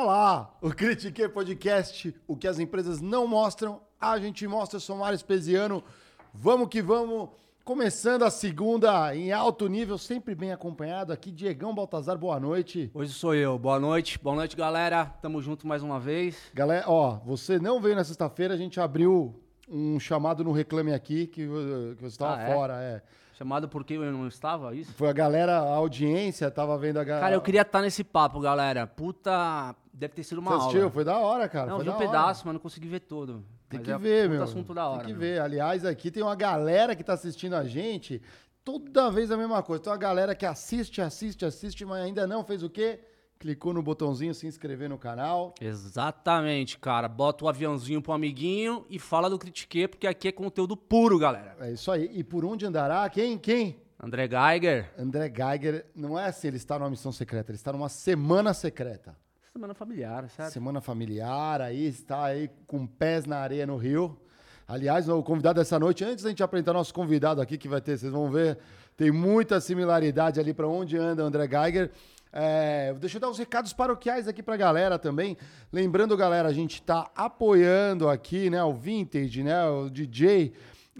Tá lá, o Critique Podcast, o que as empresas não mostram, a gente mostra. Eu sou Mário Espesiano. Vamos que vamos. Começando a segunda em alto nível, sempre bem acompanhado aqui. Diegão Baltazar, boa noite. Hoje sou eu. Boa noite. Boa noite, galera. Tamo junto mais uma vez. Galera, ó, você não veio na sexta-feira, a gente abriu um chamado no Reclame Aqui, que, que você estava Ah, é? fora, é. Chamado porque eu não estava, isso? Foi a galera, a audiência, tava vendo a galera. Cara, eu queria estar nesse papo, galera. Puta, deve ter sido uma Você aula. assistiu? Foi da hora, cara. Não, foi vi um hora. pedaço, mas não consegui ver todo. Tem que é ver, meu. assunto da hora. Tem que meu. ver. Aliás, aqui tem uma galera que tá assistindo a gente. Toda vez a mesma coisa. Tem uma galera que assiste, assiste, assiste, mas ainda não fez o quê? Clicou no botãozinho se inscrever no canal. Exatamente, cara. Bota o aviãozinho pro amiguinho e fala do Critique, porque aqui é conteúdo puro, galera. É isso aí. E por onde andará? Quem? Quem? André Geiger. André Geiger. Não é assim, ele está numa missão secreta, ele está numa semana secreta. Semana familiar, certo? Semana familiar, aí está aí com pés na areia no Rio. Aliás, o convidado dessa noite, antes da gente apresentar nosso convidado aqui, que vai ter, vocês vão ver, tem muita similaridade ali para onde anda André Geiger. É, deixa eu dar os recados paroquiais aqui pra galera também. Lembrando, galera, a gente tá apoiando aqui, né, o Vintage, né, o DJ,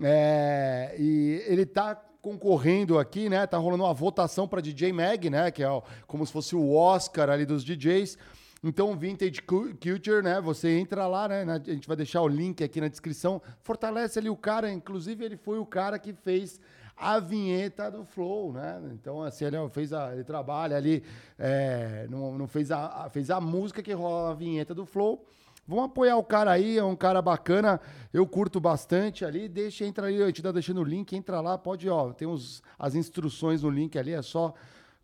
é, e ele tá concorrendo aqui, né, tá rolando uma votação para DJ Mag, né, que é como se fosse o Oscar ali dos DJs. Então, Vintage Cu- Culture, né? Você entra lá, né? A gente vai deixar o link aqui na descrição. Fortalece ali o cara, inclusive ele foi o cara que fez a vinheta do Flow, né? Então, assim, ele fez a, ele trabalha ali, é, não, não fez, a, fez a música que rola a vinheta do Flow. Vamos apoiar o cara aí, é um cara bacana, eu curto bastante ali. Deixa, entra ali, a gente tá deixando o link, entra lá, pode, ó, tem os, as instruções no link ali, é só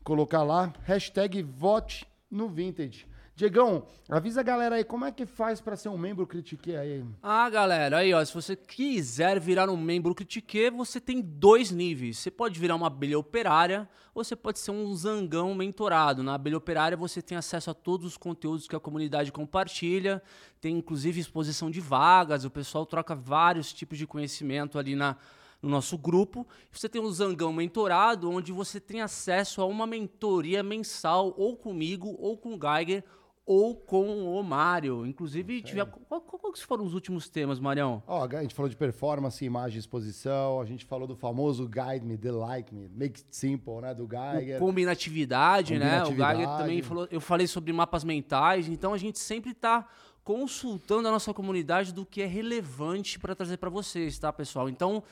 colocar lá, hashtag vote no Vintage. Diegão, avisa a galera aí, como é que faz pra ser um membro Critique aí? Ah, galera, aí ó, se você quiser virar um membro Critique, você tem dois níveis. Você pode virar uma abelha operária ou você pode ser um zangão mentorado. Na abelha operária você tem acesso a todos os conteúdos que a comunidade compartilha, tem inclusive exposição de vagas, o pessoal troca vários tipos de conhecimento ali na, no nosso grupo. Você tem o Zangão Mentorado, onde você tem acesso a uma mentoria mensal, ou comigo, ou com o Geiger, ou com o Mário. Inclusive, tiver, qual, qual, quais foram os últimos temas, Marião? Ó, a gente falou de performance, imagem, exposição, a gente falou do famoso Guide Me, The Like Me, Make It Simple, né, do Geiger. Combinatividade, né? O Combinatividade. Geiger também falou. Eu falei sobre mapas mentais, então a gente sempre está consultando a nossa comunidade do que é relevante para trazer para vocês, tá, pessoal? Então,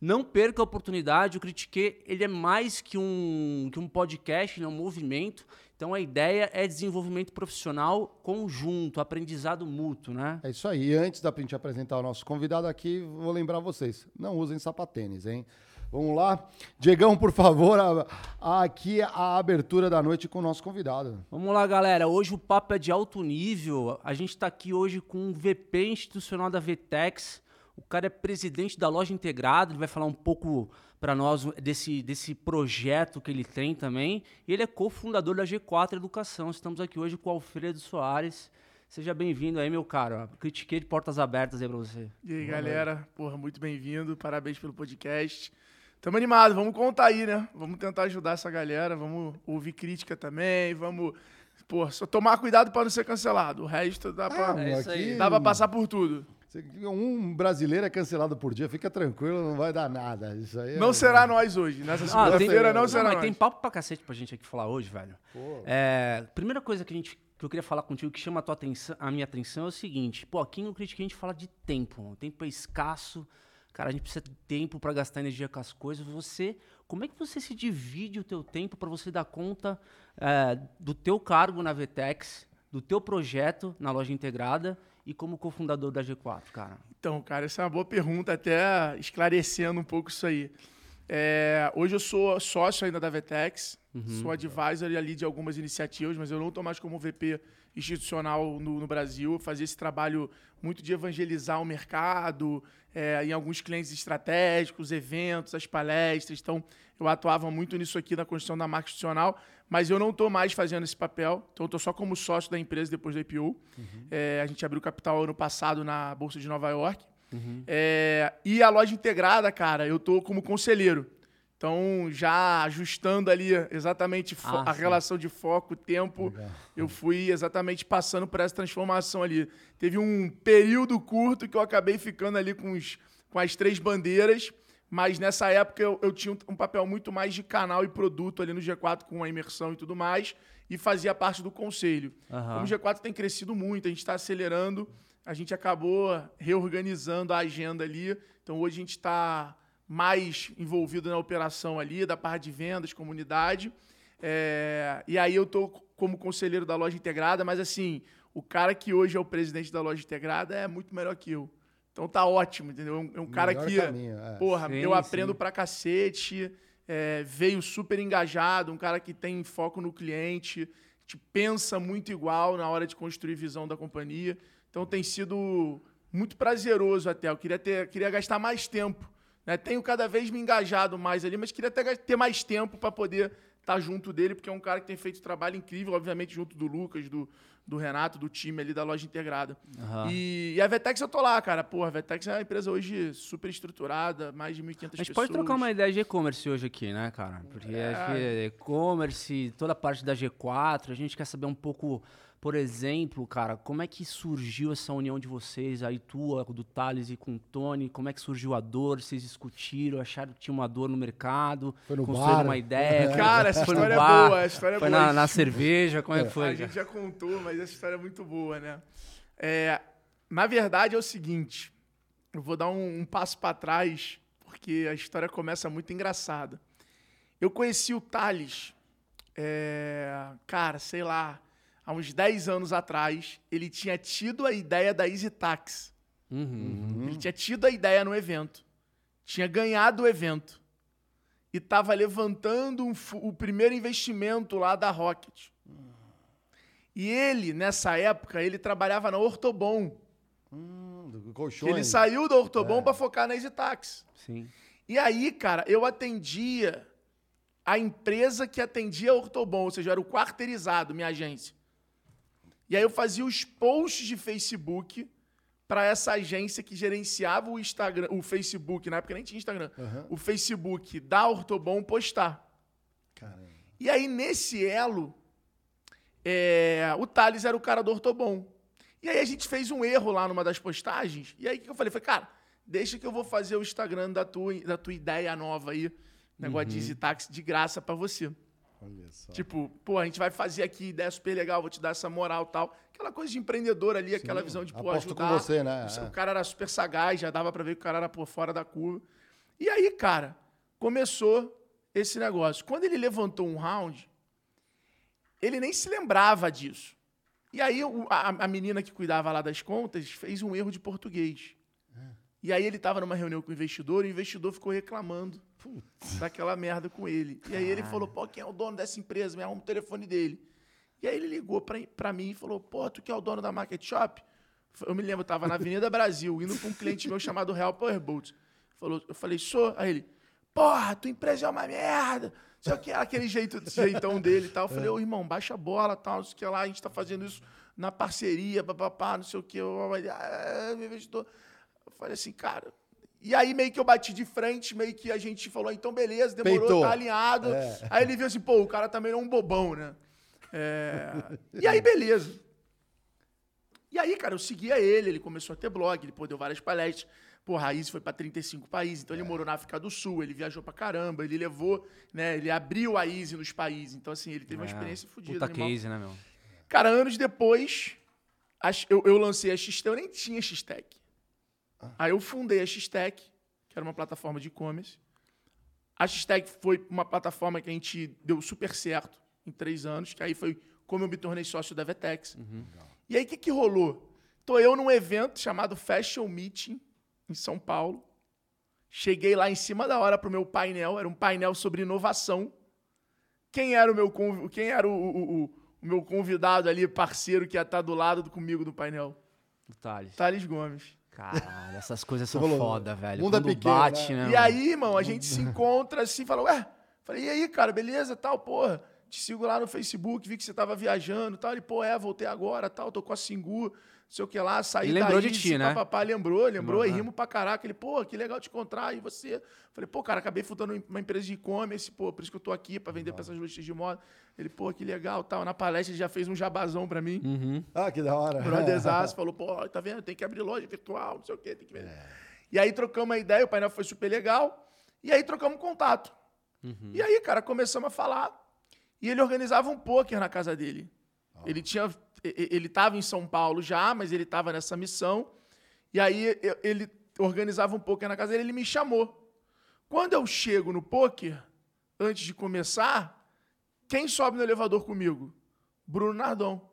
não perca a oportunidade. O Critique, ele é mais que um, que um podcast, ele é um movimento. Então, a ideia é desenvolvimento profissional conjunto, aprendizado mútuo, né? É isso aí. E antes da gente apresentar o nosso convidado aqui, vou lembrar vocês, não usem sapatênis, hein? Vamos lá. Diegão, por favor, a- a- aqui a abertura da noite com o nosso convidado. Vamos lá, galera. Hoje o papo é de alto nível. A gente está aqui hoje com um VP institucional da Vtex. O cara é presidente da loja integrada. Ele vai falar um pouco para nós desse, desse projeto que ele tem também. E ele é cofundador da G4 Educação. Estamos aqui hoje com o Alfredo Soares. Seja bem-vindo aí, meu caro. Critiquei de portas abertas aí para você. E aí, galera? Porra, muito bem-vindo. Parabéns pelo podcast. Tamo animado, vamos contar aí, né? Vamos tentar ajudar essa galera, vamos ouvir crítica também, vamos. Pô, só tomar cuidado pra não ser cancelado. O resto dá pra, é aí. dá pra passar por tudo. Um brasileiro é cancelado por dia, fica tranquilo, não vai dar nada. Isso aí é- Não será nós hoje. Nessa Ah, segunda-feira não será mas nós. tem papo pra cacete pra gente aqui falar hoje, velho. É, primeira coisa que, a gente, que eu queria falar contigo, que chama a, tua atenção, a minha atenção, é o seguinte. Pô, aqui no Critique a gente fala de tempo. O tempo é escasso. Cara, a gente precisa de tempo pra gastar energia com as coisas. Você, como é que você se divide o teu tempo pra você dar conta é, do teu cargo na Vtex, do teu projeto na loja integrada e como cofundador da G4, cara? Então, cara, essa é uma boa pergunta, até esclarecendo um pouco isso aí. É, hoje eu sou sócio ainda da Vetex, sou advisor ali de algumas iniciativas, mas eu não estou mais como VP institucional no, no Brasil. Eu fazia esse trabalho muito de evangelizar o mercado, é, em alguns clientes estratégicos, eventos, as palestras. Então, eu atuava muito nisso aqui na construção da marca institucional, mas eu não estou mais fazendo esse papel. Então, eu estou só como sócio da empresa depois do IPO. É, a gente abriu capital ano passado na Bolsa de Nova York. É, e a loja integrada, cara, eu tô como conselheiro. Então, já ajustando ali exatamente Ah, a sim. relação de foco, tempo, Legal. eu fui exatamente passando por essa transformação ali. Teve um período curto que eu acabei ficando ali com, os, com as três bandeiras, mas nessa época eu, eu tinha um, um papel muito mais de canal e produto ali no G4 com a imersão e tudo mais, e fazia parte do conselho. Aham. Como o G4 tem crescido muito, a gente está acelerando, a gente acabou reorganizando a agenda ali. Então hoje a gente está mais envolvido na operação ali, da parte de vendas, comunidade. É, e aí eu tô como conselheiro da loja integrada, mas assim, o cara que hoje é o presidente da loja integrada é muito melhor que eu. Então tá ótimo, entendeu? É um, é um cara que, caminho, é. porra, Sim, eu aprendo sim. pra cacete, é, veio super engajado, um cara que tem foco no cliente, que pensa muito igual na hora de construir visão da companhia. Então tem sido muito prazeroso até. Eu queria, ter, queria gastar mais tempo. Né? Tenho cada vez me engajado mais ali, mas queria ter, ter mais tempo para poder estar junto dele, porque é um cara que tem feito um trabalho incrível, obviamente, junto do Lucas, do, do Renato, do time ali da loja integrada. Aham. E, e a Vetex eu tô lá, cara. Porra, a Vetex é uma empresa hoje super estruturada, mais de 1.500 A gente pessoas. pode trocar uma ideia de e-commerce hoje aqui, né, cara? Porque É. acho que e-commerce, toda a parte da G4, a gente quer saber um pouco, por exemplo, cara, como é que surgiu essa união de vocês, aí tua, do Thales e com o Tony, como é que surgiu a dor, vocês discutiram, acharam que tinha uma dor no mercado, Foi no construíram bar? uma ideia. Cara, essa foi no história é bar, boa, essa história é Foi boa. na, na cerveja, como é que a foi? gente cara? já contou, mas essa história é muito boa, né? É, na verdade é o seguinte, eu vou dar um, um passo para trás, porque a história começa muito engraçada. Eu conheci o Thales, é, cara, sei lá, há uns 10 anos atrás, ele tinha tido a ideia da Easy Tax. Uhum. Ele tinha tido a ideia no evento, tinha ganhado o evento e estava levantando um o primeiro investimento lá da Rocket. E ele, nessa época, ele trabalhava na Ortobon. Hum, colchões. ele saiu da Ortobon para focar na EasyTax. Sim. E aí, cara, eu atendia a empresa que atendia a Ortobon, ou seja, eu era o quarteirizado, minha agência. E aí eu fazia os posts de Facebook para essa agência que gerenciava o Instagram, o Facebook, na época nem tinha Instagram, Aham. o Facebook da Ortobon postar. Caramba. E aí, nesse elo, é, o Thales era o cara do Ortobon. E aí a gente fez um erro lá numa das postagens. E aí o que eu falei? Falei, cara, deixa que eu vou fazer o Instagram da tua, da tua ideia nova aí. Negócio de Easy Taxi de graça pra você. Olha só. Tipo, pô, a gente vai fazer aqui, ideia super legal, vou te dar essa moral e tal. Aquela coisa de empreendedor ali, aquela visão de, pô, ajudar. com você, né? O É. cara era super sagaz, já dava pra ver que o cara era por fora da curva. E aí, cara, começou esse negócio. Quando ele levantou um round, ele nem se lembrava disso. E aí a, a menina que cuidava lá das contas fez um erro de português. E aí ele estava numa reunião com o investidor e o investidor ficou reclamando daquela merda com ele. E aí ele falou, pô, quem é o dono dessa empresa? Me arruma o telefone dele. E aí ele ligou pra, pra mim e falou, pô, tu que é o dono da Market Shop? Eu me lembro, eu tava na Avenida Brasil, indo pra um cliente meu chamado Real Powerboat. Falou, eu falei, sou? Aí ele, porra, tua empresa é uma merda. O que, aquele jeito, jeitão dele e tal. Eu falei, ô irmão, baixa a bola, tal, não sei o que lá, a gente tá fazendo isso na parceria, papapá, não sei o que. Meu investidor. Eu falei assim, cara. E aí meio que eu bati de frente, meio que a gente falou, então beleza, demorou, Peitou. tá alinhado. É. Aí ele viu assim, pô, o cara também não é um bobão, né? É, E aí, beleza. E aí, cara, eu seguia ele, ele começou a ter blog, ele pô, deu várias palestras. Pô, Raiz foi pra 35 países, então ele morou na África do Sul, ele viajou pra caramba, ele levou, né, ele abriu a Easy nos países. Então, assim, ele teve uma É, experiência fodida. Puta animal. case, né, meu? Cara, anos depois, eu, eu lancei a X-Tech, eu nem tinha X-Tech. Aí eu fundei a X-Tech, que era uma plataforma de e-commerce. A X-Tech foi uma plataforma que a gente deu super certo em três anos, que aí foi como eu me tornei sócio da Vetex. E aí, o que, que rolou? Tô eu num evento chamado Fashion Meeting, em São Paulo. Cheguei lá em cima da hora pro meu painel, era um painel sobre inovação. Quem era o meu, conv- quem era o, o- o- o meu convidado ali, parceiro que ia estar do lado do- comigo do painel? O Thales. Thales Gomes. Caralho, essas coisas são falou, foda, velho. mundo é Quando pequeno, bate, né? né? E aí, irmão, a gente se encontra assim, fala, ué, falei, e aí, cara, beleza, tal, porra. te sigo lá no Facebook, vi que você tava viajando tal. Ele, pô, é, voltei agora, tal, tô com a Singu, sei o que lá, saí Ele lembrou daí, de ti, né? Papá, lembrou, lembrou, e Uhum. rimos pra caraca. Ele, pô, que legal te encontrar, e você? Falei, pô, cara, acabei fundando uma empresa de e-commerce, pô, por isso que eu tô aqui, pra vender peças justas de moda. Ele, pô, que legal, tal. Na palestra ele já fez um jabazão pra mim. Uhum. Ah, que da hora. Brotherzaço falou, pô, tá vendo? Tem que abrir loja virtual, não sei o quê, tem que ver. E aí trocamos a ideia, o painel foi super legal. E aí trocamos contato. E aí, cara, começamos a falar. E ele organizava um poker na casa dele. Ele tinha. Ele estava em São Paulo já, mas ele estava nessa missão. E aí eu- ele organizava um poker na casa dele, ele me chamou. Quando eu chego no poker, antes de começar, quem sobe no elevador comigo? Bruno Nardon.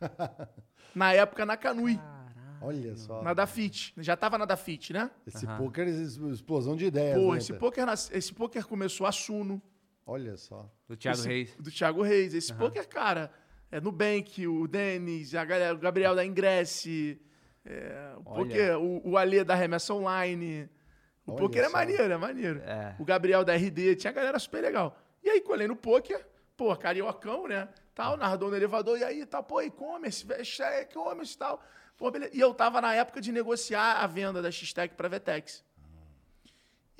na época na Canui. Olha só. Na Dafit. Já tava na Dafit, né? Esse poker, es- explosão de ideias. Pô, né, esse poker, esse poker começou a Suno. Olha só. Do Thiago esse- Reis. Do Thiago Reis. Esse poker, cara, é Nubank, o Denis, a galera, o Gabriel da Ingresse, é, o, poker, o, o Alê da Remessa Online. O Olha poker é maneiro, é maneiro. É. O Gabriel da RD, tinha galera super legal. E aí, colei no poker, pô, cariocão, né? Tal, Nardon no elevador, e aí, tal, pô, e-commerce, é, e-commerce e tal. Pô, beleza. E eu tava na época de negociar a venda da X-Tech pra Vetex.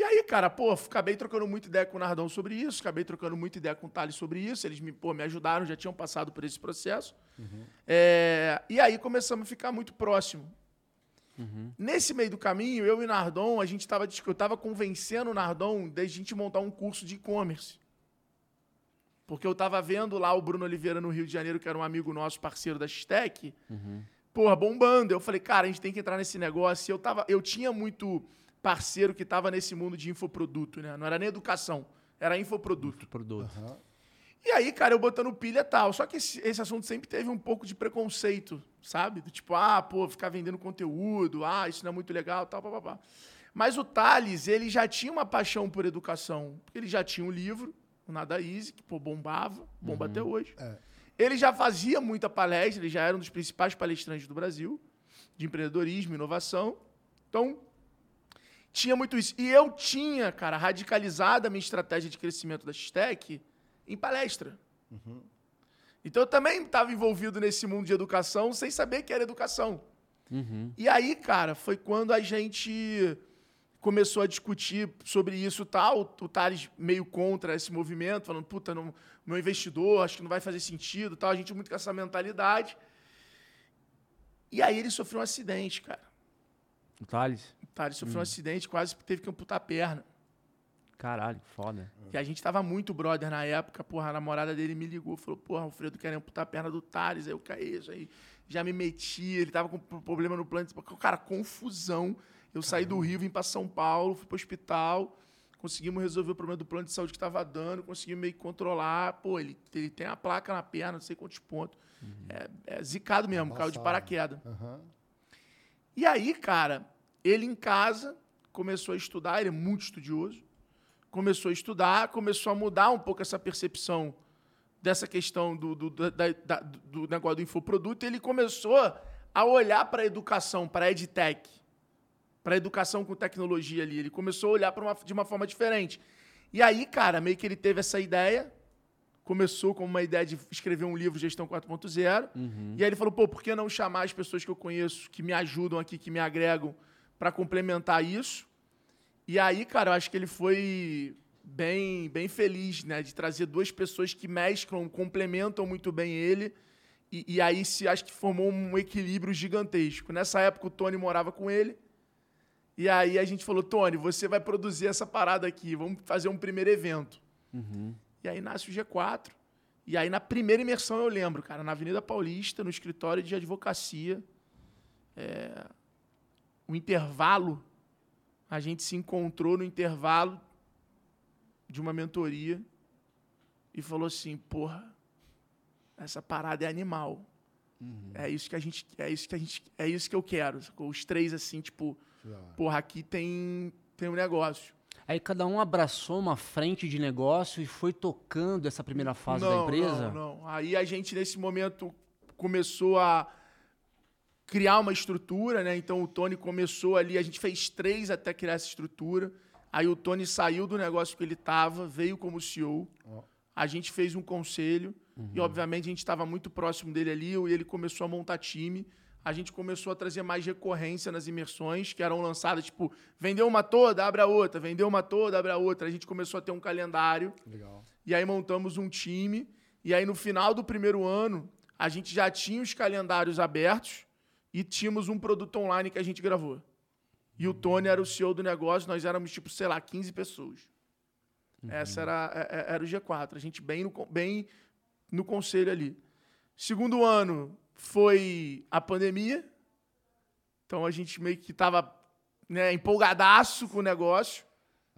E aí, cara, pô, acabei trocando muita ideia com o Nardão sobre isso, acabei trocando muita ideia com o Thales sobre isso. Eles me, pô, me ajudaram, já tinham passado por esse processo. É, e aí começamos a ficar muito próximo. Nesse meio do caminho, eu e o Nardon, a gente tava, eu tava convencendo o Nardon de a gente montar um curso de e-commerce. Porque eu tava vendo lá o Bruno Oliveira no Rio de Janeiro, que era um amigo nosso, parceiro da X-Tech, porra, bombando. Eu falei, cara, a gente tem que entrar nesse negócio. Eu, tava, eu tinha muito parceiro que tava nesse mundo de infoproduto, né? Não era nem educação, era infoproduto. Produto. E aí, cara, eu botando pilha e tal. Só que esse, esse assunto sempre teve um pouco de preconceito, sabe? Do tipo, ah, pô, ficar vendendo conteúdo, ah, isso não é muito legal, tal, papapá. Mas o Thales, ele já tinha uma paixão por educação. Porque ele já tinha um livro, o Nada Easy, que, pô, bombava, bomba até hoje. É. Ele já fazia muita palestra, ele já era um dos principais palestrantes do Brasil, de empreendedorismo, inovação. Então, tinha muito isso. E eu tinha, cara, radicalizado a minha estratégia de crescimento da X-Tech em palestra. Então eu também estava envolvido nesse mundo de educação sem saber que era educação. Uhum. E aí, cara, foi quando a gente começou a discutir sobre isso e tal. O Thales meio contra esse movimento, falando, puta, não, meu investidor, acho que não vai fazer sentido tal. A gente muito com essa mentalidade. E aí ele sofreu um acidente, cara. O Thales? Thales sofreu um acidente, quase teve que amputar a perna. Caralho, que foda. E a gente tava muito brother na época, porra, a namorada dele me ligou, falou, porra, Alfredo quer amputar a perna do Thales, aí eu caí, isso aí, já me meti, ele tava com problema no plano, de- cara, confusão. Eu saí do Rio, vim pra São Paulo, fui pro hospital, conseguimos resolver o problema do plano de saúde que tava dando, conseguimos meio que controlar, pô, ele, ele tem a placa na perna, não sei quantos pontos. É, é zicado mesmo, caiu de paraquedas. Aham. E aí, cara, ele em casa começou a estudar, ele é muito estudioso. Começou a estudar, começou a mudar um pouco essa percepção dessa questão do, do, da- da- do negócio do infoproduto. E ele começou a olhar para a educação, para a edtech, para a educação com tecnologia ali. Ele começou a olhar uma, de uma forma diferente. E aí, cara, meio que ele teve essa ideia. Começou como uma ideia de escrever um livro Gestão 4.0. E aí ele falou, pô, por que não chamar as pessoas que eu conheço, que me ajudam aqui, que me agregam, para complementar isso? E aí, cara, eu acho que ele foi bem, bem feliz, né? De trazer duas pessoas que mesclam, complementam muito bem ele. E, e aí se acho que formou um equilíbrio gigantesco. Nessa época o Tony morava com ele. E aí a gente falou, Tony, você vai produzir essa parada aqui, vamos fazer um primeiro evento. E aí nasce o G4. E aí na primeira imersão eu lembro, cara, na Avenida Paulista, no escritório de advocacia, é, o intervalo, a gente se encontrou no intervalo de uma mentoria e falou assim, porra, essa parada é animal. É isso que a gente, é isso que a gente, é isso que eu quero. Os três assim, tipo, porra, aqui tem tem um negócio. Aí cada um abraçou uma frente de negócio e foi tocando essa primeira fase da empresa? Não, não. Aí a gente, nesse momento, começou a criar uma estrutura, né? Então o Tony começou ali, a gente fez três até criar essa estrutura. Aí o Tony saiu do negócio que ele estava, veio como CEO. Ó. a gente fez um conselho e, obviamente, a gente estava muito próximo dele ali e ele começou a montar time. A gente começou a trazer mais recorrência nas imersões que eram lançadas, tipo, vendeu uma toda, abre a outra, vendeu uma toda, abre a outra. A gente começou a ter um calendário. Legal. E aí montamos um time. E aí, no final do primeiro ano, a gente já tinha os calendários abertos e tínhamos um produto online que a gente gravou. E o Tony era o CEO do negócio, nós éramos, tipo, sei lá, 15 pessoas. Essa era, é- é- era o G4. A gente bem no, bem no conselho ali. Segundo ano foi a pandemia. Então a gente meio que tava né, empolgadaço com o negócio.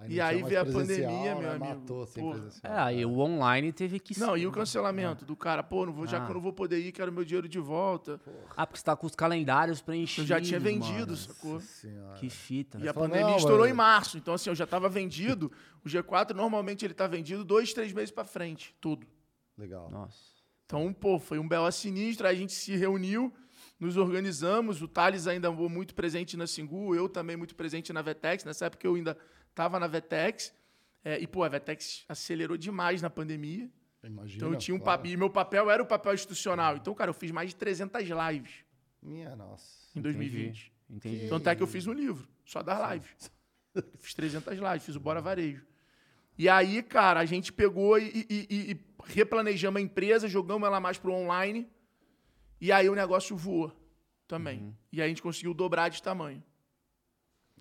E aí veio a pandemia, né? meu amigo. Matou Porra. presencial. É, aí o online teve que Não, e o cancelamento do cara, pô, não vou, já Ah. que eu não vou poder ir, quero meu dinheiro de volta. Ah, porque você tá com os calendários Eu preenchidos. já tinha vendido, mano. sacou? Senhora. Que fita. E a falou, pandemia não, estourou em março. Então, assim, eu já tava vendido. O G4, normalmente, ele tá vendido dois, três meses pra frente. Tudo. Legal. Nossa. Então, pô, foi um BO sinistro. Aí a gente se reuniu, nos organizamos. O Thales ainda muito presente na Singu, eu também muito presente na Vetex. Nessa época eu ainda tava na Vetex. É, e, pô, a Vetex acelerou demais na pandemia. Imagina. Então eu tinha um claro. papel. E meu papel era o papel institucional. Então, cara, eu fiz mais de 300 lives Minha nossa. em 2020. Entendi. Tanto é que eu fiz um livro, só das lives. Eu fiz 300 lives, fiz o Bora Varejo. E aí, cara, a gente pegou e, e- e- e replanejamos a empresa, jogamos ela mais pro online. E aí o negócio voou também. E aí a gente conseguiu dobrar de tamanho.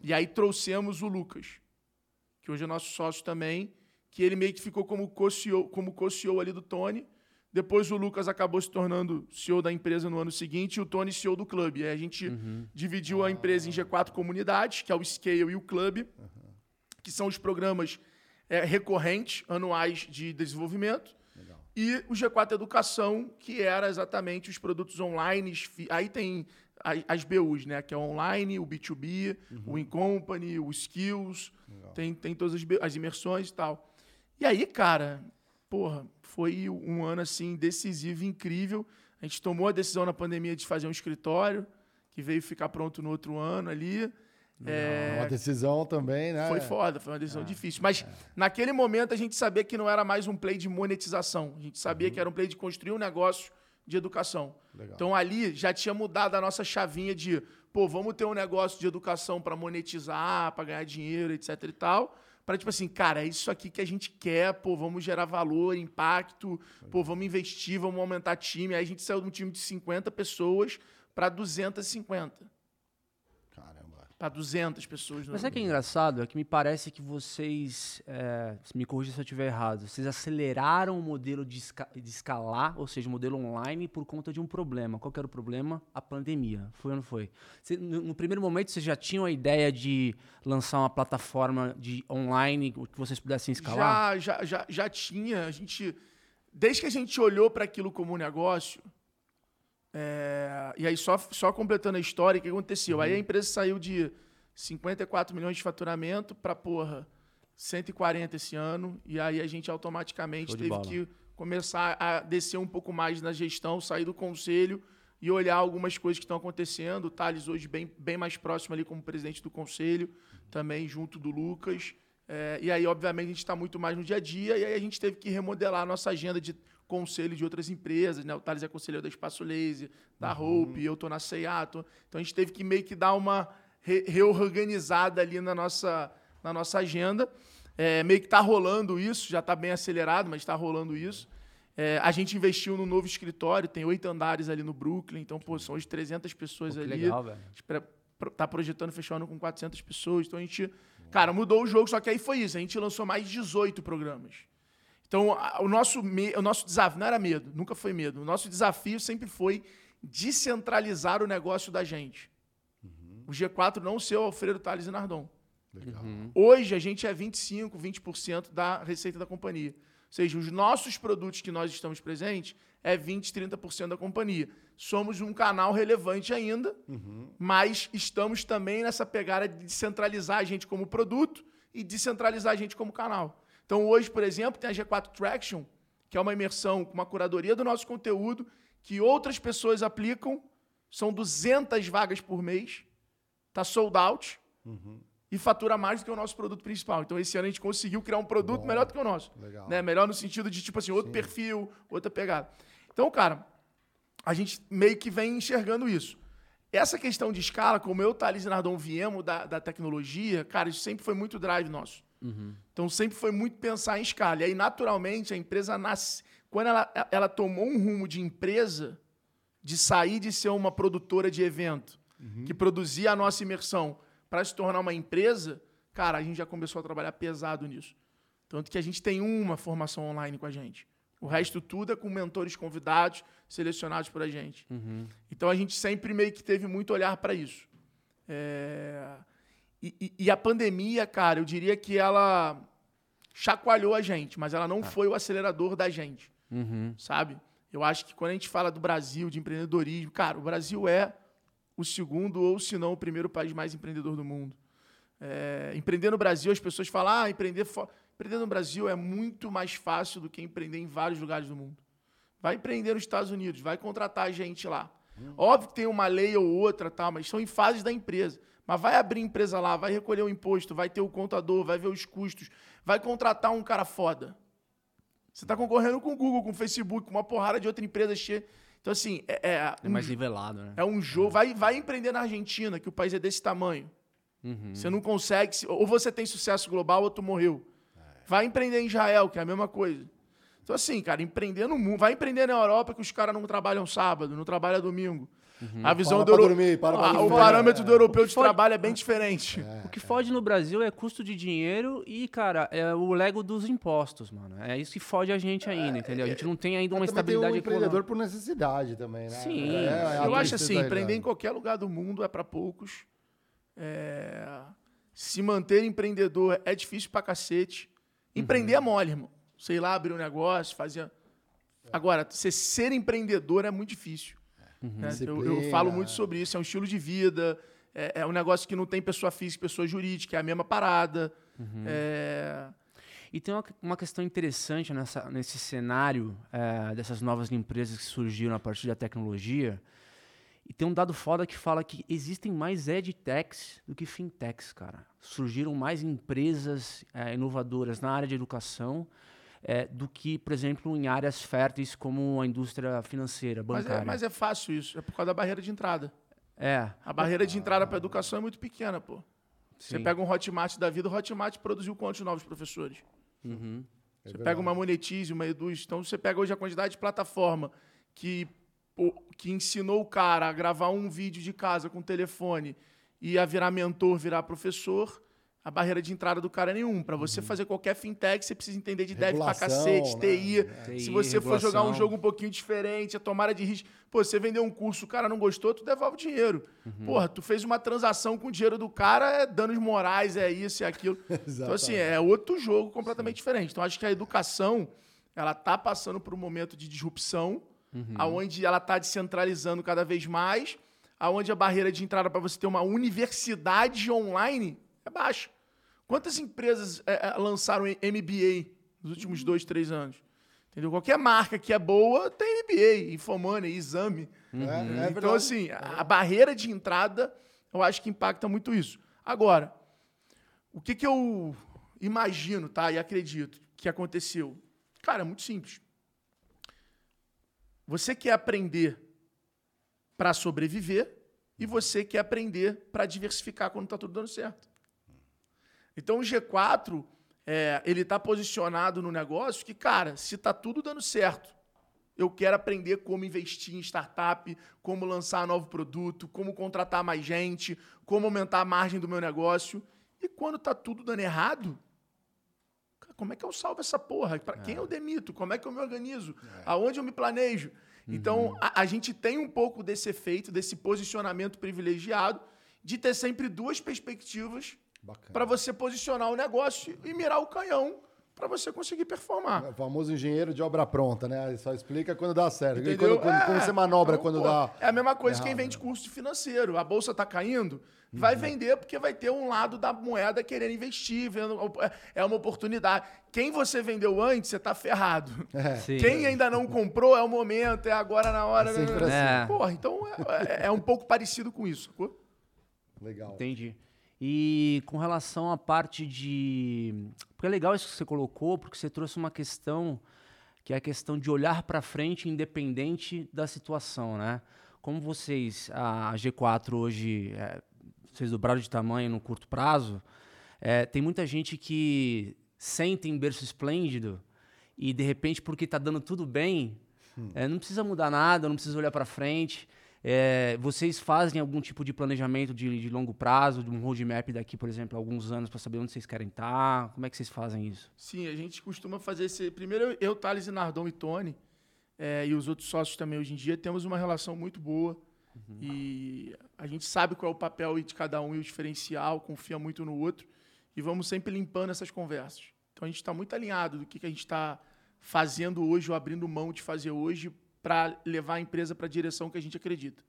E aí trouxemos o Lucas, que hoje é nosso sócio também, que ele meio que ficou como co-CEO, como co-CEO ali do Tony. Depois o Lucas acabou se tornando CEO da empresa no ano seguinte e o Tony CEO do clube. Aí a gente dividiu a empresa em G4 comunidades, que é o Scale e o Club, que são os programas é, recorrentes, anuais de desenvolvimento. E o G4 Educação, que era exatamente os produtos online. Aí tem as BUs, né? Que é o online, o B2B, o In-Company, o Skills. Tem, tem todas as, as imersões e tal. E aí, cara, porra, foi um ano, assim, decisivo, incrível. A gente tomou a decisão na pandemia de fazer um escritório, que veio ficar pronto no outro ano ali. É uma decisão também, né? Foi foda, foi uma decisão Ah, difícil. Mas é. naquele momento a gente sabia que não era mais um play de monetização. A gente sabia Uhum. que era um play de construir um negócio de educação. Legal. Então ali já tinha mudado a nossa chavinha de, pô, vamos ter um negócio de educação para monetizar, para ganhar dinheiro, etc e tal. Para tipo assim, cara, é isso aqui que a gente quer, pô, vamos gerar valor, impacto, pô, vamos investir, vamos aumentar time. Aí a gente saiu de um time de 50 pessoas para 250, Caramba. Para 200 pessoas. no Mas o que é engraçado? É que me parece que vocês, é, me corrija se eu estiver errado, vocês aceleraram o modelo de, esca- de escalar, ou seja, o modelo online, por conta de um problema. Qual que era o problema? A pandemia. Foi ou não foi? Cê- no, no primeiro momento, vocês já tinham a ideia de lançar uma plataforma de online que vocês pudessem escalar? Já, já, já, já tinha. A gente, desde que a gente olhou para aquilo como um negócio, é, e aí só, só completando a história, o que aconteceu? Aí a empresa saiu de 54 milhões de faturamento para, porra, 140 esse ano, e aí a gente automaticamente teve bola. que começar a descer um pouco mais na gestão, sair do conselho e olhar algumas coisas que estão acontecendo. O Thales hoje bem, bem mais próximo ali como presidente do conselho, também junto do Lucas. É, e aí, obviamente, a gente está muito mais no dia a dia, e aí a gente teve que remodelar a nossa agenda de conselho de outras empresas, né? O Thales é conselheiro da Espaço Laser, da Hope, eu tô na Seiato. Então a gente teve que meio que dar uma re- reorganizada ali na nossa, na nossa agenda. É, meio que tá rolando isso, já está bem acelerado, mas está rolando isso. É, a gente investiu no novo escritório, tem oito andares ali no Brooklyn, então, pô, são hoje 300 pessoas Pô, ali. legal, velho. A gente pre- pro- tá projetando fechar o ano com 400 pessoas. Então a gente, cara, mudou o jogo, só que aí foi isso. A gente lançou mais 18 programas. Então o nosso, o nosso desafio, não era medo, nunca foi medo. O nosso desafio sempre foi descentralizar o negócio da gente. O G4 não ser o Alfredo Thales e Nardon. Legal. Hoje a gente é 25, 20% da receita da companhia. Ou seja, os nossos produtos que nós estamos presentes é 20, 30% da companhia. Somos um canal relevante ainda, mas estamos também nessa pegada de descentralizar a gente como produto e descentralizar a gente como canal. Então hoje, por exemplo, tem a G4 Traction, que é uma imersão com uma curadoria do nosso conteúdo que outras pessoas aplicam. São 200 vagas por mês. Tá sold out. e fatura mais do que o nosso produto principal. Então, esse ano a gente conseguiu criar um produto Bom, melhor do que o nosso. Né? Melhor no sentido de, tipo assim, outro Sim. perfil, outra pegada. Então, cara, a gente meio que vem enxergando isso. Essa questão de escala, como eu, Thales e Nardon viemos da, da tecnologia, cara, isso sempre foi muito drive nosso. Uhum. Então, sempre foi muito pensar em escala. E aí, naturalmente, a empresa nasce. Quando ela, ela tomou um rumo de empresa, de sair de ser uma produtora de evento, uhum. que produzia a nossa imersão, para se tornar uma empresa, cara, a gente já começou a trabalhar pesado nisso. Tanto que a gente tem uma formação online com a gente. O resto tudo é com mentores convidados, selecionados por a gente. Uhum. Então a gente sempre meio que teve muito olhar para isso. É... E, e, e, a pandemia, cara, eu diria que ela chacoalhou a gente, mas ela não ah. foi o acelerador da gente. Uhum. Sabe? Eu acho que quando a gente fala do Brasil, de empreendedorismo, cara, o Brasil é o segundo ou, se não, o primeiro país mais empreendedor do mundo. É, empreender no Brasil, as pessoas falam, ah, empreender, empreender no Brasil é muito mais fácil do que empreender em vários lugares do mundo. Vai empreender nos Estados Unidos, vai contratar gente lá. Hum. Óbvio que tem uma lei ou outra, tá, mas são em fases da empresa. Mas vai abrir empresa lá, vai recolher o imposto, vai ter o contador, vai ver os custos, vai contratar um cara foda. Você está concorrendo com o Google, com o Facebook, com uma porrada de outra empresa cheia. Então, assim. É, é, é mais nivelado, né? É um jogo. Vai, vai empreender na Argentina, que o país é desse tamanho. Uhum. Você não consegue. Ou você tem sucesso global ou tu morreu. É. Vai empreender em Israel, que é a mesma coisa. Então, assim, cara, empreender no mundo. Vai empreender na Europa, que os caras não trabalham sábado, não trabalham domingo. Uhum. A visão para do euro... dormir, para ah, O parâmetro é. do europeu de trabalho é bem diferente. É. O que fode no Brasil é custo de dinheiro e, cara, é o lego dos impostos, mano. É isso que fode a gente ainda, entendeu? A gente não tem ainda uma estabilidade tem um empreendedor por necessidade também, né? Sim. É, eu acho assim, empreender em qualquer lugar do mundo é para poucos. Se manter empreendedor é difícil pra cacete. Empreender uhum. é mole, irmão. Sei lá, abrir um negócio, fazer... Agora, você ser empreendedor é muito difícil. Uhum. Né? Eu, eu, falo muito sobre isso, é um estilo de vida, é, é, um negócio que não tem pessoa física pessoa jurídica, é a mesma parada. Uhum. É... E tem uma, uma, questão interessante nessa, nesse cenário é, dessas novas empresas que surgiram a partir da tecnologia. E tem um dado foda que fala que existem mais edtechs do que fintechs, cara. Surgiram mais empresas é, inovadoras na área de educação é, do que, por exemplo, em áreas férteis como a indústria financeira, bancária. Mas é, mas é fácil isso, é por causa da barreira de entrada. É. A barreira de entrada para a educação é muito pequena, pô. Sim. Você pega um Hotmart da vida, o Hotmart produziu quantos novos professores? Uhum. É você pega uma Monetize, uma Eduz. Então, você pega hoje a quantidade de plataforma que, que ensinou o cara a gravar um vídeo de casa com telefone e a virar mentor, virar professor a barreira de entrada do cara é nenhum. Para você uhum. fazer qualquer fintech, você precisa entender de dev pra cacete, né? TI. É. Se você for jogar um jogo um pouquinho diferente, a tomada de risco. Pô, você vendeu um curso, o cara não gostou, tu devolve o dinheiro. Uhum. Porra, tu fez uma transação com o dinheiro do cara, é danos morais, é isso e aquilo. então, assim, é outro jogo completamente Sim. diferente. Então, acho que a educação, ela tá passando por um momento de disrupção, uhum. onde ela tá descentralizando cada vez mais, aonde a barreira de entrada para você ter uma universidade online é baixa. Quantas empresas é, é lançaram MBA nos últimos dois, três anos? Entendeu? Qualquer marca que é boa tem MBA, Infomoney, Exame. Uhum. É, é então, assim, a, a, barreira de entrada, eu acho que impacta muito isso. Agora, o que, que eu imagino, tá? E acredito que aconteceu. Cara, é muito simples. Você quer aprender para sobreviver e você quer aprender para diversificar quando está tudo dando certo. Então o G4, é, ele está posicionado no negócio que, cara, se está tudo dando certo, eu quero aprender como investir em startup, como lançar novo produto, como contratar mais gente, como aumentar a margem do meu negócio. E quando está tudo dando errado, como é que eu salvo essa porra? Para quem é. eu demito? Como é que eu me organizo? É. Aonde eu me planejo? Então, uhum. a, a, gente tem um pouco desse efeito, desse posicionamento privilegiado, de ter sempre duas perspectivas para você posicionar o negócio e mirar o canhão para você conseguir performar. É o famoso engenheiro de obra pronta, né? Só explica quando dá certo. Entendeu? Quando, é, como você manobra então, quando pô, dá. É a mesma coisa errado. quem vende curso financeiro. A bolsa está caindo. Vai vender porque vai ter um lado da moeda querendo investir, vendo, é, é uma oportunidade. Quem você vendeu antes, você está ferrado. É. Quem ainda não comprou, é o momento, é agora na hora. É sempre né? assim. Porra, então é, é, é, um pouco parecido com isso. Legal. Entendi. E com relação à parte de. Porque é legal isso que você colocou, porque você trouxe uma questão que é a questão de olhar para frente independente da situação, né? Como vocês, a G4 hoje, é, vocês dobraram de tamanho no curto prazo, é, tem muita gente que sente em berço esplêndido e de repente, porque está dando tudo bem, hum. é, não precisa mudar nada, não precisa olhar para frente. É, vocês fazem algum tipo de planejamento de, de, longo prazo, de um roadmap daqui, por exemplo, alguns anos para saber onde vocês querem estar? Como é que vocês fazem isso? Sim, a gente costuma fazer esse. Primeiro, eu, Thales e Nardon e Tony, é, e os outros sócios também hoje em dia, temos uma relação muito boa. Uhum. E a gente sabe qual é o papel de cada um e o diferencial, confia muito no outro. E vamos sempre limpando essas conversas. Então a gente está muito alinhado do que, que a gente está fazendo hoje ou abrindo mão de fazer hoje para levar a empresa para a direção que a gente acredita.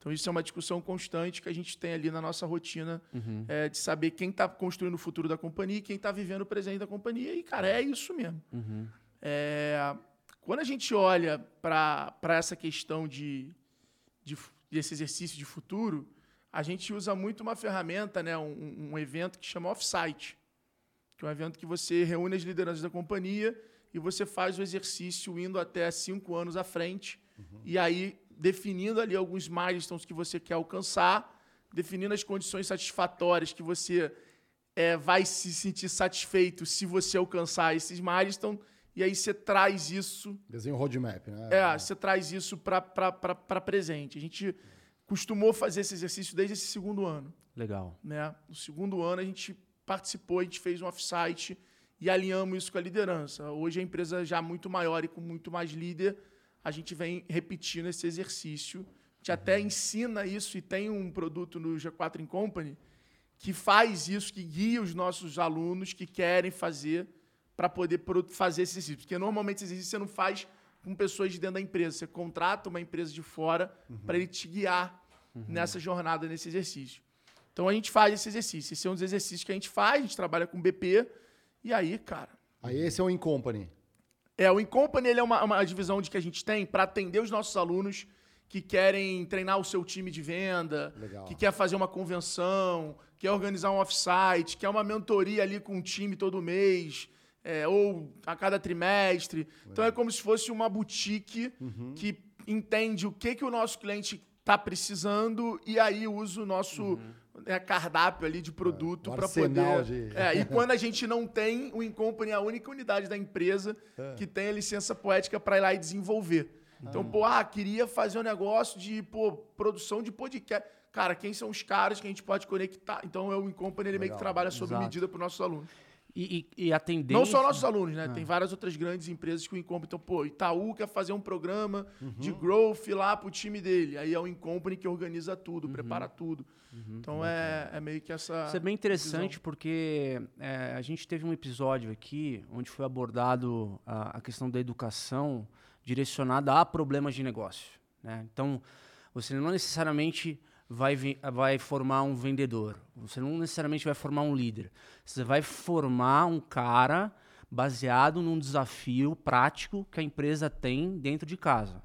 Então, isso é uma discussão constante que a gente tem ali na nossa rotina uhum. é, de saber quem está construindo o futuro da companhia e quem está vivendo o presente da companhia. E, cara, é isso mesmo. Uhum. É, quando a gente olha para essa questão de, de, desse exercício de futuro, a gente usa muito uma ferramenta, né, um, um evento que chama Offsite, que é um evento que você reúne as lideranças da companhia e você faz o exercício indo até cinco anos à frente, uhum. e aí definindo ali alguns milestones que você quer alcançar, definindo as condições satisfatórias que você é, vai se sentir satisfeito se você alcançar esses milestones, e aí você traz isso. Desenho roadmap, né? É, você traz isso para presente. A gente costumou fazer esse exercício desde esse segundo ano. Legal. Né? No segundo ano, a gente participou, a gente fez um offsite e alinhamos isso com a liderança. Hoje a empresa já muito maior e com muito mais líder, a gente vem repetindo esse exercício. A gente até ensina isso e tem um produto no G4 Company que faz isso, que guia os nossos alunos que querem fazer para poder fazer esse exercício. Porque normalmente esse exercício você não faz com pessoas de dentro da empresa. Você contrata uma empresa de fora uhum. para ele te guiar uhum. nessa jornada, nesse exercício. Então a gente faz esse exercício. Esse é um dos exercícios que a gente faz, a gente trabalha com BP e aí, cara. Aí esse é o Incompany. É, o Incompany ele é uma, uma divisão de que a gente tem para atender os nossos alunos que querem treinar o seu time de venda, Legal. que quer fazer uma convenção, quer organizar um offsite, quer uma mentoria ali com um time todo mês, é, ou a cada trimestre. Legal. Então é como se fosse uma boutique uhum. que entende o que, que o nosso cliente está precisando e aí usa o nosso uhum é, cardápio ali de produto é, para poder. De... É, e quando a gente não tem, o Incompany é a única unidade da empresa é. que tem a licença poética para ir lá e desenvolver. Então, ah. pô, ah, queria fazer um negócio de pô, produção de podcast. Cara, quem são os caras que a gente pode conectar? Então, é o Incompany ele meio que trabalha sob Exato. medida para os nossos alunos. E, e, e, a tendência... Não só nossos alunos, né? Ah. Tem várias outras grandes empresas que o Incompany... Então, pô, Itaú quer fazer um programa uhum. de growth lá pro time dele. Aí é o Incompany que organiza tudo, uhum. prepara tudo. Uhum. Então, é, é, meio que essa... Isso é bem interessante visão. porque é, a gente teve um episódio aqui onde foi abordado a, a questão da educação direcionada a problemas de negócio. Né? Então, você não necessariamente vai, vai formar um vendedor. Você não necessariamente vai formar um líder. Você vai formar um cara baseado num desafio prático que a empresa tem dentro de casa.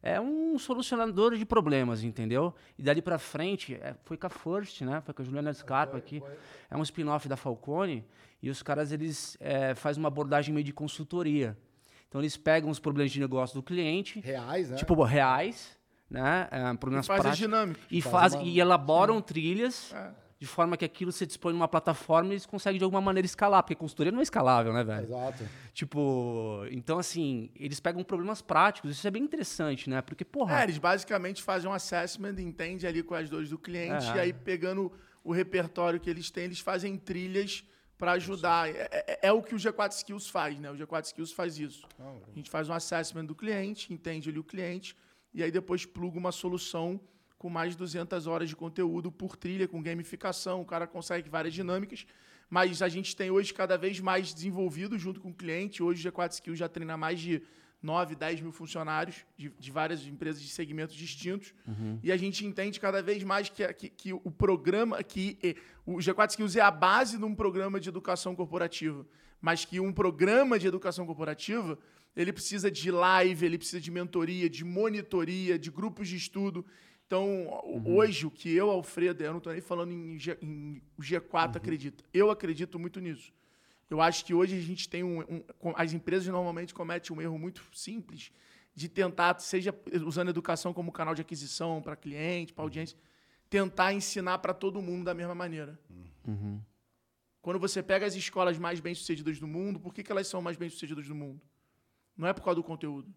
É um solucionador de problemas, entendeu? E dali para frente, é, foi com a First, né? Foi com a Juliana Scarpa aqui. É um spin-off da Falcone. E os caras, eles é, fazem uma abordagem meio de consultoria. Então, eles pegam os problemas de negócio do cliente. Reais, né? Tipo, reais né? É, problemas e faz práticos. dinâmica. E, faz, uma... e elaboram Sim. trilhas é. de forma que aquilo se dispõe numa plataforma e eles conseguem de alguma maneira escalar, porque consultoria não é escalável, né, velho? Exato. Tipo, então assim, eles pegam problemas práticos, isso é bem interessante, né? Porque, porra. É, eles basicamente fazem um assessment, entende ali com as dores do cliente, é. e aí pegando o repertório que eles têm, eles fazem trilhas para ajudar. É, é, é, o que o G4 Skills faz, né? O G4 Skills faz isso. A gente faz um assessment do cliente, entende ali o cliente e aí depois pluga uma solução com mais de 200 horas de conteúdo por trilha, com gamificação, o cara consegue várias dinâmicas, mas a gente tem hoje cada vez mais desenvolvido junto com o cliente, hoje o G4 Skills já treina mais de 9, 10 mil funcionários de, de várias empresas de segmentos distintos, uhum. e a gente entende cada vez mais que, que, que o programa, que o G4 Skills é a base de um programa de educação corporativa, mas que um programa de educação corporativa ele precisa de live, ele precisa de mentoria, de monitoria, de grupos de estudo. Então, uhum. hoje, o que eu, Alfredo, eu não estou nem falando em, G, em G4 uhum. acredita. Eu acredito muito nisso. Eu acho que hoje a gente tem um, um, As empresas normalmente cometem um erro muito simples de tentar, seja usando educação como canal de aquisição para cliente, para audiência, tentar ensinar para todo mundo da mesma maneira. Uhum. Quando você pega as escolas mais bem-sucedidas do mundo, por que, que elas são mais bem-sucedidas do mundo? Não é por causa do conteúdo.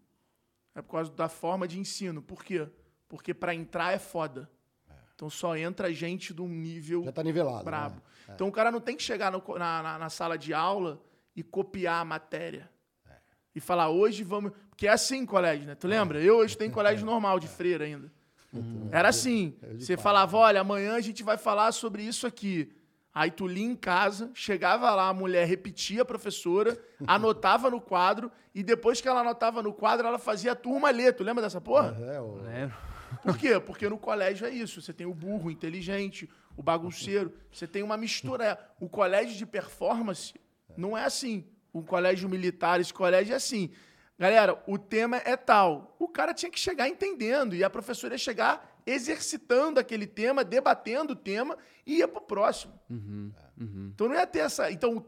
É por causa da forma de ensino. Por quê? Porque para entrar é foda. É. Então só entra gente de um nível. Já tá nivelado. Brabo. Né? É. Então o cara não tem que chegar no, na, na, na, sala de aula e copiar a matéria. É. E falar, hoje vamos. Porque é assim colégio, né? Tu lembra? Eu hoje tenho colégio normal de freira ainda. Uhum. Era assim. Você falava, olha, amanhã a gente vai falar sobre isso aqui. Aí tu lia em casa, chegava lá, a mulher repetia a professora, anotava no quadro, e depois que ela anotava no quadro, ela fazia a turma ler. Tu lembra dessa porra? É, eu... Lembro. Por quê? Porque no colégio é isso. Você tem o burro, o inteligente, o bagunceiro. Você tem uma mistura. O colégio de performance não é assim. O colégio militar, esse colégio é assim. Galera, o tema é tal. O cara tinha que chegar entendendo e a professora ia chegar exercitando aquele tema, debatendo o tema e ia pro próximo. Uhum, uhum. Então não ia ter essa. Então,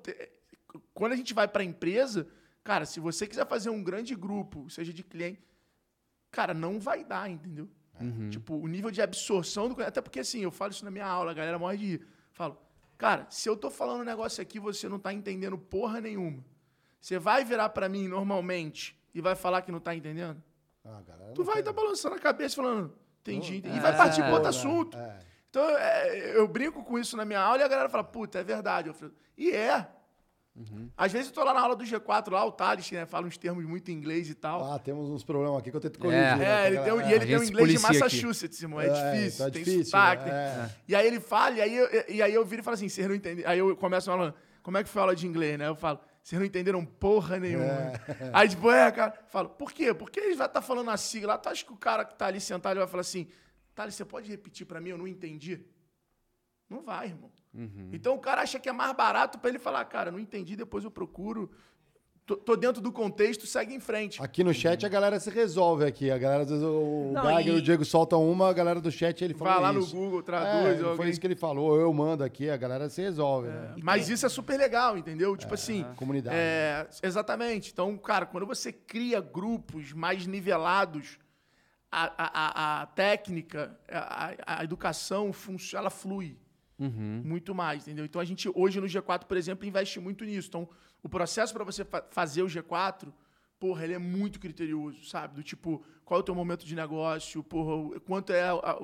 quando a gente vai para a empresa, cara, se você quiser fazer um grande grupo, seja de cliente, cara, não vai dar, entendeu? Uhum. Tipo, o nível de absorção do. Até porque, assim, eu falo isso na minha aula, a galera morre de rir. Falo, cara, se eu tô falando um negócio aqui você não tá entendendo porra nenhuma, você vai virar para mim normalmente e vai falar que não tá entendendo? Ah, tu vai estar tá balançando a cabeça falando, entendi, entendi. E vai partir para outro é, assunto. É. Então, é, eu brinco com isso na minha aula e a galera fala, puta, é verdade. Eu falo, e é. Uhum. Às vezes eu tô lá na aula do G4, lá o Thales, né, fala uns termos muito em inglês e tal. Ah, temos uns problemas aqui que eu tento corrigir. É, né, é ele tem, e ele tem um inglês de Massachusetts, irmão. É, é difícil, tá tem difícil, sotaque. Né? Tem... E aí ele fala, e aí, eu, e aí eu viro e falo assim, vocês não entendem. Aí eu começo falando, como é que foi a aula de inglês, né? Eu falo, vocês não entenderam porra nenhuma. É. Aí, tipo, é, cara, falo, por quê? Porque ele vai estar tá falando a sigla. Tu acha que o cara que tá ali sentado vai falar assim, Thales, você pode repetir para mim? Eu não entendi. Não vai, irmão. Uhum. Então o cara acha que é mais barato para ele falar, cara, não entendi, depois eu procuro. Tô, tô, dentro do contexto, segue em frente. Aqui no chat uhum. a galera se resolve aqui. A galera, às vezes, o Geiger e... o Diego soltam uma, a galera do chat ele fala. Vai lá isso. no Google, traduz. É, foi isso que ele falou, eu mando aqui, a galera se resolve. É. Né? Mas isso é super legal, entendeu? Tipo é, assim. Comunidade. É, exatamente. Então, cara, quando você cria grupos mais nivelados, a, a, a técnica, a, a educação, ela flui. Uhum. Muito mais, entendeu? Então a gente hoje no G4, por exemplo, investe muito nisso. Então, o processo para você fa fazer o G4, porra, ele é muito criterioso, sabe? Do tipo, qual é o teu momento de negócio, porra, quanto é a,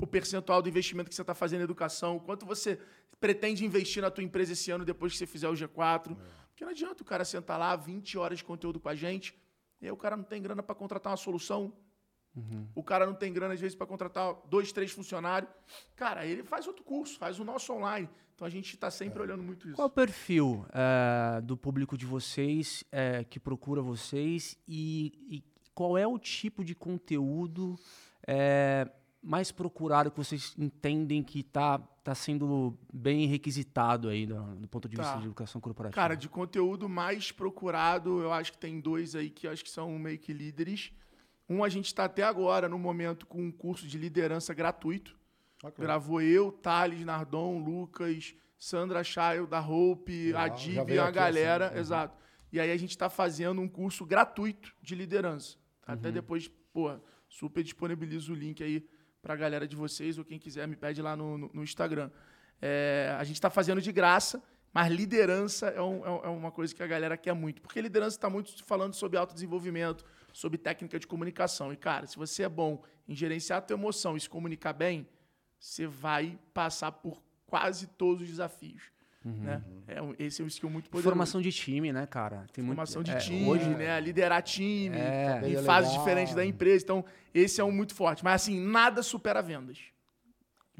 o percentual do investimento que você está fazendo em educação, quanto você pretende investir na tua empresa esse ano depois que você fizer o G4. É. Porque não adianta o cara sentar lá 20 horas de conteúdo com a gente, e aí o cara não tem grana para contratar uma solução, Uhum. O cara não tem grana, às vezes, para contratar dois, três funcionários. Cara, ele faz outro curso, faz o nosso online. Então a gente está sempre é. olhando muito isso. Qual o perfil é, do público de vocês é, que procura vocês e, e, qual é o tipo de conteúdo é, mais procurado que vocês entendem que está tá sendo bem requisitado aí do, do ponto de vista tá. de educação corporativa? Cara, de conteúdo mais procurado, eu acho que tem dois aí que acho que são meio que líderes. Um, a gente está até agora, no momento, com um curso de liderança gratuito. Okay. Gravou eu, Thales, Nardon, Lucas, Sandra Chaio, da Hope, a Dib e a galera. Assim. Exato. E aí a gente está fazendo um curso gratuito de liderança. Uhum. Até depois, pô, super disponibilizo o link aí para a galera de vocês, ou quem quiser me pede lá no, no, no Instagram. É, a gente está fazendo de graça, mas liderança é, um, é, é uma coisa que a galera quer muito. Porque liderança está muito falando sobre autodesenvolvimento, sobre técnica de comunicação. E, cara, se você é bom em gerenciar a tua emoção e se comunicar bem, você vai passar por quase todos os desafios. Uhum. Né? É, esse é um skill muito poderoso. Formação de time, né, cara? Tem Formação muito... de é, time, hoje... né? Liderar time é, em fases diferentes da empresa. Então, esse é um muito forte. Mas, assim, nada supera vendas.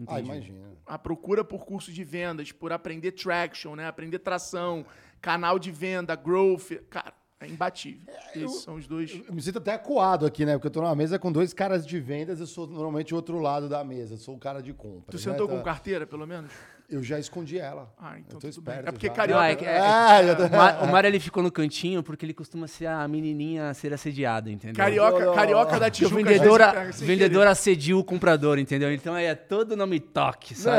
Ah, imagina. A procura por curso de vendas, por aprender traction, né? Aprender tração, canal de venda, growth. Cara, é imbatível. Esses eu- são os dois. Eu me sinto até acuado aqui, né? Porque eu tô numa mesa com dois caras de vendas, eu sou normalmente o outro lado da mesa, sou o cara de compra. Tu sentou com carteira, pelo menos? Eu já escondi ela. Ah, então eu tô tudo bem. esperto É porque já. carioca- Não, é é- tô- O Mar- ele ficou no cantinho porque ele costuma ser a menininha a ser assediada, entendeu? Carioca, carioca da o Tijuca. vendedor, sem vendedor assedia o comprador, entendeu? Então é todo nome toque, sabe?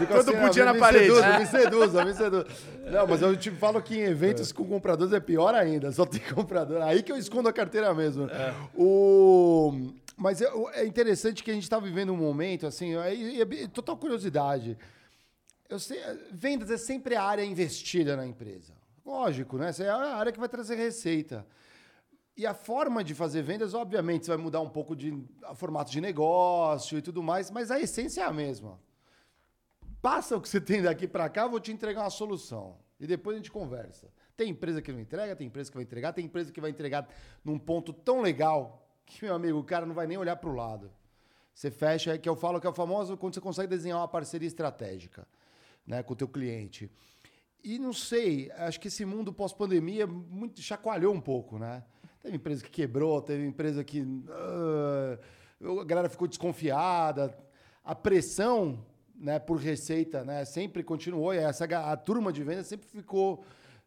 Não, Todo assim, na me parede. Seduza, me seduza, me seduza. Não, mas eu te falo que em eventos com compradores é pior ainda, só tem comprador. Aí que eu escondo a carteira mesmo. O... Mas é, é interessante que a gente está vivendo um momento, assim, é, é- é total curiosidade. Sei, vendas é sempre a área investida na empresa. Lógico, né? Essa é a área que vai trazer receita. E a forma de fazer vendas, obviamente, vai mudar um pouco de formato de negócio e tudo mais, mas a essência é a mesma. Passa o que você tem daqui para cá, eu vou te entregar uma solução. E depois a gente conversa. Tem empresa que não entrega, tem empresa que vai entregar, tem empresa que vai entregar num ponto tão legal que, meu amigo, o cara não vai nem olhar para o lado. Você fecha, que eu falo que é o famoso quando você consegue desenhar uma parceria estratégica né, com o teu cliente. E não sei, acho que esse mundo pós-pandemia muito chacoalhou um pouco, né? Teve empresa que quebrou, teve empresa que ah, a galera ficou desconfiada. A pressão, né, por receita, né, sempre continuou. E essa a turma de vendas sempre ficou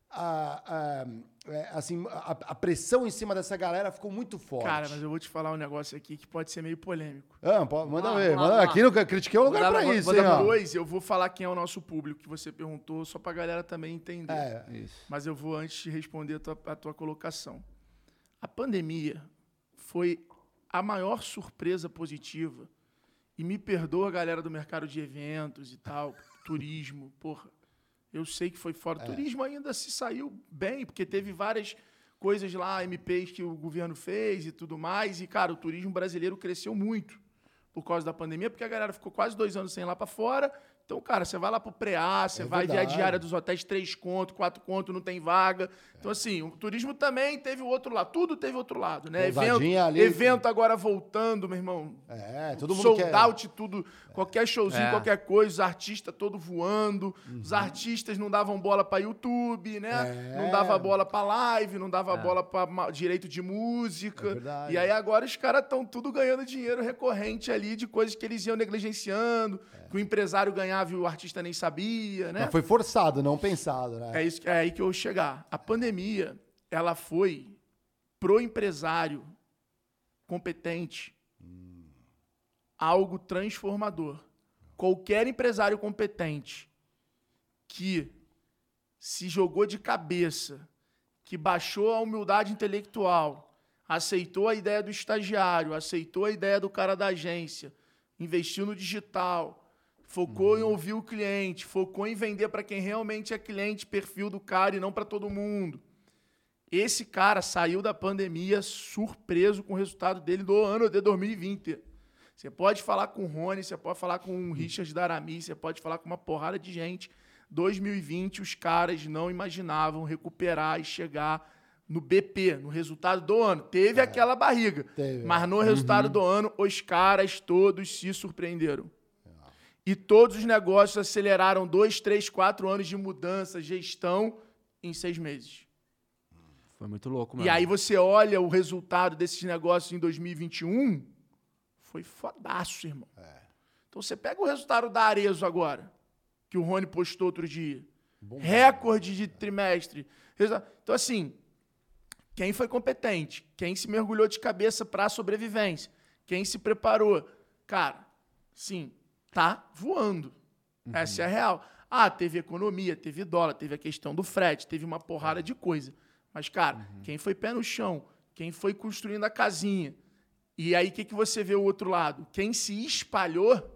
ah, ah, é, assim, a, a pressão em cima dessa galera ficou muito forte. Cara, mas eu vou te falar um negócio aqui que pode ser meio polêmico. Ah, pô, manda lá, ver, lá, manda lá. aqui no critiquei um lugar Vou dar- pra vou- isso, vou hein, dar ó. Dois, eu vou falar quem é o nosso público que você perguntou, só pra galera também entender. É, Isso. Mas eu vou antes de responder a tua, a tua colocação. A pandemia foi a maior surpresa positiva. E me perdoa a galera do mercado de eventos e tal, turismo, porra. Eu sei que foi fora. É. Turismo ainda se saiu bem, porque teve várias coisas lá, MPs que o governo fez e tudo mais. E, cara, o turismo brasileiro cresceu muito por causa da pandemia, porque a galera ficou quase dois anos sem ir lá para fora. Então, cara, você vai lá pro preá, você É vai ver a diária dos hotéis, três conto, quatro conto, não tem vaga. Então, assim, o turismo também teve o outro lado. Tudo teve outro lado, né? Evento, ali. evento agora voltando, meu irmão. é, todo mundo Sold quer... out, tudo. Qualquer showzinho, É. qualquer coisa, os artistas todo voando. Uhum. Os artistas não davam bola pra YouTube, né? É. Não dava bola pra live, não dava bola pra direito de música. É verdade. e aí agora os caras estão tudo ganhando dinheiro recorrente ali de coisas que eles iam negligenciando, que o empresário ganhava e o artista nem sabia, né? Mas foi forçado, não pensado, né? É, isso, é aí que eu vou chegar. A pandemia, ela foi pro empresário competente algo transformador. Qualquer empresário competente que se jogou de cabeça, que baixou a humildade intelectual, aceitou a ideia do estagiário, aceitou a ideia do cara da agência, investiu no digital, focou em ouvir o cliente, focou em vender para quem realmente é cliente, perfil do cara e não para todo mundo. Esse cara saiu da pandemia surpreso com o resultado dele do ano de 2020. Você pode falar com o Rony, você pode falar com o Richard Darami, você pode falar com uma porrada de gente. 2020, os caras não imaginavam recuperar e chegar no BP, no resultado do ano. Teve aquela barriga, Teve. mas no resultado do ano, os caras todos se surpreenderam. E todos os negócios aceleraram dois, três, quatro anos de mudança, gestão, em seis meses. Foi muito louco, E mano. aí você olha o resultado desses negócios em 2021, foi fodaço, irmão. Então você pega o resultado da Arezo agora, que o Rony postou outro dia. Recorde de trimestre. Então, assim, quem foi competente, quem se mergulhou de cabeça para a sobrevivência, quem se preparou, cara, sim, tá voando. Essa é a real. Ah, teve economia, teve dólar, teve a questão do frete, teve uma porrada de coisa. Mas, cara, quem foi pé no chão, quem foi construindo a casinha, e aí o que, que você vê o outro lado? Quem se espalhou,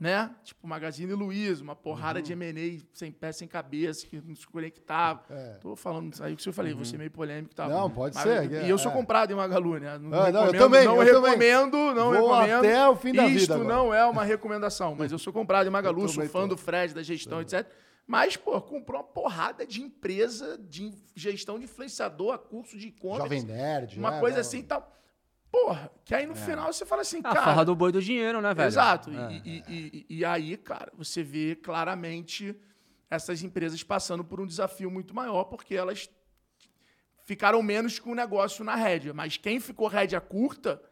né? Tipo Magazine Luiza, uma porrada de M&A sem pé, sem cabeça, que não se conectava. É. Tô falando isso aí que eu falei, você meio polêmico e tal. Não, pode Mas- ser, E eu sou é. comprado em Magalu, né? Não, Ah, não, eu recomendo, também, não eu também. recomendo, não Vou recomendo. até o fim da vida Isto não é uma recomendação, mas eu sou comprado em Magalu, sou também fã do Fred, da gestão, etc. Mas, pô, comprou uma porrada de empresa de gestão de influenciador a curso de e-commerce. Jovem Nerd, Uma né? coisa assim e tal. Porra, que aí no final você fala assim, A cara. farra do boi do dinheiro, né, velho? Exato. É. E, e- e- e aí, cara, você vê claramente essas empresas passando por um desafio muito maior, porque elas ficaram menos com o negócio na rédea. Mas quem ficou rédea curta,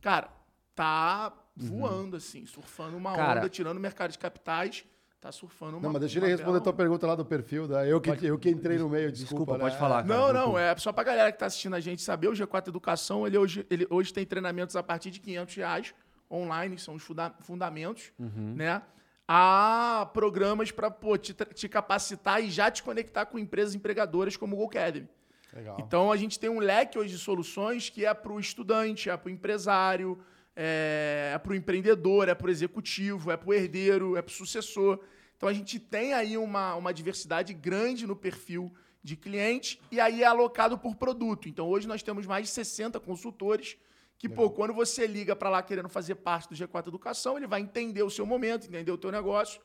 cara, tá voando, assim, surfando uma Cara- onda, tirando o mercado de capitais, tá surfando uma Não, mas deixa uma ele responder bela tua pergunta lá do perfil. Da... Eu, que, eu que entrei no meio, desculpa. Desculpa, né? pode falar. cara. Não, não, é só pra galera que tá assistindo a gente saber, o G4 Educação, ele hoje, ele hoje tem treinamentos a partir de 500 reais online, são os funda- fundamentos, Uhum. né? Há programas pra pô, te, te capacitar e já te conectar com empresas empregadoras como o Go Academy. Legal. Então a gente tem um leque hoje de soluções que é para o estudante, é para o empresário, é, é para o empreendedor, é para o executivo, é para o herdeiro, é para o sucessor. Então a gente tem aí uma, uma diversidade grande no perfil de cliente e aí é alocado por produto. Então hoje nós temos mais de 60 consultores que, pô, quando você liga para lá querendo fazer parte do G4 Educação, ele vai entender o seu momento, entender o teu negócio,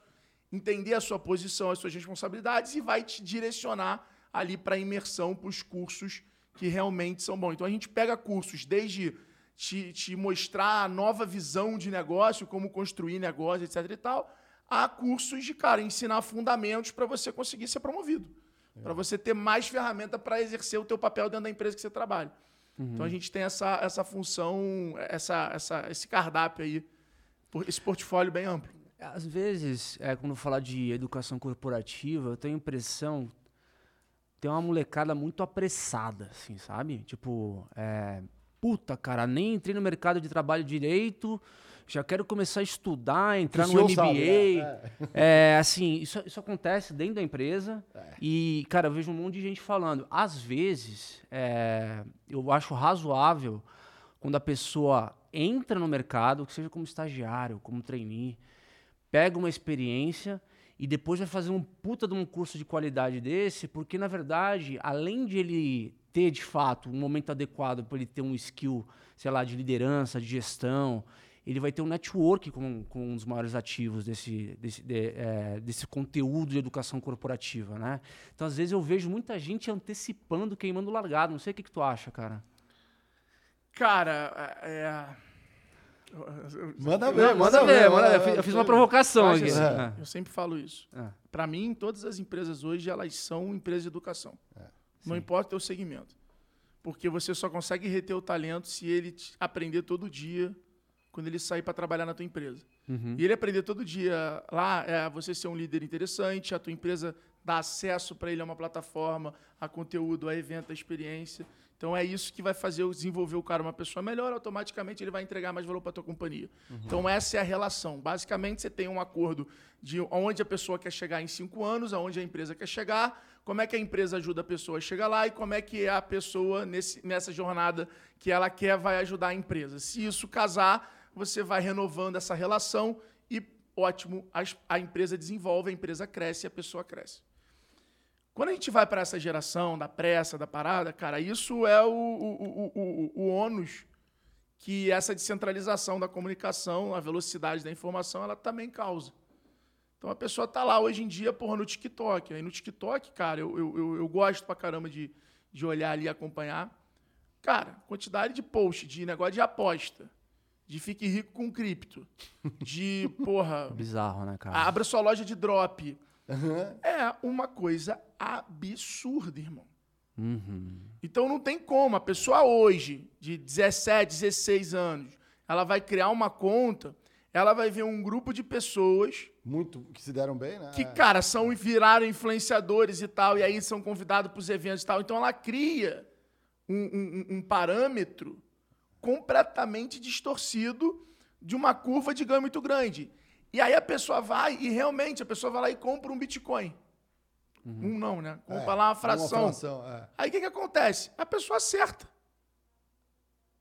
entender a sua posição, as suas responsabilidades e vai te direcionar ali para a imersão, para os cursos que realmente são bons. Então a gente pega cursos desde te, te mostrar a nova visão de negócio, como construir negócio, etc e tal, a cursos de, cara, ensinar fundamentos para você conseguir ser promovido. Para você ter mais ferramenta para exercer o teu papel dentro da empresa que você trabalha. Então a gente tem essa, essa função, essa, essa, esse cardápio aí, esse portfólio bem amplo. Às vezes, é, quando falar de educação corporativa, eu tenho a impressão tem uma molecada muito apressada, assim, sabe? Tipo, é, puta, cara, nem entrei no mercado de trabalho direito, já quero começar a estudar, entrar no senhor MBA. sabe, né? É, assim, isso, isso acontece dentro da empresa. É. E, cara, eu vejo um monte de gente falando. Às vezes, é, eu acho razoável quando a pessoa entra no mercado, que seja como estagiário, como trainee, pega uma experiência e depois vai fazer um puta de um curso de qualidade desse, porque, na verdade, além de ele ter, de fato, um momento adequado para ele ter um skill, sei lá, de liderança, de gestão, ele vai ter um network com, com um dos maiores ativos desse, desse, de- é, desse conteúdo de educação corporativa, né? Então, às vezes, eu vejo muita gente antecipando, queimando largado. Não sei o que, que tu acha, cara. Cara, é. eu- Manda ver, eu- manda Manda ver, ver, manda Eu fiz-. Eu fiz uma provocação Mas, aqui. assim, É. Eu sempre falo isso. É. Para mim, todas as empresas hoje, elas são empresas de educação. É, Não importa o teu segmento. Porque você só consegue reter o talento se ele aprender todo dia quando ele sair para trabalhar na tua empresa. Uhum. E ele aprender todo dia lá, é você ser um líder interessante, a tua empresa dá acesso para ele a uma plataforma, a conteúdo, a evento, a experiência. Então é isso que vai fazer desenvolver o cara uma pessoa melhor, automaticamente ele vai entregar mais valor para tua companhia. Então essa é a relação. Basicamente você tem um acordo de onde a pessoa quer chegar em cinco anos, aonde a empresa quer chegar, como é que a empresa ajuda a pessoa a chegar lá e como é que a pessoa nesse, nessa jornada que ela quer vai ajudar a empresa. Se isso casar, você vai renovando essa relação e ótimo, a, a empresa desenvolve, a empresa cresce e a pessoa cresce. Quando a gente vai para essa geração da pressa, da parada, cara, isso é o, o, o, o ônus que essa descentralização da comunicação, a velocidade da informação, ela também causa. Então a pessoa tá lá hoje em dia, porra, no TikTok. Aí no TikTok, cara, eu, eu, eu, gosto pra caramba de, de olhar ali e acompanhar. Cara, quantidade de post, de negócio de aposta, de fique rico com cripto, de, porra, Bizarro, né, cara? abra sua loja de drop. É uma coisa absurda, irmão. Uhum. Então não tem como. A pessoa hoje, de 17, 16 anos, ela vai criar uma conta, ela vai ver um grupo de pessoas Muito que se deram bem, né? que, cara, são viraram influenciadores e tal, e aí são convidados para os eventos e tal. Então ela cria um, um- um- parâmetro completamente distorcido de uma curva de ganho muito grande. E aí a pessoa vai e realmente a pessoa vai lá e compra um Bitcoin. Um não, né? Compra É, lá uma uma fração. fração, é. Aí o que, que acontece? A pessoa acerta.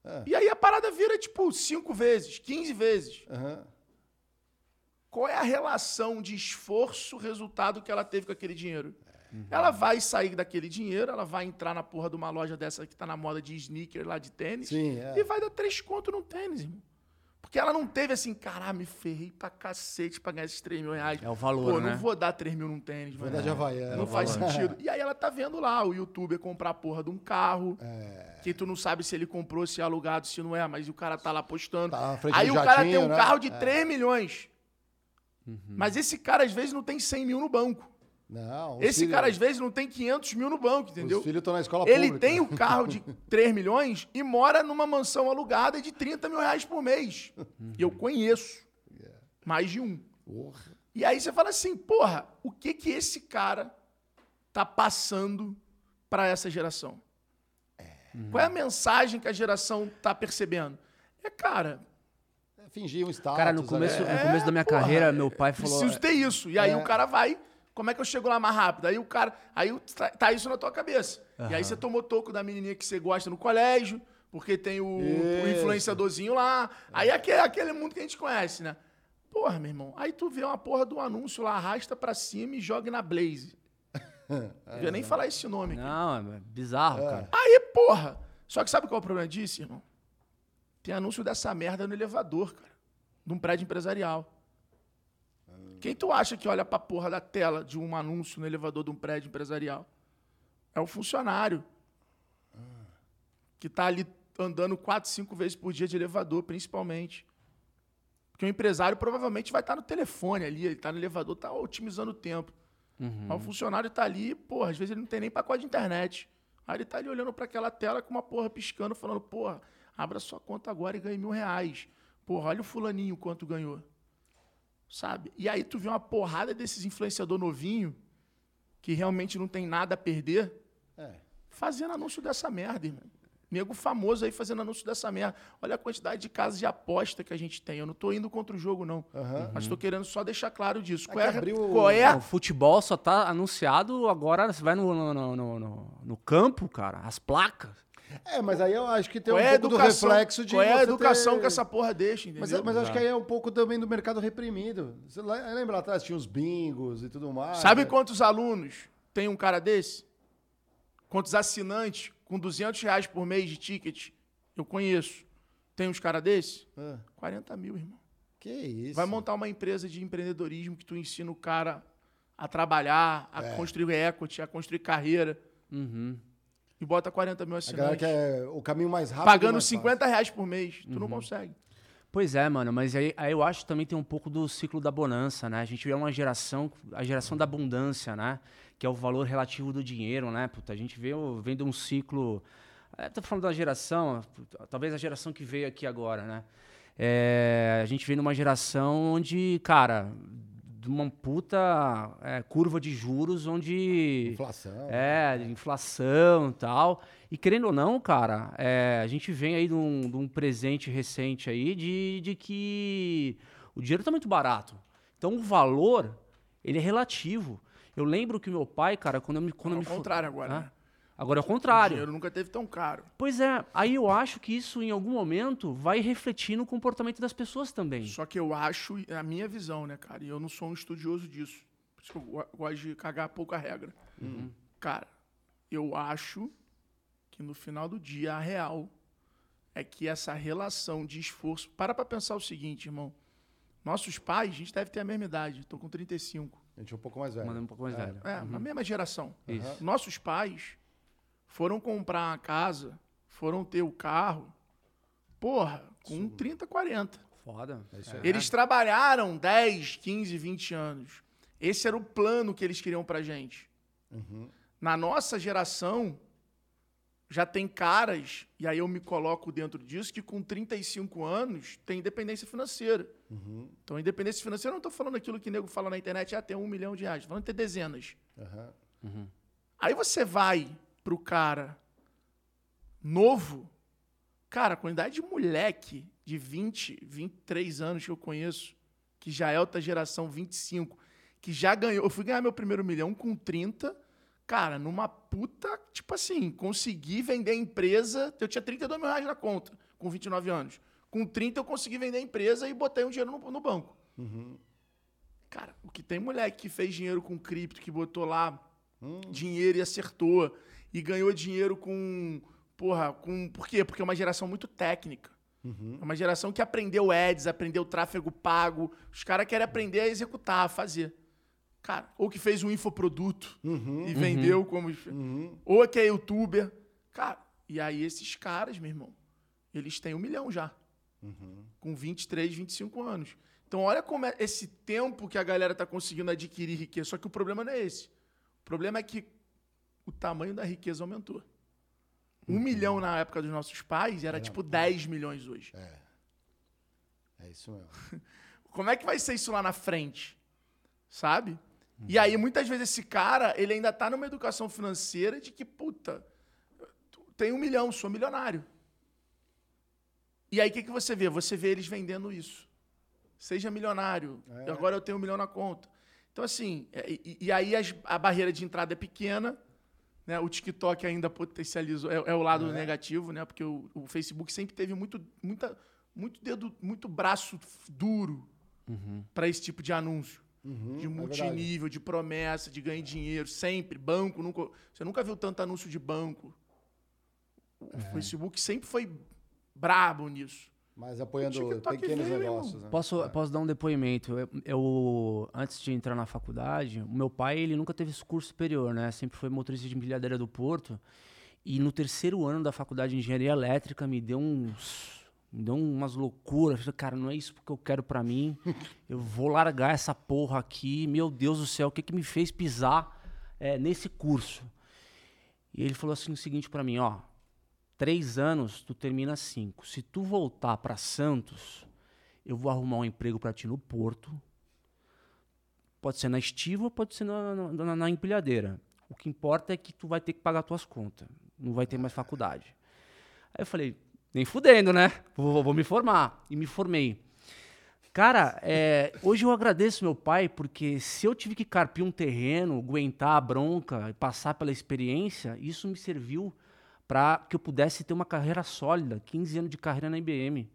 É. E aí a parada vira tipo 5 vezes, 15 vezes. Aham. Qual é a relação de esforço-resultado que ela teve com aquele dinheiro? Ela vai sair daquele dinheiro, ela vai entrar na porra de uma loja dessa que tá na moda de sneaker lá de tênis. Sim, é. E vai dar três conto no tênis, irmão. Porque ela não teve assim, caralho, me ferrei pra cacete pra ganhar esses 3 mil reais. É o valor, Pô, né? não vou dar 3 mil num tênis, Vou mano. dar de Havaiana. Não faz valor. sentido. E aí ela tá vendo lá o youtuber comprar a porra de um carro. É. Que tu não sabe se ele comprou, se é alugado, se não é, mas o cara tá lá postando. Tá na frente aí o cara jatinho, tem um né? carro de É. 3 milhões. Mas esse cara, às vezes, não tem 100 mil no banco. Não, Esse filhos- cara, às vezes, não tem 500 mil no banco, entendeu? Os filhos estão na escola Ele pública. tem o carro de 3 milhões e mora numa mansão alugada de 30 mil reais por mês. E eu conheço mais de um. Porra. E aí você fala assim, porra, o que que esse cara tá passando para essa geração? Qual é a mensagem que a geração tá percebendo? É, cara, É Fingir um status. Cara, no começo, ali. no começo da minha porra, carreira, meu pai falou. preciso ter isso. E aí É. o cara vai, como é que eu chego lá mais rápido? Aí o cara, aí tá, tá isso na tua cabeça. E aí você tomou toco da menininha que você gosta no colégio, porque tem o, o influenciadorzinho lá. Aí é aquele, aquele mundo que a gente conhece, né? Porra, meu irmão, aí tu vê uma porra do anúncio lá, arrasta pra cima e joga na Blaze. Não devia nem falar esse nome aqui. Não, é bizarro, cara. Aí, porra! Só que sabe qual é o problema disso, irmão? Tem anúncio dessa merda no elevador, cara. De um prédio empresarial. Quem tu acha que olha pra porra da tela de um anúncio no elevador de um prédio empresarial? É o funcionário. Que tá ali andando quatro, cinco vezes por dia de elevador, principalmente. Porque o empresário provavelmente vai estar no telefone ali, ele tá no elevador, tá otimizando o tempo. Mas o funcionário tá ali, porra, às vezes ele não tem nem pacote de internet. Aí ele tá ali olhando para aquela tela com uma porra piscando, falando, porra, abra sua conta agora e ganhe mil reais. Porra, olha o fulaninho quanto ganhou. Sabe? E aí tu vê uma porrada desses influenciador novinho, que realmente não tem nada a perder, É. fazendo anúncio dessa merda, irmão. Nego famoso aí fazendo anúncio dessa merda. Olha a quantidade de casas de aposta que a gente tem. Eu não tô indo contra o jogo, não. Mas tô querendo só deixar claro disso. Qual é, abriu o- qual é O futebol só tá anunciado agora, você vai no, no, no- no- no campo, cara, as placas. É, mas aí eu acho que tem Qual um é pouco do educação, reflexo de. qual é a educação ter- que essa porra deixa, entendeu? Mas, mas acho que aí é um pouco também do mercado reprimido. Você le- lembra lá atrás? Tinha os bingos e tudo mais. Sabe né? quantos alunos tem um cara desse? Quantos assinantes com 200 reais por mês de ticket eu conheço? Tem uns cara desse? Ah, 40 mil, irmão. que isso? Vai montar uma empresa de empreendedorismo que tu ensina o cara a trabalhar, a É. construir equity, a construir carreira Uhum. E bota 40 mil A galera assinantes. quer o caminho mais rápido. Pagando mais 50 reais por mês. Tu Uhum. não consegue. Pois é, mano, mas aí, aí eu acho que também tem um pouco do ciclo da bonança, né? A gente vê uma geração, a geração da abundância, né? Que é o valor relativo do dinheiro, né? Puta, a gente vê, o- vem de um ciclo. É, tô falando da geração, talvez a geração que veio aqui agora, né? É, a gente vem numa geração onde, cara, de uma puta é, curva de juros, onde. Inflação. É, de inflação e tal. E querendo ou não, cara, é, a gente vem aí de um, de um presente recente aí de, de que o dinheiro tá muito barato. Então o valor, ele é relativo. Eu lembro que meu pai, cara, quando eu me. Quando eu Ao me fu- contrário agora, né? Agora é o O contrário. dinheiro nunca teve tão caro. Pois é, aí eu acho que isso em algum momento vai refletir no comportamento das pessoas também. Só que eu acho, é a minha visão, né, cara? E eu não sou um estudioso disso. Por isso que eu go- gosto de cagar pouca regra. Cara, eu acho que no final do dia, a real é que essa relação de esforço. Para pra pensar o seguinte, irmão. Nossos pais, a gente deve ter a mesma idade. Tô com 35. A gente é um pouco mais velho. Manda um pouco mais velho. É, a mesma geração. Isso. Nossos pais foram comprar uma casa, foram ter o carro, porra, com 30, 40. Foda. É. Eles trabalharam 10, 15, 20 anos. Esse era o plano que eles queriam pra gente. Na nossa geração, já tem caras, e aí eu me coloco dentro disso, que com 35 anos tem independência financeira. Então, independência financeira, eu não estou falando aquilo que o nego fala na internet, ah, tem um milhão de reais. Estou falando ter dezenas. Aham. Aí você vai pro cara novo, cara, a quantidade de moleque de 20, 23 anos que eu conheço, que já é outra geração, 25, que já ganhou. Eu fui ganhar meu primeiro milhão com 30, cara, numa puta, tipo assim, consegui vender a empresa. Eu tinha 32 mil reais na conta, com 29 anos. Com 30 eu consegui vender a empresa e botei um dinheiro no, no banco. Cara, o que tem moleque que fez dinheiro com cripto, que botou lá dinheiro e acertou. E ganhou dinheiro com. Porra, com. Por quê? Porque é uma geração muito técnica. É uma geração que aprendeu ads, aprendeu tráfego pago. Os caras querem aprender a executar, a fazer. Cara, ou que fez um infoproduto e vendeu como. Ou que é youtuber. Cara, e aí esses caras, meu irmão, eles têm um milhão já. Com 23, 25 anos. Então, olha como é esse tempo que a galera tá conseguindo adquirir riqueza. Só que o problema não é esse. O problema é que o tamanho da riqueza aumentou. Um milhão na época dos nossos pais era, tipo 10 milhões hoje. É isso mesmo. Como é que vai ser isso lá na frente? Sabe? E aí, muitas vezes, esse cara, ele ainda tá numa educação financeira de que, puta, tem um milhão, sou milionário. E aí, o que, que você vê? Você vê eles vendendo isso. Seja milionário. É. Agora eu tenho um milhão na conta. Então, assim, é, e, e aí as- a barreira de entrada é pequena. Né? O TikTok ainda potencializou. É, é o lado É. negativo, né? Porque o, o Facebook sempre teve muito, muita, muito dedo, muito braço duro para esse tipo de anúncio. Uhum, De é multinível, de promessa, de ganhar dinheiro, sempre. Banco, nunca. Você nunca viu tanto anúncio de banco. O É. Facebook sempre foi brabo nisso. Mas apoiando pequenos veio, negócios. Né? Posso, É. posso dar um depoimento? Eu, eu, antes de entrar na faculdade, o meu pai ele nunca teve esse curso superior, né? Sempre foi motorista de empilhadeira do Porto. E no terceiro ano da faculdade de engenharia elétrica me deu uns, me deu umas loucuras. Falei, cara, não é isso que eu quero pra mim. Eu vou largar essa porra aqui. Meu Deus do céu, o que que me fez pisar é, nesse curso? E ele falou assim o seguinte pra mim, ó. Três anos, tu termina cinco. Se tu voltar pra Santos, eu vou arrumar um emprego para ti no Porto. Pode ser na estiva, pode ser na, na- na- empilhadeira. O que importa é que tu vai ter que pagar tuas contas. Não vai ter mais faculdade. Aí eu falei, nem fudendo, né? Vou- vou me formar. E me formei. Cara, é, hoje eu agradeço meu pai, porque se eu tive que carpir um terreno, aguentar a bronca e passar pela experiência, isso me serviu para que eu pudesse ter uma carreira sólida, 15 anos de carreira na IBM,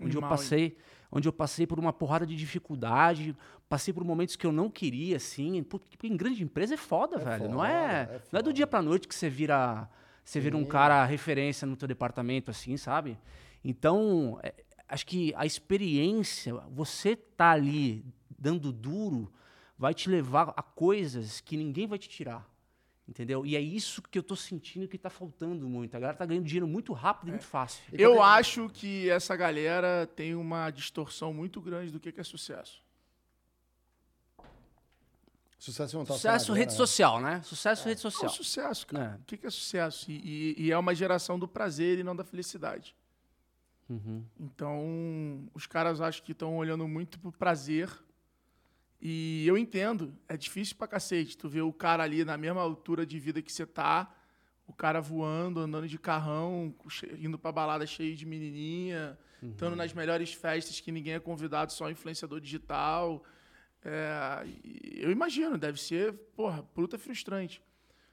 onde eu Animal, hein? passei, onde eu passei por uma porrada de dificuldade, passei por momentos que eu não queria, assim, porque em grande empresa é foda, É velho, não foda, é, é não é do dia pra noite que você vira, você vira um cara referência no teu departamento, assim, sabe? Então, é, acho que a experiência, você tá ali dando duro, vai te levar a coisas que ninguém vai te tirar. Entendeu? E é isso que eu tô sentindo que tá faltando muito. A galera tá ganhando dinheiro muito rápido e muito fácil. Eu acho que essa galera tem uma distorção muito grande do que que é sucesso. Sucesso não tá só Sucesso rede grana, social, né? Sucesso rede É o social. sucesso, cara. É. O que que é sucesso? E, e- e é uma geração do prazer e não da felicidade. Uhum. Então, os caras acham que estão olhando muito pro prazer. E eu entendo, é difícil pra cacete. Tu vê o cara ali na mesma altura de vida que você tá, o cara voando, andando de carrão, indo pra balada cheio de menininha, estando nas melhores festas que ninguém é convidado, só influenciador digital. É, eu imagino, deve ser, porra, puta frustrante.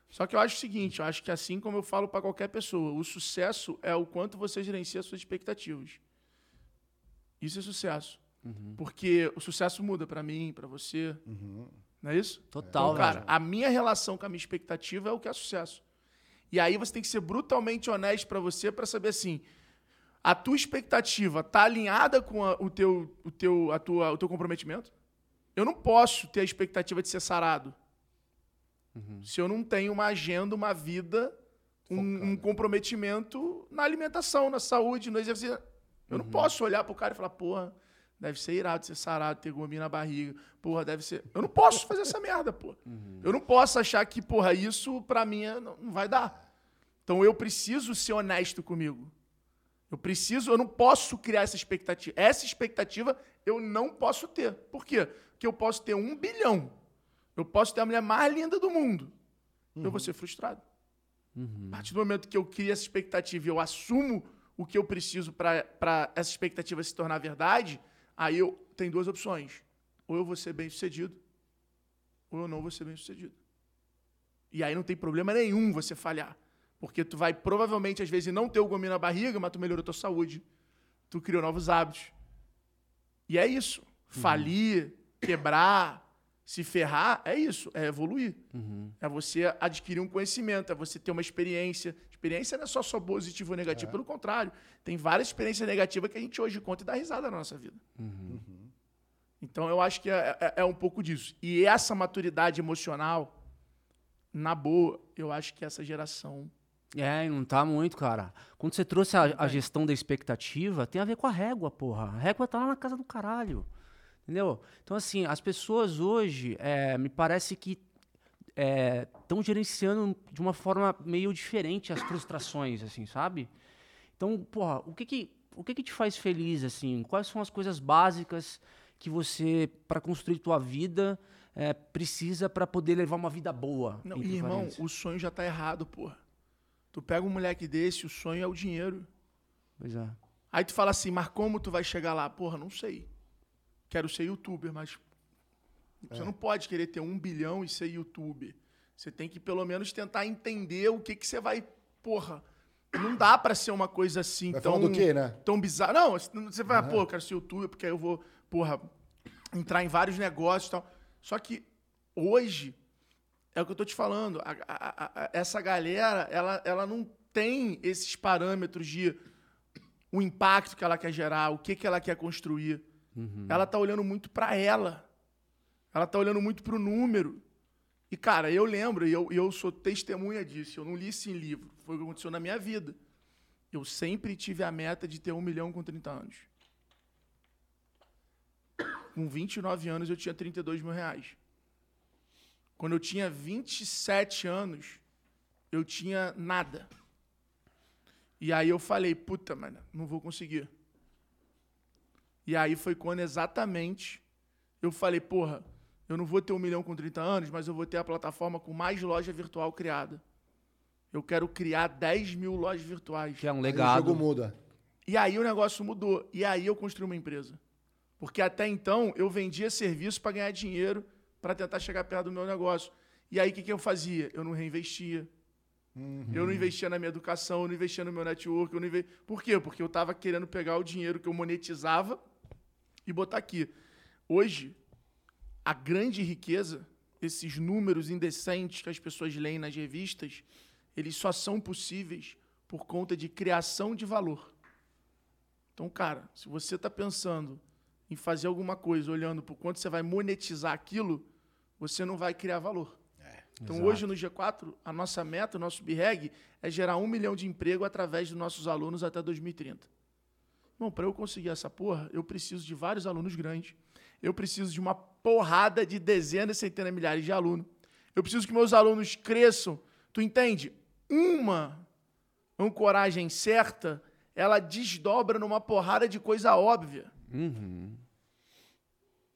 Só que eu acho o seguinte, eu acho que assim como eu falo pra qualquer pessoa, o sucesso é o quanto você gerencia as suas expectativas. Isso é sucesso. Porque o sucesso muda pra mim, pra você, Uhum. não é isso? Total, Então, cara, velho. a minha relação com a minha expectativa é o que é sucesso. E aí você tem que ser brutalmente honesto pra você pra saber assim, a tua expectativa tá alinhada com a- o teu o teu a tua o teu comprometimento? Eu não posso ter a expectativa de ser sarado. Se eu não tenho uma agenda, uma vida, um, um comprometimento na alimentação, na saúde, no exercício. Eu não posso olhar pro cara e falar, porra, deve ser irado ser sarado, ter gominho na barriga. Porra, deve ser. Eu não posso fazer essa merda, pô. Eu não posso achar que, porra, isso pra mim é- não, vai dar. Então eu preciso ser honesto comigo. Eu preciso, eu não posso criar essa expectativa. Essa expectativa eu não posso ter. Por quê? Porque eu posso ter um bilhão. Eu posso ter a mulher mais linda do mundo. Eu vou ser frustrado. A partir do momento que eu crio essa expectativa e eu assumo o que eu preciso para essa expectativa se tornar verdade, aí eu tenho duas opções. Ou eu vou ser bem sucedido, ou eu não vou ser bem sucedido. E aí não tem problema nenhum você falhar. Porque tu vai provavelmente, às vezes, não ter o gominho na barriga, mas tu melhorou tua saúde. Tu criou novos hábitos. E é isso. Falir, quebrar, se ferrar, é isso. É evoluir. É você adquirir um conhecimento, é você ter uma experiência. Experiência não é só, só positiva ou negativa, pelo contrário. Tem várias experiências negativas que a gente hoje conta e dá risada na nossa vida. Então eu acho que é, é- é um pouco disso. E essa maturidade emocional, na boa, eu acho que essa geração. É, não tá muito, cara. Quando você trouxe a, a gestão da expectativa, tem a ver com a régua, porra. A régua tá lá na casa do caralho. Entendeu? Então, assim, as pessoas hoje, é, me parece que estão gerenciando de uma forma meio diferente as frustrações, assim, sabe? Então, porra, o que que, o que que te faz feliz, assim? Quais são as coisas básicas que você, para construir tua vida, é, precisa para poder levar uma vida boa? Não, e, irmão, o sonho já tá errado, porra. Tu pega um moleque desse, o sonho é o dinheiro. Pois é. Aí tu fala assim, mas como tu vai chegar lá? Porra, não sei. Quero ser youtuber, mas você não pode querer ter um bilhão e ser youtuber. Você tem que pelo menos tentar entender o que que você vai. Porra, não dá pra ser uma coisa assim Vai tão. do quê, né? Tão bizarra. Não, você vai, pô, eu quero ser youtuber porque aí eu vou, porra, entrar em vários negócios e tal. Só que hoje, é o que eu tô te falando, a- a- a- essa galera, ela, ela não tem esses parâmetros de o impacto que ela quer gerar, o que, que ela quer construir. Ela tá olhando muito pra ela. Ela tá olhando muito pro número. E, cara, eu lembro, e eu, eu sou testemunha disso, eu não li isso em livro, foi o que aconteceu na minha vida. Eu sempre tive a meta de ter um milhão com 30 anos. Com 29 anos, eu tinha 32 mil reais. Quando eu tinha 27 anos, eu tinha nada. E aí eu falei, puta, mano, não vou conseguir. E aí foi quando exatamente eu falei, porra, eu não vou ter um milhão com 30 anos, mas eu vou ter a plataforma com mais loja virtual criada. Eu quero criar 10 mil lojas virtuais. Que é um Aí o legado. jogo muda. E aí o negócio mudou. E aí eu construí uma empresa. Porque até então eu vendia serviço para ganhar dinheiro para tentar chegar perto do meu negócio. E aí o que, que eu fazia? Eu não reinvestia. Eu não investia na minha educação, eu não investia no meu network. Eu não inve... Por quê? Porque eu estava querendo pegar o dinheiro que eu monetizava e botar aqui. Hoje, a grande riqueza, esses números indecentes que as pessoas leem nas revistas, eles só são possíveis por conta de criação de valor. Então, cara, se você está pensando em fazer alguma coisa olhando por quanto você vai monetizar aquilo, você não vai criar valor. Então, Exato. hoje no G4, a nossa meta, o nosso BREG, é gerar um milhão de emprego através dos nossos alunos até 2030. Bom, para eu conseguir essa porra, eu preciso de vários alunos grandes. Eu preciso de uma porrada de dezenas, centenas, milhares de alunos. Eu preciso que meus alunos cresçam. Tu entende? Uma ancoragem certa, ela desdobra numa porrada de coisa óbvia. Uhum.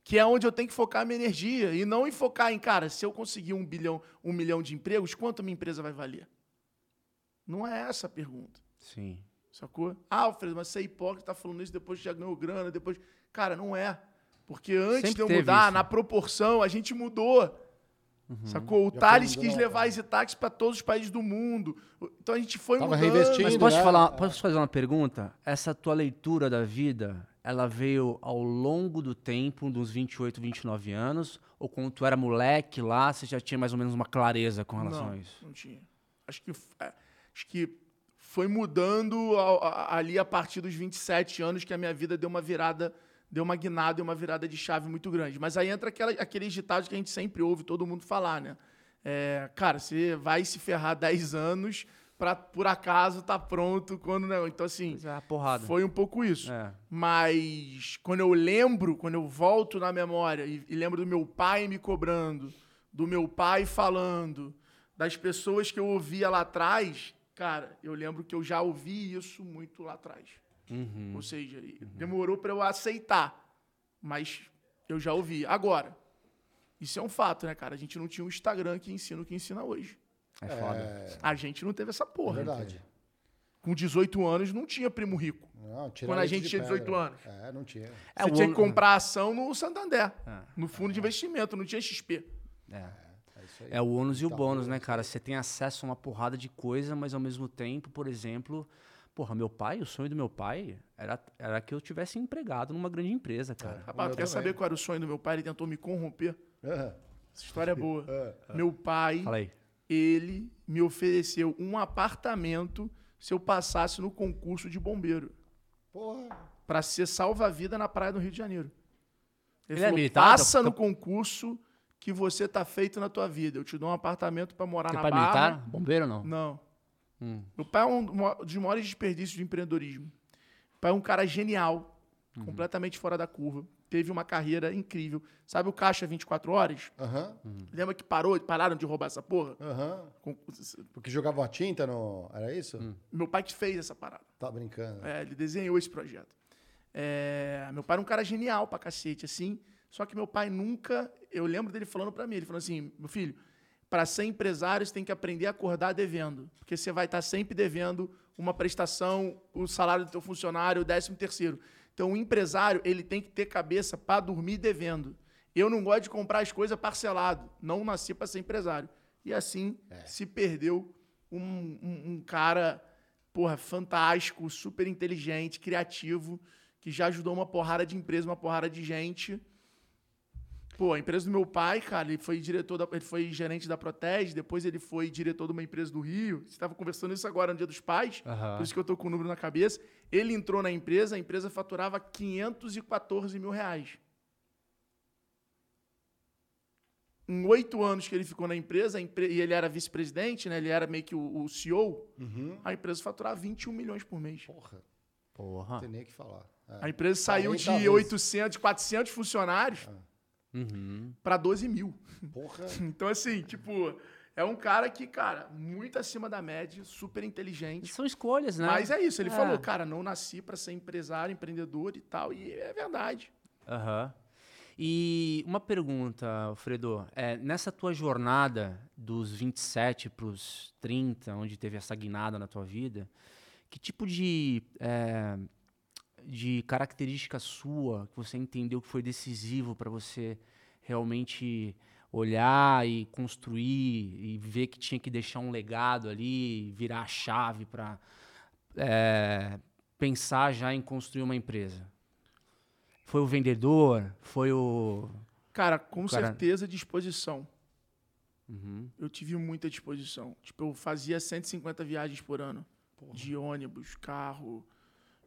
Que é onde eu tenho que focar a minha energia. E não em focar em, cara, se eu conseguir um bilhão, um milhão de empregos, quanto a minha empresa vai valer? Não é essa a pergunta. Sim. Sacou? Ah, Alfredo, mas você é hipócrita, tá falando isso depois que já ganhou grana, depois. Cara, não é. Porque antes Sempre de eu mudar, isso. na proporção, a gente mudou. Uhum. Sacou? O Já Thales quis levar cara. as Itax para todos os países do mundo. Então a gente foi Tava mudando. reinvestindo. Mas posso, né? falar, posso fazer uma pergunta? Essa tua leitura da vida, ela veio ao longo do tempo, dos 28, 29 anos? Ou quando tu era moleque lá, você já tinha mais ou menos uma clareza com relação não, a isso? Não tinha. Acho que, é, acho que foi mudando ali a partir dos 27 anos que a minha vida deu uma virada, deu uma guinada e uma virada de chave muito grande. Mas aí entra aquela, aqueles ditados que a gente sempre ouve todo mundo falar, né? É, cara, você vai se ferrar 10 anos pra, por acaso, tá pronto quando não. Então, assim, é, foi um pouco isso. É. Mas quando eu lembro, quando eu volto na memória e, e lembro do meu pai me cobrando, do meu pai falando, das pessoas que eu ouvia lá atrás, cara, eu lembro que eu já ouvi isso muito lá atrás. Uhum. Ou seja, demorou para eu aceitar, mas eu já ouvi. Agora, isso é um fato, né, cara? A gente não tinha um Instagram que ensina o que ensina hoje. É foda. A gente não teve essa É porra. verdade. Com 18 anos não tinha primo rico. Não, Quando a gente de tinha 18 pedra. anos. É, não tinha. É, Você o tinha que comprar ação no Santander, É. no fundo de investimento, não tinha XP. É. É isso aí. É o ônus e o Tá bônus, bom, né, cara? Você tem acesso a uma porrada de coisa, mas ao mesmo tempo, por exemplo, porra, meu pai, o sonho do meu pai era, era que eu tivesse empregado numa grande empresa, cara. Rapaz, meu quer também. saber qual era o sonho do meu pai? Ele tentou me corromper. É. Essa história é boa. É. Meu pai, Fala aí. ele me ofereceu um apartamento se eu passasse no concurso de bombeiro. Porra. Pra ser salva-vida na praia do Rio de Janeiro. Ele, Ele é falou, militar? passa Tá- no concurso que você tá feito na tua vida. Eu te dou um apartamento pra morar Teu na pai é Barra. militar? Bombeiro ou não? Não. Hum. Meu pai é um dos maiores desperdícios de empreendedorismo. Meu pai é um cara genial, Uhum. completamente fora da curva. teve uma carreira incrível. Sabe o Caixa 24 Horas? Aham. Lembra que parou, pararam de roubar essa porra? Aham. Com- Porque jogavam a tinta no. Era isso? Meu pai que fez essa parada. Tá brincando. É, ele desenhou esse projeto. É, meu pai era um cara genial pra cacete, assim. Só que meu pai nunca. Eu lembro dele falando pra mim: ele falou assim, meu filho, para ser empresário, você tem que aprender a acordar devendo. Porque você vai estar sempre devendo uma prestação, o salário do teu funcionário, o décimo terceiro. Então, o empresário, ele tem que ter cabeça para dormir devendo. Eu não gosto de comprar as coisas parcelado. Não nasci para ser empresário. E assim se perdeu um, um- um cara, porra, fantástico, super inteligente, criativo, que já ajudou uma porrada de empresa, uma porrada de gente. Pô, a empresa do meu pai, cara, ele foi diretor, da- ele foi gerente da Protege, depois ele foi diretor de uma empresa do Rio. Você estava conversando isso agora no Dia dos Pais, Aham. por isso que eu tô com o número na cabeça. Ele entrou na empresa, a empresa faturava 514 mil reais. Em oito anos que ele ficou na empresa, empre- e ele era vice-presidente, né? Ele era meio que o, o CEO, Uhum. a empresa faturava 21 milhões por mês. Porra, Porra. não tem nem o que falar. É. A empresa saiu de 40 vezes. 800, 400 funcionários Uhum. para 12 mil. Porra. Então, assim, tipo, é um cara que, cara, muito acima da média, super inteligente. São escolhas, né? Mas é isso, ele É. falou, cara, não nasci para ser empresário, empreendedor e tal, e é verdade. Aham. E uma pergunta, Alfredo. É, nessa tua jornada dos 27 para os 30, onde teve essa guinada na tua vida, que tipo de, é, de característica sua que você entendeu que foi decisivo para você realmente olhar e construir e ver que tinha que deixar um legado ali, virar a chave para pensar já em construir uma empresa? Foi o vendedor? Foi o. Cara, com Cara- certeza disposição. Uhum. Eu tive muita disposição. Tipo, eu fazia 150 viagens por ano. De ônibus, carro.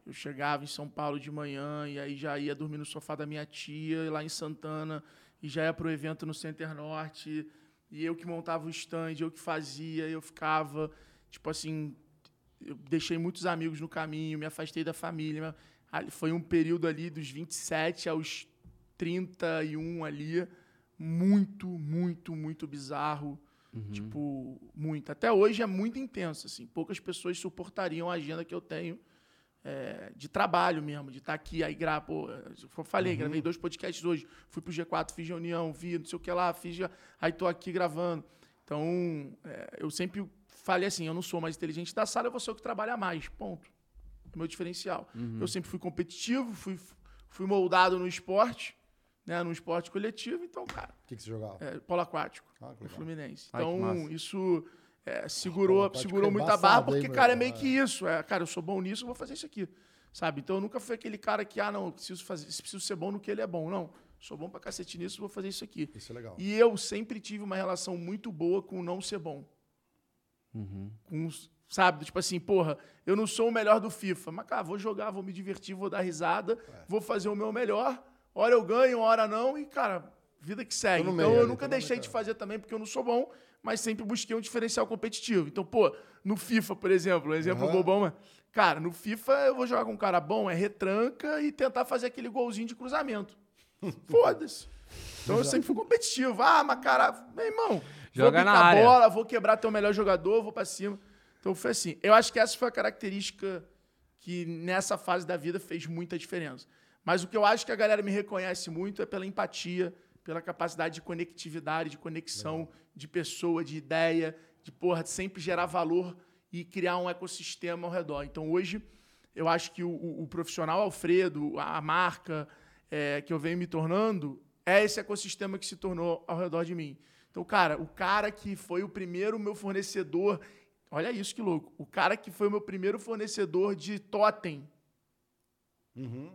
Eu chegava em São Paulo de manhã e aí já ia dormir no sofá da minha tia, lá em Santana, e já ia pro evento no Center Norte. E eu que montava o stand, eu que fazia, eu ficava. Tipo assim, eu deixei muitos amigos no caminho, me afastei da família. Ali Foi um período ali dos 27 aos 31 ali, muito, muito, muito bizarro. Tipo, muito. Até hoje é muito intenso, assim. Poucas pessoas suportariam a agenda que eu tenho é, de trabalho mesmo, de estar aqui, aí gravar, pô, eu falei, gravei dois podcasts hoje, fui pro G4, fiz reunião, vi não sei o que lá, fiz, aí tô aqui gravando. Então, é, eu sempre falei assim, eu não sou mais inteligente da sala, eu vou ser o que trabalha mais, ponto. É meu diferencial. Eu sempre fui competitivo, fui, fui moldado no esporte, né, no esporte coletivo, então, cara, O que, que você jogava? é, polo aquático, Ah, no. Fluminense. Ai, Então, massa. isso é, segurou, segurou muita embaçado, barra, porque, meu cara, é meio que isso. É, cara, eu sou bom nisso, eu vou fazer isso aqui. Sabe? Então, eu nunca fui aquele cara que, ah, não, preciso, fazer, preciso ser bom no que ele é bom. Não, sou bom pra cacete nisso, vou fazer isso aqui. Isso é legal. E eu sempre tive uma relação muito boa com não ser bom. Uhum. Com, sabe? Tipo assim, porra, eu não sou o melhor do FIFA, mas, cara, vou jogar, vou me divertir, vou dar risada, É. vou fazer o meu melhor. Hora eu ganho, hora não, e, cara, vida que segue. no Então, meio eu nunca deixei meio, de fazer também, porque eu não sou bom, mas sempre busquei um diferencial competitivo. Então, pô, no FIFA, por exemplo, um exemplo Aham. bobão, mas, cara, no FIFA eu vou jogar com um cara bom, é retranca e tentar fazer aquele golzinho de cruzamento. Foda-se. Então eu sempre fui competitivo. Ah, mas cara, meu irmão, Joga vou na área. bola, vou quebrar teu melhor jogador, vou pra cima. Então foi assim. Eu acho que essa foi a característica que nessa fase da vida fez muita diferença. Mas o que eu acho que a galera me reconhece muito é pela empatia, pela capacidade de conectividade, de conexão, de pessoa, de ideia, de porra, de sempre gerar valor e criar um ecossistema ao redor. Então hoje eu acho que o, o- profissional Alfredo, a, a marca é, que eu venho me tornando, é esse ecossistema que se tornou ao redor de mim. Então, cara, o cara que foi o primeiro meu fornecedor, olha isso que louco, o cara que foi o meu primeiro fornecedor de totem Uhum.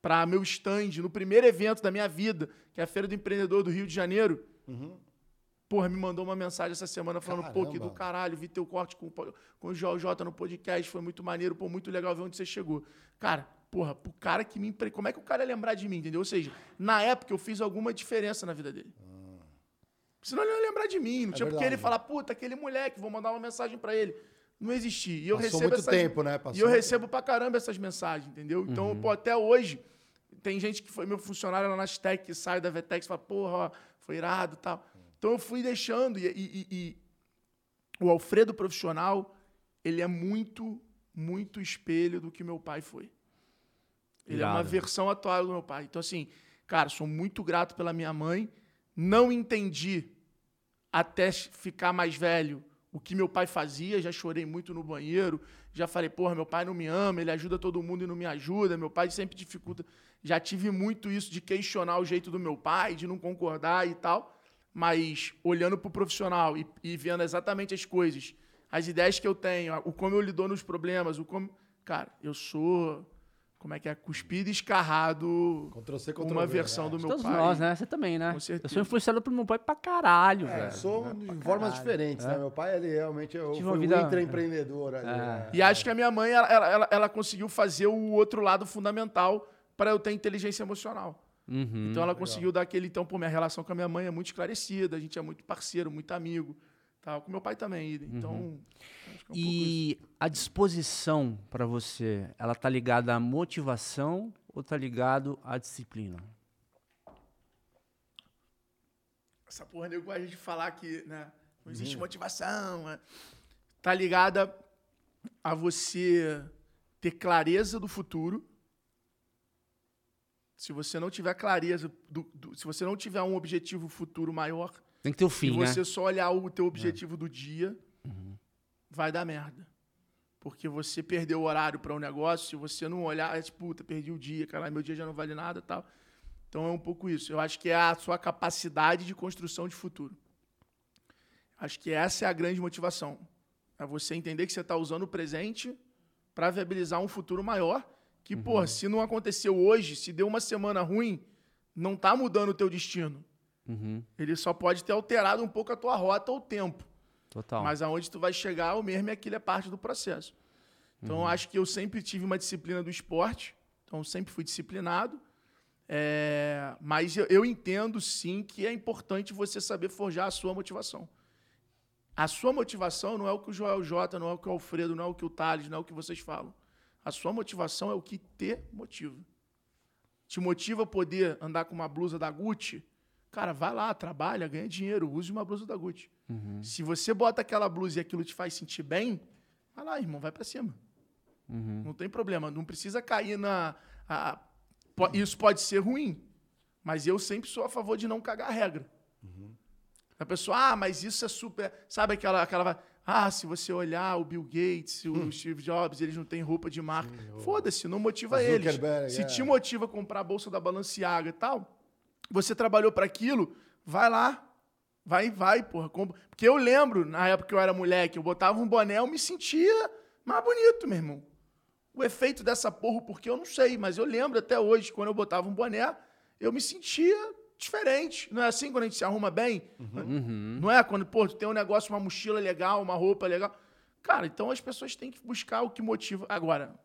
Para meu stand no primeiro evento da minha vida, que é a Feira do Empreendedor do Rio de Janeiro. Uhum. Porra, me mandou uma mensagem essa semana falando, pô, que do Caramba. caralho, vi teu corte com, com o JJ no podcast, foi muito maneiro, pô, muito legal ver onde você chegou. Cara, porra, pro cara que me empre... Como é que o cara ia lembrar de mim, entendeu? Ou seja, na época eu fiz alguma diferença na vida dele. Senão ele não ia lembrar de mim, não É tinha porque verdade. ele falar, puta, aquele moleque, vou mandar uma mensagem pra ele. Não existia. E eu Passou recebo muito essas... tempo, né? E Passou eu muito recebo pra caramba essas mensagens, entendeu? Então, Uhum. pô, até hoje, tem gente que foi meu funcionário lá na Stec, que sai da Vetex e fala, porra, ó, foi irado e tal. Então eu fui deixando. E, e, e, o Alfredo profissional, ele é muito, muito espelho do que meu pai foi. Ele Irado. é uma versão atual do meu pai. Então, assim, cara, sou muito grato pela minha mãe. Não entendi até ficar mais velho o que meu pai fazia, já chorei muito no banheiro, já falei, porra, meu pai não me ama, ele ajuda todo mundo e não me ajuda, meu pai sempre dificulta. Já tive muito isso de questionar o jeito do meu pai, de não concordar e tal, mas olhando para o profissional e, e, vendo exatamente as coisas, as ideias que eu tenho, o como eu lido nos problemas, o como. Cara, eu sou como é que é? Cuspido e escarrado. Ctrl-C, Ctrl uma versão né? do meu Todos pai. nós, né? Você também, né? Com certeza. Eu sou influenciado pelo meu pai pra caralho, é, velho. Sou de formas diferentes, é. né? Meu pai, ele realmente é foi vida... um intraempreendedor. Ali, é. né? E acho que a minha mãe, ela, ela, ela conseguiu fazer o outro lado fundamental para eu ter inteligência emocional. Uhum, então ela legal. conseguiu dar aquele. Então, pô, minha relação com a minha mãe é muito esclarecida, a gente é muito parceiro, muito amigo. Tal. Com meu pai também. Então. Uhum. É um e a disposição para você, ela tá ligada à motivação ou tá ligado à disciplina? Essa porra nego a gente falar que, né? Não existe uhum. motivação. Né? Tá ligada a você ter clareza do futuro. Se você não tiver clareza, do, do, se você não tiver um objetivo futuro maior, tem que ter o fim, Se você né? só olhar o teu objetivo é. do dia, uhum. vai dar merda. Porque você perdeu o horário para um negócio, se você não olhar, é tipo, puta, perdi o dia, cara, meu dia já não vale nada tal. Então é um pouco isso. Eu acho que é a sua capacidade de construção de futuro. Acho que essa é a grande motivação. É você entender que você está usando o presente para viabilizar um futuro maior. Que, uhum. pô, se não aconteceu hoje, se deu uma semana ruim, não está mudando o teu destino. Uhum. Ele só pode ter alterado um pouco a tua rota ou o tempo. Total. Mas aonde tu vai chegar, o mesmo é aquilo é parte do processo. Então, uhum. acho que eu sempre tive uma disciplina do esporte. Então, sempre fui disciplinado. É... Mas eu, eu entendo, sim, que é importante você saber forjar a sua motivação. A sua motivação não é o que o Joel J, não é o que o Alfredo, não é o que o Thales, não é o que vocês falam. A sua motivação é o que te motiva. Te motiva a poder andar com uma blusa da Gucci? Cara, vai lá, trabalha, ganha dinheiro, use uma blusa da Gucci. Uhum. Se você bota aquela blusa e aquilo te faz sentir bem, vai lá, irmão, vai para cima. Uhum. Não tem problema, não precisa cair na. A, isso pode ser ruim, mas eu sempre sou a favor de não cagar a regra. Uhum. A pessoa, ah, mas isso é super. Sabe aquela. aquela ah, se você olhar o Bill Gates, o hum. Steve Jobs, eles não têm roupa de marca. Foda-se, não motiva eles. Se é. te motiva a comprar a bolsa da Balenciaga e tal, você trabalhou para aquilo, vai lá. Vai, vai, porra. Porque eu lembro, na época que eu era moleque, eu botava um boné, eu me sentia mais bonito, meu irmão. O efeito dessa porra, porque eu não sei, mas eu lembro até hoje, quando eu botava um boné, eu me sentia diferente. Não é assim quando a gente se arruma bem? Uhum. Não é quando, pô, tu tem um negócio, uma mochila legal, uma roupa legal. Cara, então as pessoas têm que buscar o que motiva. Agora,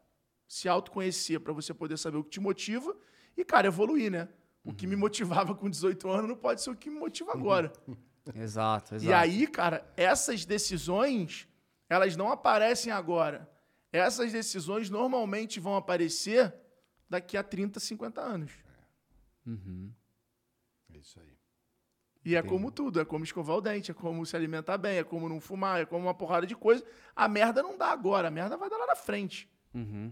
se autoconhecer para você poder saber o que te motiva e, cara, evoluir, né? O que me motivava com 18 anos não pode ser o que me motiva agora. exato, exato. E aí, cara, essas decisões, elas não aparecem agora. Essas decisões normalmente vão aparecer daqui a 30, 50 anos. Uhum. É isso aí. E é como tudo, é como escovar o dente, é como se alimentar bem, é como não fumar, é como uma porrada de coisa. A merda não dá agora, a merda vai dar lá na frente. Uhum.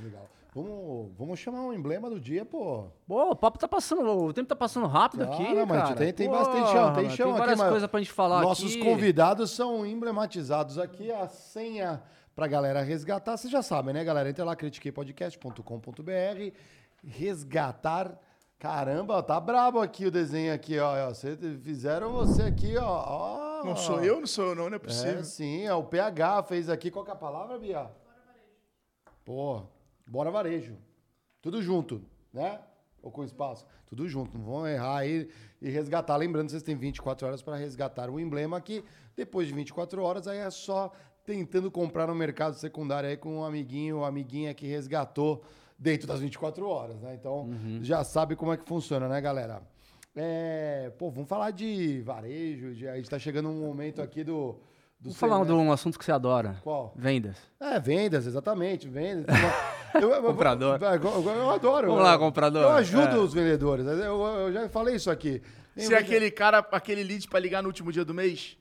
Legal. Vamos, vamos chamar um emblema do dia, pô. Pô, o papo tá passando, o tempo tá passando rápido ah, aqui, não, cara. Tem, tem pô, bastante chão, tem chão tem várias aqui, coisas pra gente falar Nossos aqui. convidados são emblematizados aqui, a senha pra galera resgatar, vocês já sabem, né, galera? Entra lá, critiquepodcast.com.br, resgatar... Caramba, tá brabo aqui o desenho aqui, ó. Vocês fizeram você aqui, ó. ó. Não sou eu, não sou eu não, não é possível. É, sim, é o PH fez aqui. Qual que é a palavra, Bia? Pô, bora varejo. Tudo junto, né? Ou com espaço? Tudo junto. Não vão errar aí e resgatar. Lembrando, vocês têm 24 horas para resgatar o emblema aqui. Depois de 24 horas, aí é só tentando comprar no mercado secundário aí com um amiguinho ou amiguinha que resgatou dentro das 24 horas, né? Então, uhum. já sabe como é que funciona, né, galera? É, pô, vamos falar de varejo. De, a gente tá chegando um momento aqui do. Do Vamos falar de um assunto que você adora. Qual? Vendas. É, vendas, exatamente. Vendas. Eu, eu- Comprador. Eu, eu- eu adoro. Vamos lá, comprador. Eu ajudo É. os vendedores. Eu, eu já falei isso aqui. Se é aquele cara, aquele lead pra ligar no último dia do mês?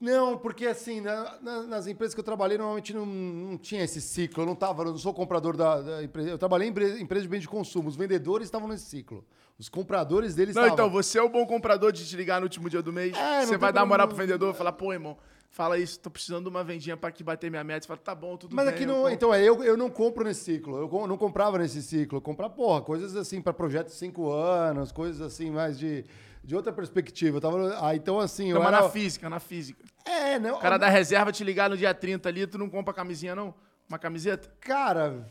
Não, porque assim, na- na- nas empresas que eu trabalhei, normalmente não, não tinha esse ciclo. Eu não tava, eu não sou comprador da, da empresa. Eu trabalhei em empre- empresa de bem de consumo. Os vendedores estavam nesse ciclo. Os compradores deles Não, estavam. então, você é o bom comprador de te ligar no último dia do mês. É, não você vai dar moral pro vendedor e falar, pô, irmão, fala isso, tô precisando de uma vendinha pra aqui bater minha meta. Você fala, tá bom, tudo Mas bem. aqui eu não. Então, é, eu, eu não compro nesse ciclo. Eu não comprava nesse ciclo. Eu comprava, porra, coisas assim para projetos de cinco anos, coisas assim mais de, de outra perspectiva. Eu tava, ah, então, assim. Não, eu mas era, na física, na física. É, não. O cara da reserva te ligar no dia 30 ali, tu não compra camisinha, não? Uma camiseta? Cara,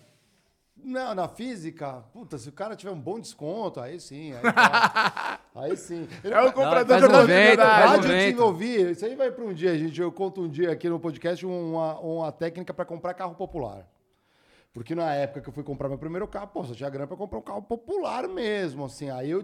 não, na física, puta, se o cara tiver um bom desconto, aí sim. Aí, tá. Aí sim. É o comprador de um verdade. evento. desenvolvi. Isso aí vai para um dia, gente. Eu conto um dia aqui no podcast uma, uma técnica para comprar carro popular. Porque na época que eu fui comprar meu primeiro carro, pô, só tinha grana para comprar um carro popular mesmo, assim. Aí eu,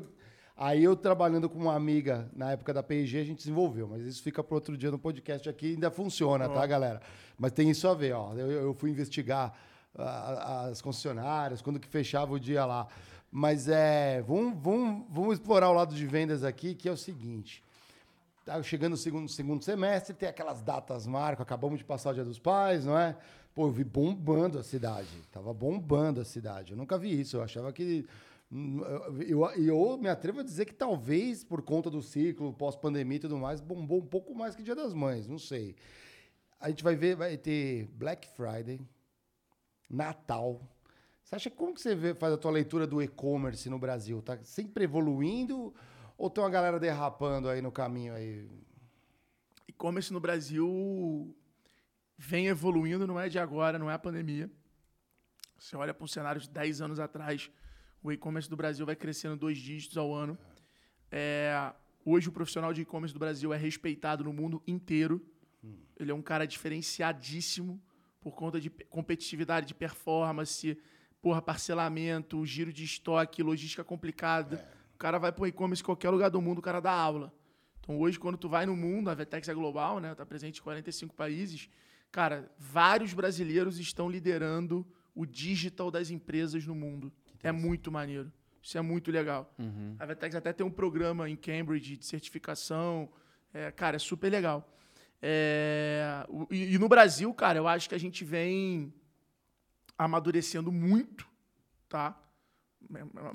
aí eu trabalhando com uma amiga na época da P&G, a gente desenvolveu. Mas isso fica para outro dia no podcast aqui. Ainda funciona, tá, galera? Mas tem isso a ver, ó. Eu, eu fui investigar as concessionárias, quando que fechava o dia lá. Mas é, vamos, vamos, vamos explorar o lado de vendas aqui, que é o seguinte. Tá chegando o segundo, segundo semestre, tem aquelas datas marco, acabamos de passar o Dia dos Pais, não é? Pô, eu vi bombando a cidade. Tava bombando a cidade. Eu nunca vi isso. Eu achava que. Eu, eu, eu me atrevo a dizer que talvez, por conta do ciclo, pós-pandemia e tudo mais, bombou um pouco mais que Dia das Mães, não sei. A gente vai ver, vai ter Black Friday, Natal. Você acha como que você vê, faz a tua leitura do e-commerce no Brasil? Tá sempre evoluindo ou tem uma galera derrapando aí no caminho aí? E-commerce no Brasil vem evoluindo, não é de agora, não é a pandemia. Você olha para um cenário de 10 anos atrás, o e-commerce do Brasil vai crescendo dois dígitos ao ano. É, hoje o profissional de e-commerce do Brasil é respeitado no mundo inteiro. Ele é um cara diferenciadíssimo por conta de pe- competitividade, de performance, porra, parcelamento, giro de estoque, logística complicada. O cara vai pro e-commerce em qualquer lugar do mundo, o cara dá aula. Então hoje, quando tu vai no mundo, a Vetex é global, né? Tá presente em 45 países. Cara, vários brasileiros estão liderando o digital das empresas no mundo. É muito maneiro. Isso é muito legal. A Vetex até tem um programa em Cambridge de certificação. É, cara, é super legal. É, e, e no Brasil, cara, eu acho que a gente vem amadurecendo muito, tá?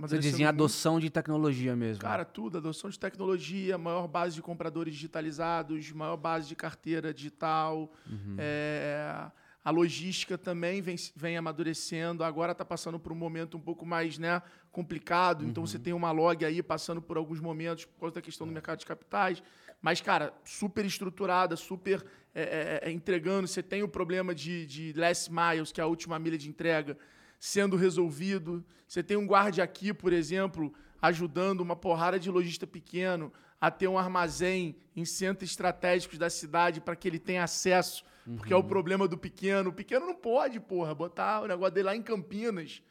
Você dizia em muito. adoção de tecnologia mesmo. Cara, tudo, adoção de tecnologia, maior base de compradores digitalizados, maior base de carteira digital. é, a logística também vem, vem amadurecendo. Agora está passando por um momento um pouco mais né, complicado. Então você tem uma log aí passando por alguns momentos por causa da questão do mercado de capitais. Mas, cara, super estruturada, super é, é, é, entregando. Você tem o problema de, de last miles, que é a última milha de entrega, sendo resolvido. Você tem um guarda aqui, por exemplo, ajudando uma porrada de lojista pequeno a ter um armazém em centros estratégicos da cidade para que ele tenha acesso. Porque é o problema do pequeno. O pequeno não pode, porra, botar o negócio dele lá em Campinas.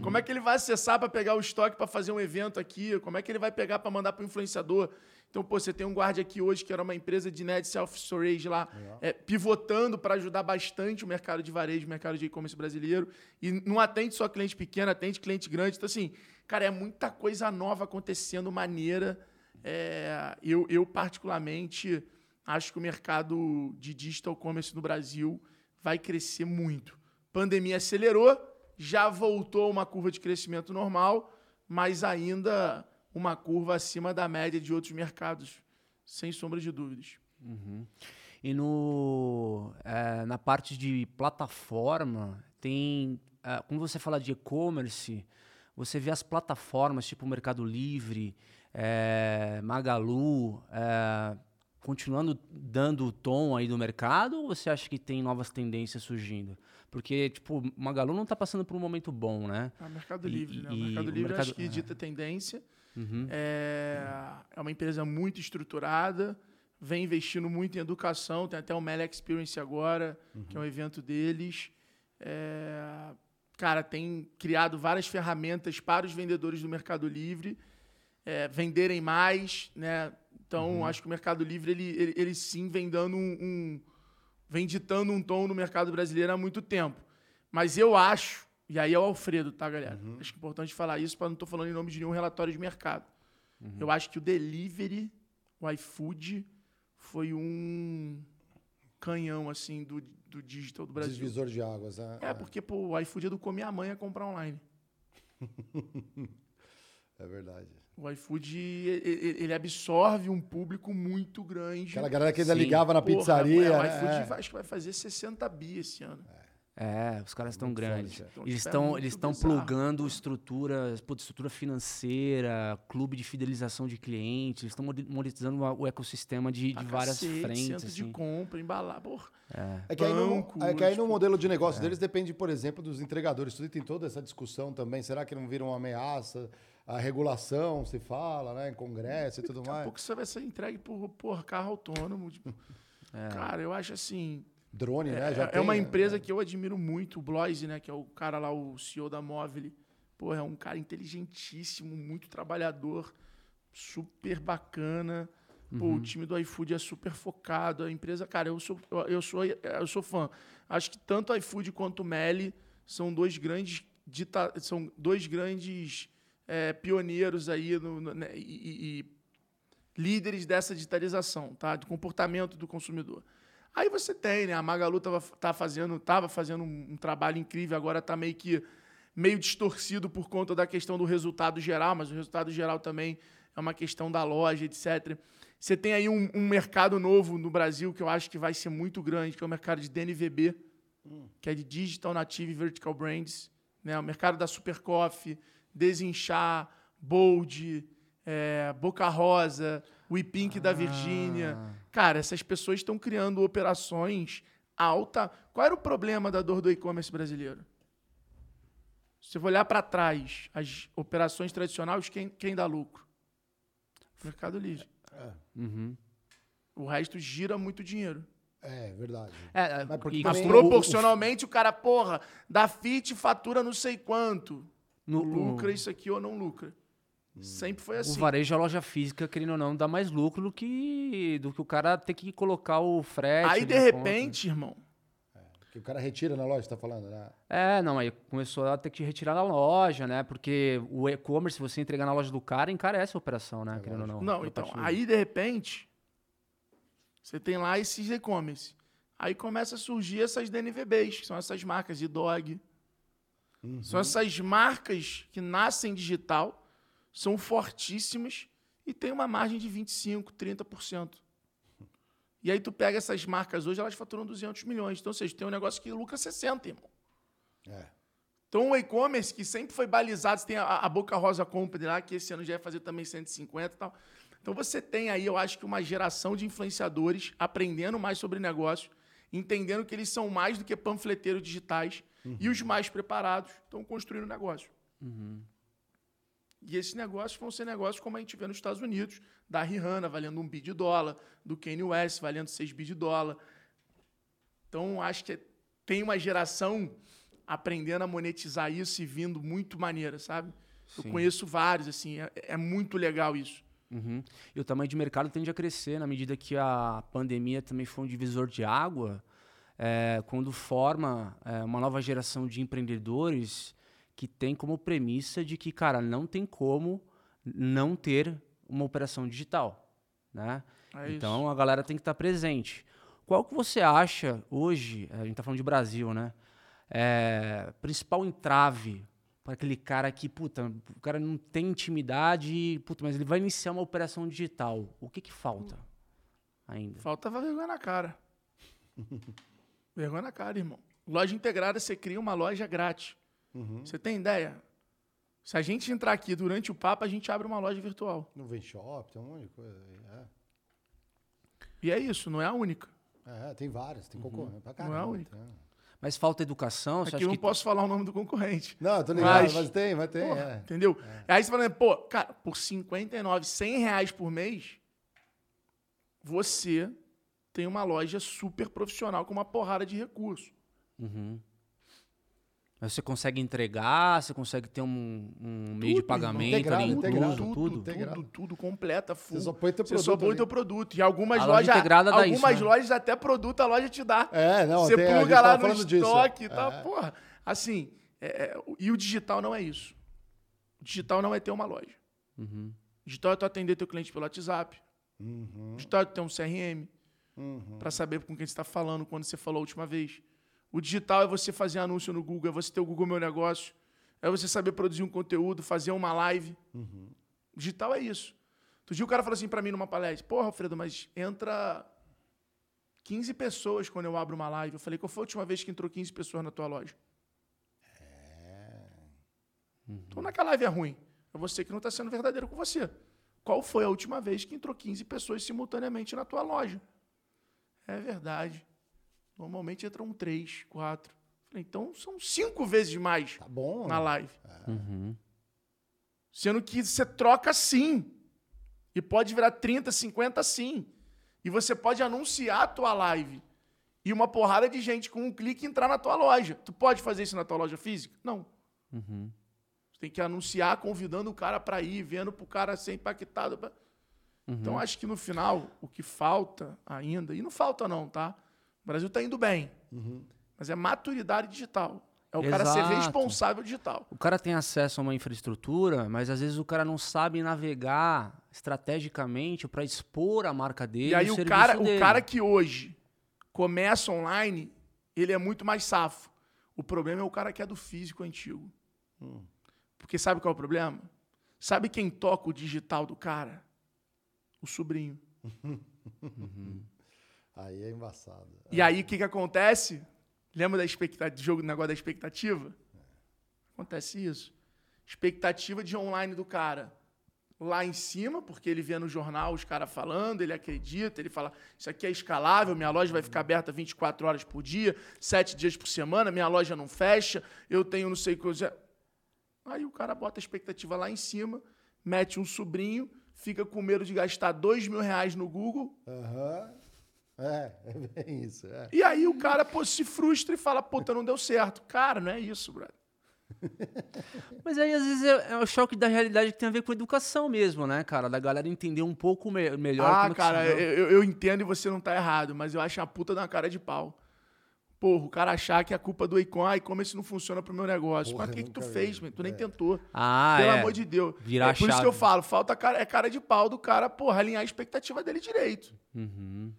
Como é que ele vai acessar para pegar o estoque para fazer um evento aqui? Como é que ele vai pegar para mandar para o influenciador? Então, pô, você tem um guarda aqui hoje que era uma empresa de net self-storage lá, é, pivotando para ajudar bastante o mercado de varejo, o mercado de e-commerce brasileiro. E não atende só cliente pequeno, atende cliente grande. Então, assim, cara, é muita coisa nova acontecendo, maneira. É, eu, eu, particularmente, acho que o mercado de digital commerce no Brasil vai crescer muito. Pandemia acelerou, já voltou uma curva de crescimento normal, mas ainda uma curva acima da média de outros mercados, sem sombra de dúvidas. E no, eh, na parte de plataforma, tem. eh, quando você fala de e-commerce, você vê as plataformas tipo Mercado Livre, eh, Magalu, eh, continuando dando o tom aí do mercado, ou você acha que tem novas tendências surgindo? Porque, tipo, Magalu não está passando por um momento bom, né? É o Mercado E- Livre, né? O e Mercado o Livre mercado- acho que é. dita tendência. Uhum. É, é uma empresa muito estruturada, vem investindo muito em educação, tem até o Meli Experience agora, que é um evento deles. É, cara, tem criado várias ferramentas para os vendedores do Mercado Livre é, venderem mais, né? Então, acho que o Mercado Livre, ele, ele, ele sim vem dando um, um- vem ditando um tom no mercado brasileiro há muito tempo. Mas eu acho, E aí é o Alfredo, tá, galera? Acho que é importante falar isso para não tô falando em nome de nenhum relatório de mercado. Eu acho que o delivery, o iFood, foi um canhão, assim, do, do digital do Brasil. Divisor de águas, né? É, porque, pô, o iFood é do comer a mãe a comprar online. É verdade. O iFood, ele absorve um público muito grande. Aquela galera que ainda Sim. ligava na Porra, pizzaria. é, o né? iFood É. vai- acho que vai fazer 60 bi esse ano. É, os caras estão grandes. é. Então, Eles tipo, é estão eles estão plugando cara. estruturas, putz, estrutura financeira, clube de fidelização de clientes, eles estão monetizando o ecossistema de, de várias cacete, frentes. Centro de assim. compra, embalar. Porra, É que, aí no, é que aí no tipo- modelo de negócio deles depende, por exemplo, dos entregadores. Tudo tem toda essa discussão também. Será que não vira uma ameaça? A regulação, se fala, né? Em congresso e tudo daqui a mais. pouco você vai ser entregue por, por carro autônomo. tipo. Cara, eu acho assim. Drone, né? É, Já é tem, uma né? empresa que eu admiro muito, o Bloise, né? Que é o cara lá, o CEO da Móvel. Pô, é um cara inteligentíssimo, muito trabalhador, super bacana. Pô, Uhum. o time do iFood é super focado. A empresa, cara, eu sou, eu, eu sou, eu sou fã. Acho que tanto o iFood quanto o Meli são dois grandes dita, são dois grandes é, pioneiros aí no, no- né, e, e- e líderes dessa digitalização, tá? Do comportamento do consumidor. Aí você tem, né? A Magalu tava, tá fazendo, tava fazendo um, um trabalho incrível, agora tá meio que meio distorcido por conta da questão do resultado geral, mas o resultado geral também é uma questão da loja, etc. Você tem aí um, um mercado novo no Brasil que eu acho que vai ser muito grande, que é o mercado de DNVB, que é de Digital Native Vertical Brands, né? O mercado da Super Coffee, Desinchar, Bold, é, Boca Rosa, o Ipink da Virgínia. Cara, essas pessoas estão criando operações alta. Qual era o problema da dor do e-commerce brasileiro? Se você olhar para trás, as operações tradicionais, quem, quem dá lucro? Mercado Livre. Uhum. O resto gira muito dinheiro. É, verdade. É, é, Mas e Mas o- proporcionalmente o cara, porra, da FIT fatura não sei quanto. No- lucra o- isso aqui ou não lucra. Sempre foi O assim. varejo, a loja física, querendo ou não, dá mais lucro do que, do que o cara ter que colocar o frete. Aí, ali de na conta. repente, irmão, Que o cara retira na loja, você tá falando, né? É, não, aí começou a ter que retirar na loja, né? Porque o e-commerce, se você entregar na loja do cara, encarece a operação, né? querendo ou não. Não, Pela então, aí de repente, você tem lá esses e-commerce. Aí começa a surgir essas DNVBs, que são essas marcas de dog. São essas marcas que nascem digital, são fortíssimas e tem uma margem de 25%, 30%. E aí tu pega essas marcas hoje, elas faturam 200 milhões. Então, ou seja, tem um negócio que lucra 60, irmão. É. Então, o e-commerce, que sempre foi balizado, você tem a, a Boca Rosa Company lá, que esse ano já vai fazer também 150 e tal. Então, você tem aí, eu acho que uma geração de influenciadores aprendendo mais sobre negócio, entendendo que eles são mais do que panfleteiros digitais, e os mais preparados estão construindo negócio. E esses negócios vão ser negócios como a gente vê nos Estados Unidos, da Rihanna valendo um bi de dólar, do Kanye West valendo 6 bi de dólar. Então, acho que tem uma geração aprendendo a monetizar isso e vindo muito maneira, sabe? Eu Sim. conheço vários, assim, é, é muito legal isso. Uhum. E o tamanho de mercado tende a crescer na medida que a pandemia também foi um divisor de água. é, quando forma é, uma nova geração de empreendedores que tem como premissa de que, cara, não tem como não ter uma operação digital, né? É isso. então a galera tem que estar presente. Qual que você acha hoje, a gente está falando de Brasil, né? É, principal entrave para aquele cara que, puta, o cara não tem intimidade, puta, mas ele vai iniciar uma operação digital. O que que falta ainda? Falta vergonha na cara. vergonha na cara, irmão. Loja integrada, você cria uma loja grátis. Você tem ideia? Se a gente entrar aqui durante o papo, a gente abre uma loja virtual. No Vem Shop, tem um monte de coisa aí. E é isso, não é a única. É, é tem várias, tem concorrente pra Não é a caramba. única. tem. Mas falta educação, você Aqui acha eu não que posso falar o nome do concorrente. Não, tô ligado, Mas- mas, tem, mas tem, Porra, é. Entendeu? Aí você fala, pô, cara, por 59, 100 reais por mês, você tem uma loja super profissional com uma porrada de recursos. Mas você consegue entregar, você consegue ter um, um meio de pagamento integrado, ali, integrado. tudo, tudo. integrado. tudo, tudo, completa, full. Você só põe teu Você só produto põe ali. teu produto. E algumas A lojas, algumas isso, né? lojas até produto a loja te dá. É, não, Você tem- pluga lá no disso. estoque e tal. É. Porra, assim, É, é, e o digital não é isso. O digital não é ter uma loja. Uhum. O digital é tu atender teu cliente pelo WhatsApp. Uhum. O digital é tu ter um CRM Uhum. para saber com quem você está falando quando você falou a última vez. O digital é você fazer anúncio no Google, é você ter o Google Meu Negócio, é você saber produzir um conteúdo, fazer uma live. Uhum. O digital é isso. Outro dia o cara falou assim para mim numa palestra: Porra, Alfredo, mas entra 15 pessoas quando eu abro uma live. Eu falei: Qual foi a última vez que entrou 15 pessoas na tua loja? Então naquela live é ruim. É você que não está sendo verdadeiro com você. Qual foi a última vez que entrou 15 pessoas simultaneamente na tua loja? É verdade. Normalmente entram três, quatro. Falei, então são cinco vezes mais Tá bom. na live. Uhum. Sendo que você troca sim. E pode virar 30, 50 sim. E você pode anunciar a tua live. E uma porrada de gente com um clique entrar na tua loja. Tu pode fazer isso na tua loja física? Não. Uhum. Você tem que anunciar convidando o cara para ir, vendo pro cara ser impactado. pra- Então acho que no final o que falta ainda, e não falta não, tá? O Brasil tá indo bem. Mas é maturidade digital. É o cara ser Exato. responsável digital. O cara tem acesso a uma infraestrutura, mas às vezes o cara não sabe navegar estrategicamente para expor a marca dele. E aí o, o cara, o dele. cara que hoje começa online, ele é muito mais safo. O problema é o cara que é do físico antigo. Porque sabe qual é o problema? Sabe quem toca o digital do cara? O sobrinho. Aí é embaçado. E aí o que, que acontece? Lembra da expectativa, do jogo do negócio da expectativa? Acontece isso. Expectativa de online do cara. Lá em cima, porque ele vê no jornal os caras falando, ele acredita, ele fala: Isso aqui é escalável, minha loja vai ficar aberta 24 horas por dia, 7 dias por semana, minha loja não fecha, eu tenho não sei o que. Aí o cara bota a expectativa lá em cima, mete um sobrinho, fica com medo de gastar 2 mil reais no Google, Aham. É, é bem isso. É. E aí o cara pô, se frustra e fala, puta, não deu certo. Cara, não é isso, brother. Mas aí, às vezes, é, é o choque da realidade que tem a ver com educação mesmo, né, cara? Da galera entender um pouco me- melhor ah, é cara, eu, eu entendo e você não tá errado, mas eu acho a puta da cara de pau. Porra, o cara achar que a culpa do Econ, ai, como isso não funciona pro meu negócio. Porra, mas o que, que tu nunca fez, vi. man? Tu nem É. tentou. Ah, Pelo é. amor de Deus. Virar é por isso que eu falo, falta cara, é cara de pau do cara, porra, alinhar a expectativa dele direito. Uhum.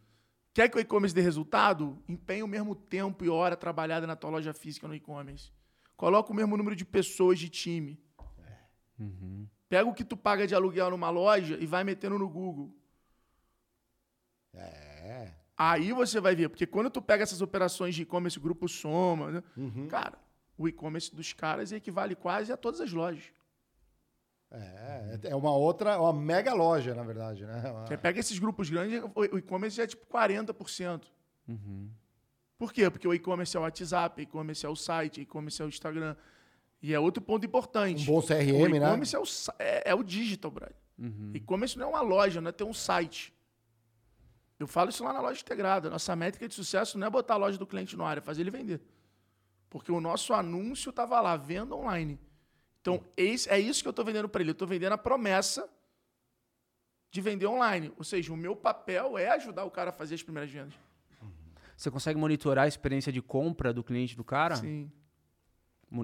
Quer que o e-commerce dê resultado? Empenha o mesmo tempo e hora trabalhada na tua loja física no e-commerce. Coloca o mesmo número de pessoas de time. Uhum. Pega o que tu paga de aluguel numa loja e vai metendo no Google. É. Aí você vai ver, porque quando tu pega essas operações de e-commerce, grupo Soma, né? Uhum. cara, o e-commerce dos caras equivale quase a todas as lojas. É, é uma outra, uma mega loja, na verdade, né? Uma- Você pega esses grupos grandes, o o e-commerce já é tipo 40%. Uhum. Por quê? Porque o e-commerce é o WhatsApp, o e-commerce é o site, o e-commerce é o Instagram. E é outro ponto importante. Um bom o CRM, né? e-commerce é, o, é, é o digital, brother. Uhum. E-commerce não é uma loja, não é ter um site. Eu falo isso lá na loja integrada. Nossa métrica de sucesso não é botar a loja do cliente no ar, é fazer ele vender. Porque o nosso anúncio estava lá, venda online. Então, é isso que eu estou vendendo para ele. Eu estou vendendo a promessa de vender online. Ou seja, o meu papel é ajudar o cara a fazer as primeiras vendas. Você consegue monitorar a experiência de compra do cliente do cara? Sim.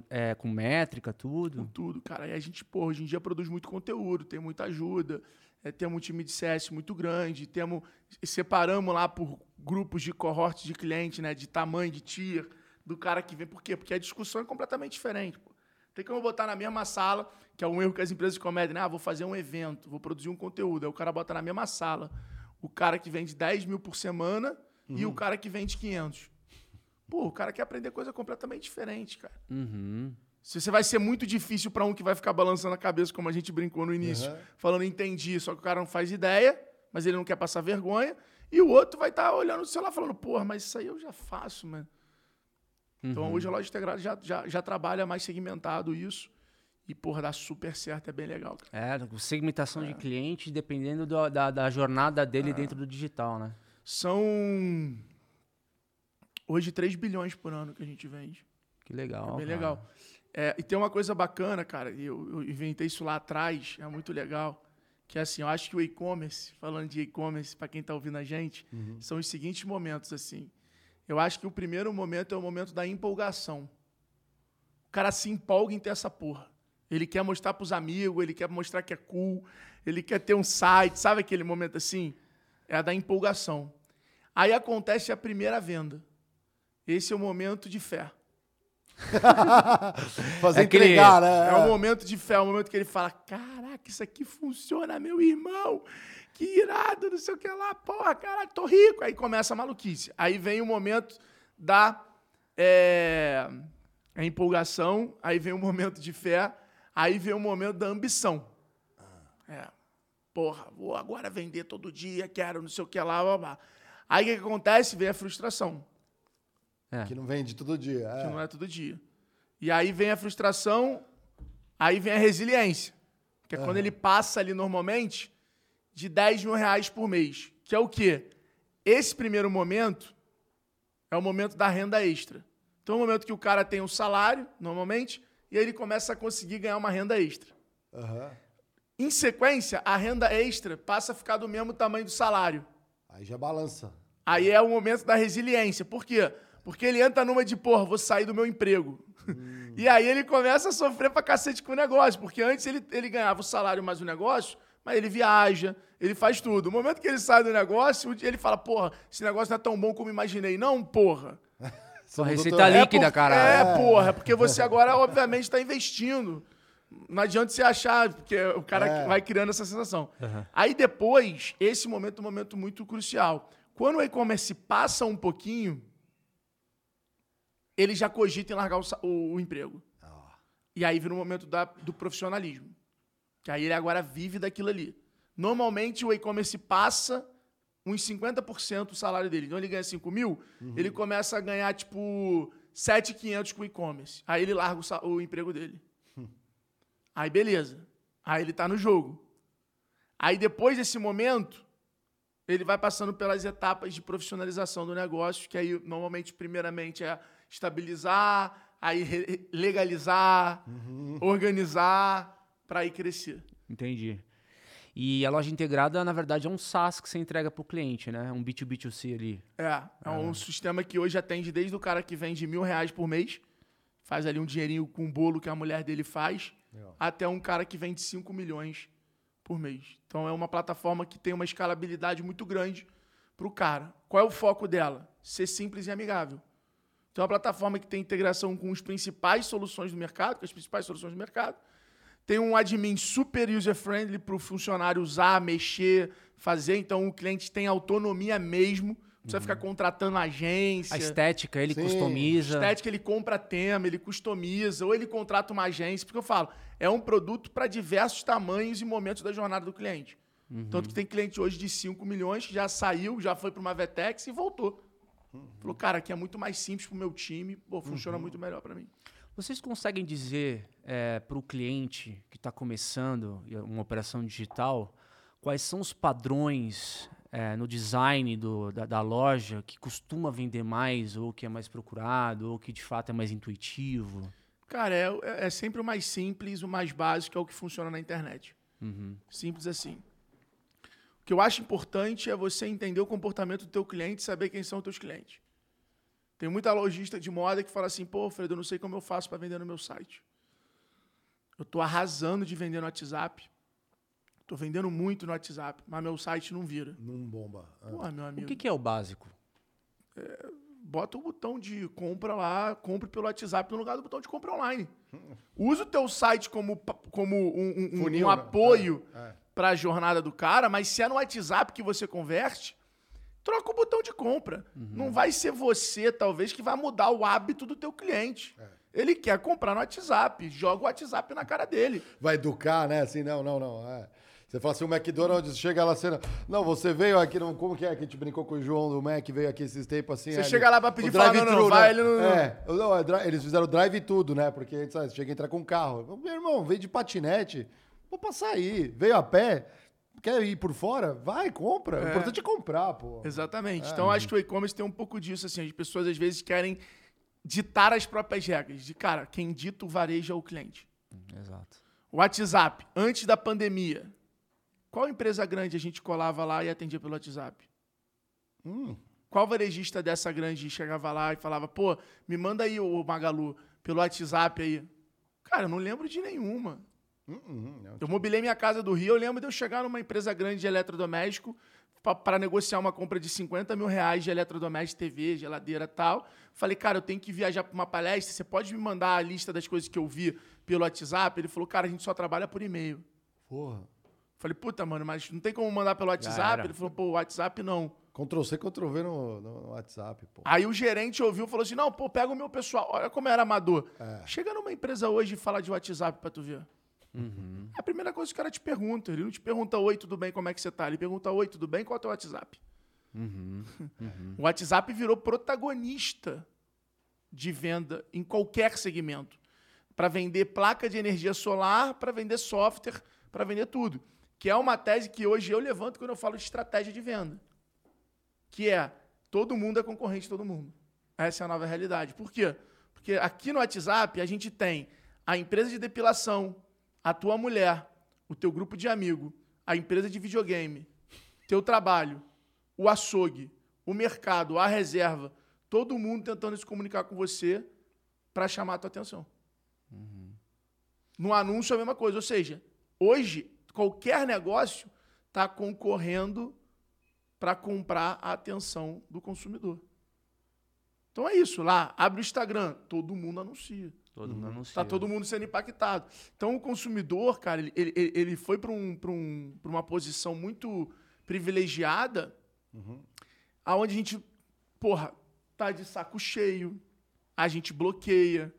É, com métrica, com tudo? tudo, cara. E a gente, pô, hoje em dia produz muito conteúdo, tem muita ajuda, é, temos um time de CS muito grande, temos separamos lá por grupos de cohortes de cliente, né, de tamanho, de tier, do cara que vem. Por quê? Porque a discussão é completamente diferente. Pô. Tem como botar na mesma sala, que é um erro que as empresas cometem, né? Ah, vou fazer um evento, vou produzir um conteúdo. Aí o cara bota na mesma sala o cara que vende 10 mil por semana e o cara que vende 500. Pô, o cara quer aprender coisa completamente diferente, cara. Uhum. Se você vai ser muito difícil para um que vai ficar balançando a cabeça, como a gente brincou no início, Uhum. falando entendi, só que o cara não faz ideia, mas ele não quer passar vergonha, e o outro vai estar olhando o celular falando, porra, mas isso aí eu já faço, mano. Então Uhum. hoje a loja integrada já, já, já trabalha mais segmentado isso, e porra, dá super certo, é bem legal. Cara. É, segmentação de cliente dependendo do- da, da jornada dele É. dentro do digital, né? São hoje 3 bilhões por ano que a gente vende. Que legal. É bem cara. legal. É, e tem uma coisa bacana, cara, e eu, eu inventei isso lá atrás, é muito legal, que é assim, eu acho que o e-commerce, falando de e-commerce, para quem está ouvindo a gente, são os seguintes momentos, assim. Eu acho que o primeiro momento é o momento da empolgação. cara se empolga em ter essa porra. Ele quer mostrar pros amigos, ele quer mostrar que é cool, ele quer ter um site, sabe aquele momento assim? É a da empolgação. Aí acontece a primeira venda. Esse é o momento de fé. Fazer É aquele- entregar, né? É o momento de fé, é o momento que ele fala: Caraca, isso aqui funciona, meu irmão. Que irado, não sei o que lá, porra, cara, tô rico. Aí começa a maluquice. Aí vem o momento da é, a empolgação, aí vem o momento de fé, aí vem o momento da ambição. É, porra, vou agora vender todo dia, quero não sei o que lá, blá, blá. Aí o que, que acontece? Vem a frustração Que não vende todo dia. é. que não é todo dia. E aí vem a frustração, aí vem a resiliência. Que é quando ele passa ali normalmente de 10 mil reais por mês. Que é o quê? Esse primeiro momento é o momento da renda extra. Então é o momento que o cara tem um salário, normalmente, e aí ele começa a conseguir ganhar uma renda extra. Aham. Em sequência, a renda extra passa a ficar do mesmo tamanho do salário. Aí já balança. Aí é o momento da resiliência. Por quê? Porque ele entra numa de, porra, vou sair do meu emprego. e aí ele começa a sofrer pra cacete com o negócio. Porque antes ele, ele ganhava o salário mais o negócio, mas ele viaja, ele faz tudo. No momento que ele sai do negócio, ele fala, porra, esse negócio não é tão bom como imaginei. Não, porra. Só receita doutor- É líquida, por- caralho. É, porra, é porque você agora, obviamente, está investindo. Não adianta você achar, porque o cara É. vai criando essa sensação. Aí depois, esse momento é um momento muito crucial. Quando o e-commerce passa um pouquinho, ele já cogita em largar o, o- o emprego. E aí vira o momento da- do profissionalismo. Que aí ele agora vive daquilo ali. Normalmente o e-commerce passa uns 50% do salário dele. Então ele ganha 5 mil, ele começa a ganhar tipo 7,500 com o e-commerce. Aí ele larga o, o emprego dele. Aí beleza. Aí ele tá no jogo. Aí depois desse momento, ele vai passando pelas etapas de profissionalização do negócio, que aí normalmente, primeiramente, é estabilizar, aí legalizar, organizar, para ir crescer. Entendi. E a loja integrada, na verdade, é um SaaS que você entrega pro cliente, né? Um B2B2C ali. É, é um sistema que hoje atende desde o cara que vende mil reais por mês, faz ali um dinheirinho com o bolo que a mulher dele faz, Legal. até um cara que vende 5 milhões por mês. Então é uma plataforma que tem uma escalabilidade muito grande para o cara. Qual é o foco dela? Ser simples e amigável. Então é uma plataforma que tem integração com as principais soluções do mercado, com as principais soluções do mercado. Tem um admin super user-friendly para o funcionário usar, mexer, fazer. Então o cliente tem autonomia mesmo. Não precisa ficar contratando agência. A estética, ele Sim. customiza. Estética, ele compra tema, ele customiza, ou ele contrata uma agência, porque eu falo, é um produto para diversos tamanhos e momentos da jornada do cliente. Tanto que tem cliente hoje de 5 milhões que já saiu, já foi para uma Vetex e voltou. Falou, cara, aqui é muito mais simples pro meu time, pô, funciona muito melhor para mim. Vocês conseguem dizer para o cliente que está começando e uma operação digital quais são os padrões eh, no design do- da, da loja que costuma vender mais, ou que é mais procurado, ou que de fato é mais intuitivo? Cara, é, é sempre o mais simples, o mais básico, é o que funciona na internet. Uhum. Simples assim. O que eu acho importante é você entender o comportamento do teu cliente e saber quem são os teus clientes. Tem muita lojista de moda que fala assim, pô, Fredo, eu não sei como eu faço para vender no meu site. Eu estou arrasando de vender no WhatsApp. Estou vendendo muito no WhatsApp, mas meu site não vira. Não bomba. É. Pô, meu O amigo, que, que é o básico? bota o botão de compra lá, compre pelo WhatsApp no lugar do botão de compra online. Usa o teu site como, como um, um- um- Funil, um né? apoio É, é. para a jornada do cara, mas se é no WhatsApp que você converte, troca o botão de compra. Não vai ser você, talvez, que vai mudar o hábito do teu cliente. Ele quer comprar no WhatsApp, joga o WhatsApp na cara dele. Vai educar, né? Assim, não, não, não. é. Você fala assim, o McDonald's chega lá cena. Não, você veio aqui, não, como que é que a gente brincou com o João do Mac, veio aqui esses tempos assim. Você é, chega lá pra pedir o fala, não, não, vai, né? ele não- É, não, é dri- eles fizeram drive tudo, né? Porque sabe, você chega a entrar com carro. Meu irmão, veio de patinete, vou passar aí. Veio a pé, quer ir por fora? Vai, compra. O importante é comprar, pô. Exatamente. Então, acho que o e-commerce tem um pouco disso, assim. As pessoas, às vezes, querem ditar as próprias regras. De, cara, quem dita o varejo é o cliente. Exato. WhatsApp, antes da pandemia, qual empresa grande a gente colava lá e atendia pelo WhatsApp? Hum. Qual varejista dessa grande chegava lá e falava, pô, me manda aí o Magalu, pelo WhatsApp aí. Cara, eu não lembro de nenhuma. Uhum, Eu mobilei minha casa do Rio, eu lembro de eu chegar numa empresa grande de eletrodoméstico para negociar uma compra de 50 mil reais de eletrodoméstico, TV, geladeira e tal. Falei, cara, eu tenho que viajar para uma palestra, você pode me mandar a lista das coisas que eu vi pelo WhatsApp? Ele falou, cara, a gente só trabalha por e-mail. Porra. Falei, puta, mano, mas não tem como mandar pelo WhatsApp? Ele falou, pô, WhatsApp não. Ctrl C, Ctrl V no, no WhatsApp, pô. Aí o gerente ouviu e falou assim: não, pô, pega o meu pessoal. Olha como era amador. Chega numa empresa hoje e fala de WhatsApp pra tu ver. É a primeira coisa que o cara te pergunta. Ele não te pergunta, oi, tudo bem, como é que você tá? Ele pergunta, oi, tudo bem, qual é o teu WhatsApp? o WhatsApp virou protagonista de venda em qualquer segmento. Para vender placa de energia solar, para vender software, para vender tudo. Que é uma tese que hoje eu levanto quando eu falo de estratégia de venda que é todo mundo é concorrente de todo mundo. Essa é a nova realidade. Por quê? Porque aqui no WhatsApp a gente tem a empresa de depilação, a tua mulher, o teu grupo de amigo, a empresa de videogame, teu trabalho, o açougue, o mercado, a reserva, todo mundo tentando se comunicar com você para chamar a tua atenção. No anúncio é a mesma coisa, ou seja, hoje qualquer negócio está concorrendo para comprar a atenção do consumidor. Então é isso, lá, abre o Instagram, todo mundo anuncia. Todo mundo anuncia. Tá todo mundo sendo impactado. Então o consumidor, cara, ele, ele, ele foi para um, pra um, pra uma posição muito privilegiada, aonde a gente, porra, tá de saco cheio, a gente bloqueia.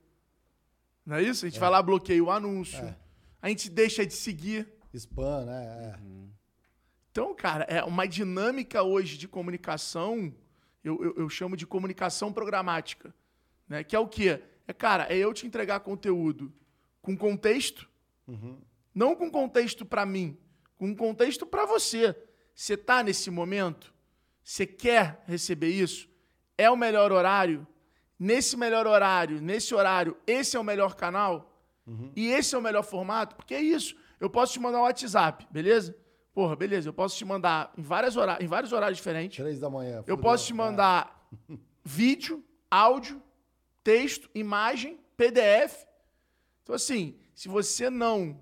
Não é isso? A gente vai lá, bloqueia o anúncio, a gente deixa de seguir. Spam, né? É. Então, cara, é uma dinâmica hoje de comunicação, eu, eu, eu chamo de comunicação programática. Né? Que é o quê? É, cara, é eu te entregar conteúdo com contexto, não com contexto para mim, com contexto para você. Você tá nesse momento? Você quer receber isso? É o melhor horário? Nesse melhor horário, nesse horário, esse é o melhor canal? E esse é o melhor formato? Porque é isso. Eu posso te mandar um WhatsApp, beleza? Porra, beleza. Eu posso te mandar em, várias hora- em vários horários diferentes. Três da manhã. Eu posso te mandar vídeo, áudio, texto, imagem, PDF. Então, assim, se você não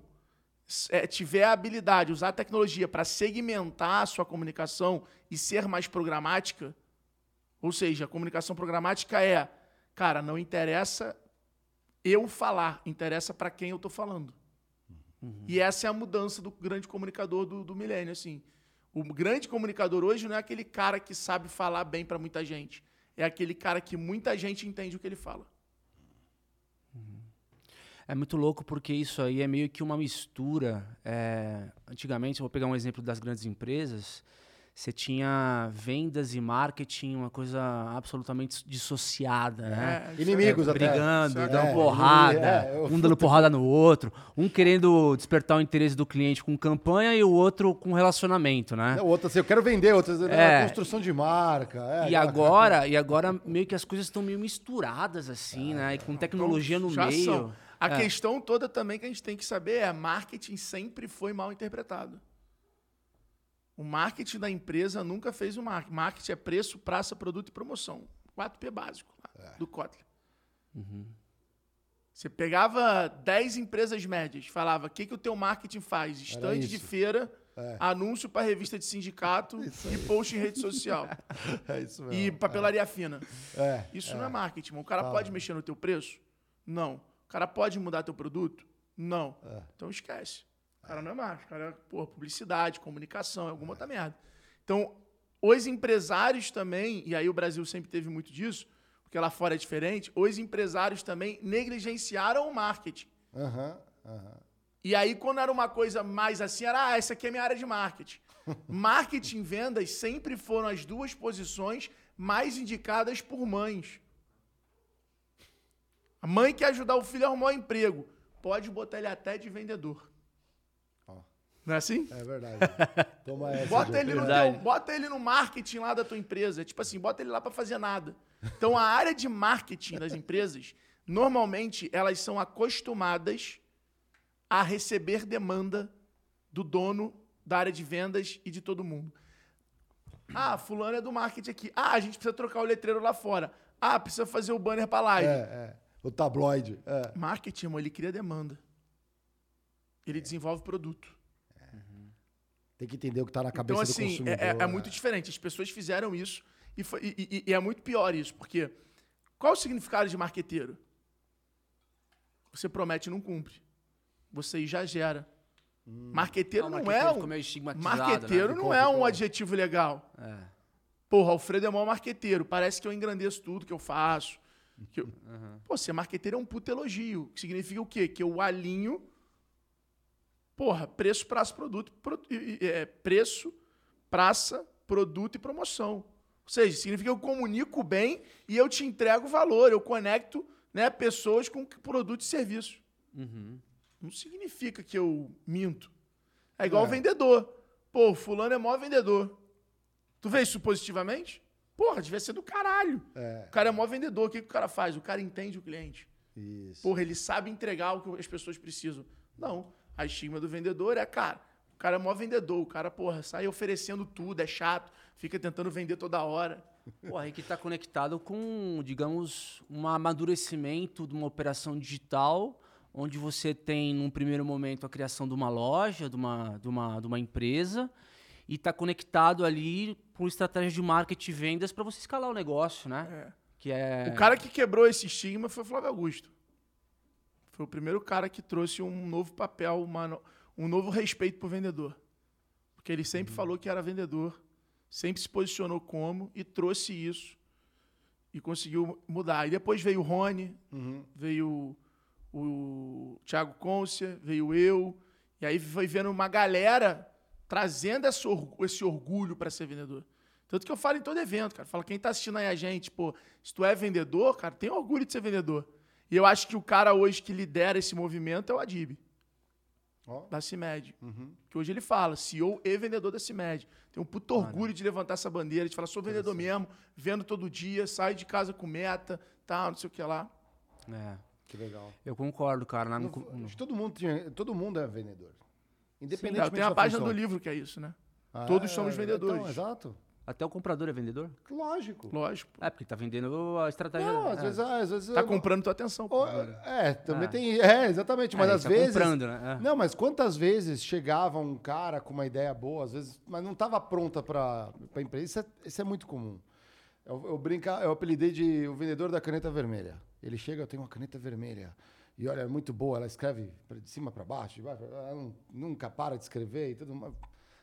é, tiver a habilidade, usar a tecnologia para segmentar a sua comunicação e ser mais programática, ou seja, a comunicação programática é, cara, não interessa eu falar, interessa para quem eu estou falando. E essa é a mudança do grande comunicador do, do milênio, assim. O grande comunicador hoje não é aquele cara que sabe falar bem para muita gente. É aquele cara que muita gente entende o que ele fala. É muito louco porque isso aí é meio que uma mistura. é, antigamente, eu vou pegar um exemplo das grandes empresas, você tinha vendas e marketing, uma coisa absolutamente dissociada, né? É, Inimigos É, até. brigando, É, dando é, porrada, é, eu- um dando porrada no outro, um querendo despertar o interesse do cliente com campanha e o outro com relacionamento, né? É, Outra assim, eu quero vender, outra É. é. construção de marca. é, E agora, e agora meio que as coisas estão meio misturadas assim, né? E com tecnologia no Já meio. são. A É. questão toda também que a gente tem que saber é marketing sempre foi mal interpretado. O marketing da empresa nunca fez o marketing. Marketing é preço, praça, produto e promoção. 4P básico lá, É. do Kotler. Uhum. Você pegava 10 empresas médias, falava o que, que o teu marketing faz? Estande de feira, É. anúncio para revista de sindicato e post em rede social. É isso mesmo. e papelaria fina. É. Isso não é marketing. O cara Fala. pode mexer no teu preço? Não. O cara pode mudar teu produto? Não. É. Então esquece. O cara não é marketing. O cara é pô, publicidade, comunicação, é alguma outra merda. Então, os empresários também, e aí o Brasil sempre teve muito disso, porque lá fora é diferente, os empresários também negligenciaram o marketing. Aham, aham. E aí, quando era uma coisa mais assim, era, ah, essa aqui é minha área de marketing. marketing e vendas sempre foram as duas posições mais indicadas por mães. A mãe quer ajudar o filho a arrumar um emprego. Pode botar ele até de vendedor. Não é assim? É verdade. Toma essa. Bota ele, no teu- bota ele no marketing lá da tua empresa. Tipo assim, bota ele lá para fazer nada. Então, a área de marketing das empresas, normalmente, elas são acostumadas a receber demanda do dono da área de vendas e de todo mundo. Ah, fulano é do marketing aqui. Ah, a gente precisa trocar o letreiro lá fora. Ah, precisa fazer o banner para live. É, é. O tabloide. É. Marketing, ele cria demanda. Ele desenvolve produto. Tem que entender o que tá na cabeça Então, do assim, consumidor. é, é- é muito diferente. As pessoas fizeram isso e, foi- e- e- e é muito pior isso, porque qual o significado de marqueteiro? Você promete e não cumpre. Você exagera. Marqueteiro Ah, o não marqueteiro é ficou um. Marqueteiro né? não Ficou, é um adjetivo legal. É. Porra, Alfredo é mó marqueteiro. Parece que eu engrandeço tudo que eu faço. Que eu... Pô, ser marqueteiro é um puto elogio. Que significa o quê? Que eu alinho. Porra, preço, praça, produto. pro- é, preço, praça, produto e promoção. Ou seja, significa que eu comunico bem e eu te entrego valor. Eu conecto né, pessoas com produto e serviço. Uhum. Não significa que eu minto. É igual É. o vendedor. Pô, fulano é maior vendedor. Tu vê isso positivamente? Porra, devia ser do caralho. É, O cara é maior vendedor. O que, que o cara faz? O cara entende o cliente. isso. Porra, ele sabe entregar o que as pessoas precisam. Não. A estigma do vendedor é, cara, o cara é maior vendedor. O cara, porra, sai oferecendo tudo, é chato, fica tentando vender toda hora. Porra, aí que tá conectado com, digamos, um amadurecimento de uma operação digital, onde você tem, num primeiro momento, a criação de uma loja, de uma, de uma, de uma empresa, e tá conectado ali com estratégia de marketing e vendas para você escalar o negócio, né? É. Que é... O cara que quebrou esse estigma foi o Flávio Augusto. Foi o primeiro cara que trouxe um novo papel, uma um novo respeito pro vendedor. Porque ele sempre falou que era vendedor, sempre se posicionou como e trouxe isso e conseguiu mudar. E depois veio o Rony, Uhum. veio o, o Thiago Côncia, veio eu, e aí foi vendo uma galera trazendo esse, orgu- esse orgulho para ser vendedor. Tanto que eu falo em todo evento, cara. Fala, quem tá assistindo aí a gente, pô, se tu é vendedor, cara, tem orgulho de ser vendedor. E eu acho que o cara hoje que lidera esse movimento é o Adib, Ó. da CIMED. Uhum. Que hoje ele fala, CEO e vendedor da CIMED. Tem um puto orgulho de levantar essa bandeira, de falar, sou vendedor mesmo, vendo todo dia, saio de casa com meta, tal, não sei o que lá. É, Que legal. eu concordo, cara. lá no todo mundo tinha, todo mundo é vendedor. Sim, Independentemente tem a página função. do livro que é isso, né? Ah, Todos é, somos vendedores. Então, exato. Até o comprador é vendedor? Lógico. Lógico. É, porque tá vendendo a estratégia... Não, às é. vezes, às vezes Tá comprando tua atenção. Ou- é, também Ah. tem. É, exatamente. Mas É, às tá vezes. comprando, né? É. Não, mas quantas vezes chegava um cara com uma ideia boa, às vezes, mas não estava pronta para a empresa? Isso é, isso é muito comum. Eu, eu, brinca, eu apelidei de o vendedor da caneta vermelha. Ele chega, eu tenho uma caneta vermelha. E olha, é muito boa, ela escreve de cima para baixo, de baixo, ela não- nunca para de escrever e tudo mais.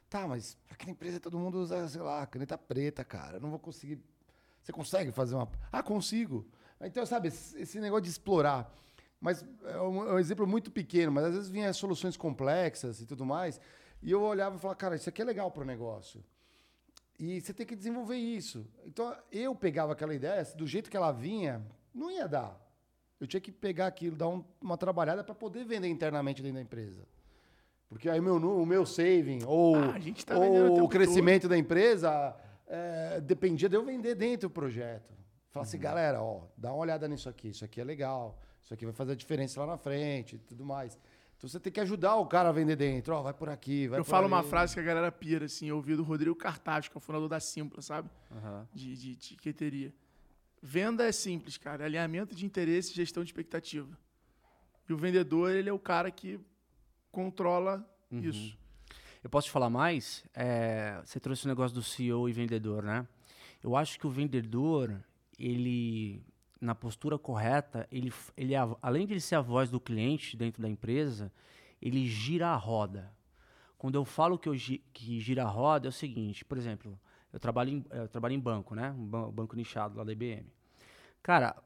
Tá, mas aquela empresa todo mundo usa, sei lá, caneta preta, cara. Eu não vou conseguir. Você consegue fazer uma. Ah, consigo. Então, sabe, esse negócio de explorar. Mas é um, é um exemplo muito pequeno, mas às vezes vinha soluções complexas e tudo mais. E eu olhava e falava, cara, isso aqui é legal para o negócio. E você tem que desenvolver isso. Então, eu pegava aquela ideia, do jeito que ela vinha, não ia dar. Eu tinha que pegar aquilo, dar um- uma trabalhada para poder vender internamente dentro da empresa. Porque aí meu, o meu saving ou, Ah, tá ou o crescimento da empresa é, dependia de eu vender dentro do projeto. Falar Uhum. assim, galera, ó, dá uma olhada nisso aqui, isso aqui é legal, isso aqui vai fazer a diferença lá na frente e tudo mais. Então você tem que ajudar o cara a vender dentro, ó, vai por aqui, vai Eu por falo uma ali. frase que a galera pira, assim, eu ouvi do Rodrigo Cartaz, que é o fundador da Simpla, sabe? Aham. De, de tiqueteria. Venda é simples, cara. Alinhamento de interesse e gestão de expectativa. E o vendedor, ele é o cara que controla Uhum. isso. Eu posso te falar mais? É, você trouxe o negócio do CEO e vendedor, né? Eu acho que o vendedor, ele, na postura correta, ele, ele é além de ele ser a voz do cliente dentro da empresa, ele gira a roda. Quando eu falo que, eu que gira a roda, é o seguinte, por exemplo, eu trabalho em, eu trabalho em banco, né? Um ban- banco nichado lá da IBM. Cara,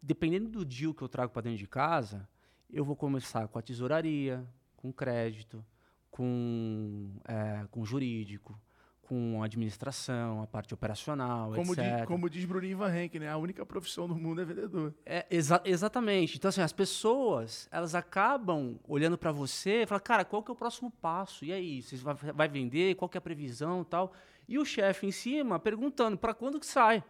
dependendo do deal que eu trago para dentro de casa, eu vou começar com a tesouraria, com crédito, com, é, com jurídico, com administração, a parte operacional, Como, etc. como diz Bruninho Van Henk, né? A única profissão do mundo é vendedor. É, exa- exatamente. Então, assim, as pessoas, elas acabam olhando para você e falam, cara, qual que é o próximo passo? E aí, você vai, vai vender? Qual que é a previsão e tal? E o chefe em cima perguntando, para quando que sai?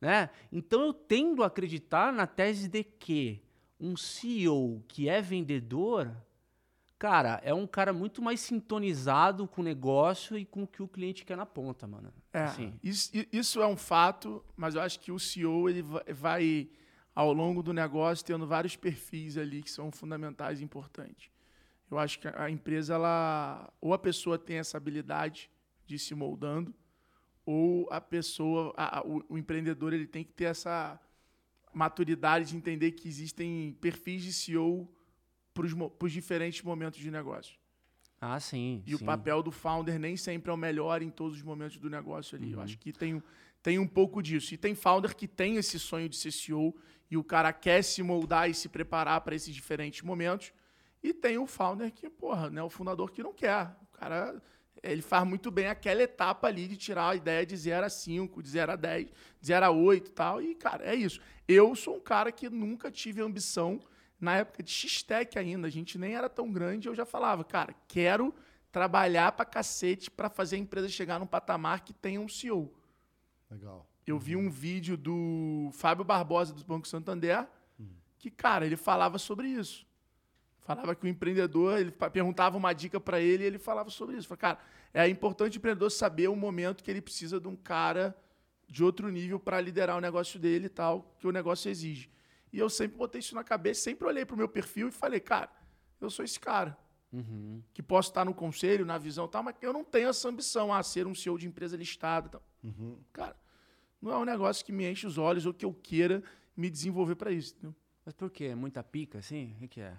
Né? Então, eu tendo a acreditar na tese de que um CEO que é vendedor, cara, é um cara muito mais sintonizado com o negócio e com o que o cliente quer na ponta, mano. É, Assim. isso, isso é um fato, mas eu acho que o CEO ele va- vai ao longo do negócio, tendo vários perfis ali que são fundamentais e importantes. Eu acho que a empresa, ela, ou a pessoa tem essa habilidade de se moldando, ou a pessoa, a, o, o, empreendedor, ele tem que ter essa maturidade de entender que existem perfis de CEO para os diferentes momentos de negócio. Ah, sim. E sim. o papel do founder nem sempre é o melhor em todos os momentos do negócio ali. Uhum. Eu acho que tem, tem um pouco disso. E tem founder que tem esse sonho de ser CEO e o cara quer se moldar e se preparar para esses diferentes momentos. E tem o founder que, porra, né, o fundador que não quer. O cara, ele faz muito bem aquela etapa ali de tirar a ideia de 0 a 5, de 0 a 10, de 0 a 8 e tal. E, cara, é isso. Eu sou um cara que nunca tive ambição, na época de X-Tech ainda, a gente nem era tão grande, eu já falava, cara, quero trabalhar pra cacete para fazer a empresa chegar num patamar que tenha um CEO. Legal. Eu vi um vídeo do Fábio Barbosa, do Banco Santander, que, cara, ele falava sobre isso. Falava que o empreendedor, ele perguntava uma dica para ele e ele falava sobre isso. Falava, cara, é importante o empreendedor saber o momento que ele precisa de um cara de outro nível para liderar o negócio dele e tal, que o negócio exige. E eu sempre botei isso na cabeça, sempre olhei para o meu perfil e falei, cara, eu sou esse cara. Uhum. Que posso estar no conselho, na visão e tal, mas eu não tenho essa ambição a ser um CEO de empresa listada. Tal. Uhum. Cara, não é um negócio que me enche os olhos ou que eu queira me desenvolver para isso. Entendeu? Mas por quê? Muita pica, assim? O que é?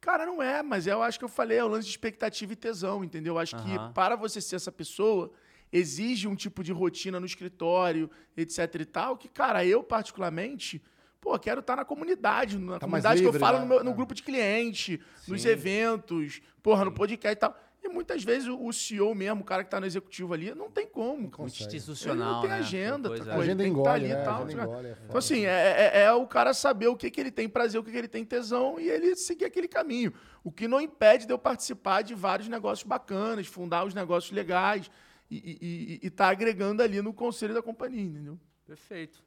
Cara, não é, mas eu acho que eu falei, é o lance de expectativa e tesão, entendeu? Eu acho uhum. que para você ser essa pessoa, exige um tipo de rotina no escritório, etc e tal, que, cara, eu particularmente, pô, quero estar na comunidade, na tá comunidade livre, que eu falo né? no, meu, no, é. grupo de cliente, Sim. nos eventos, porra, Sim. no podcast e tal. E muitas vezes o CEO mesmo, o cara que está no executivo ali, não tem como. Muito institucional. Ele não tem né? agenda. Tá, é. Agenda engole, tá ali né? tal, engole, é então, assim, é, é, é, o cara saber o que, que ele tem prazer, o que, que ele tem tesão e ele seguir aquele caminho. O que não impede de eu participar de vários negócios bacanas, fundar os negócios legais e estar tá agregando ali no conselho da companhia, entendeu? Perfeito.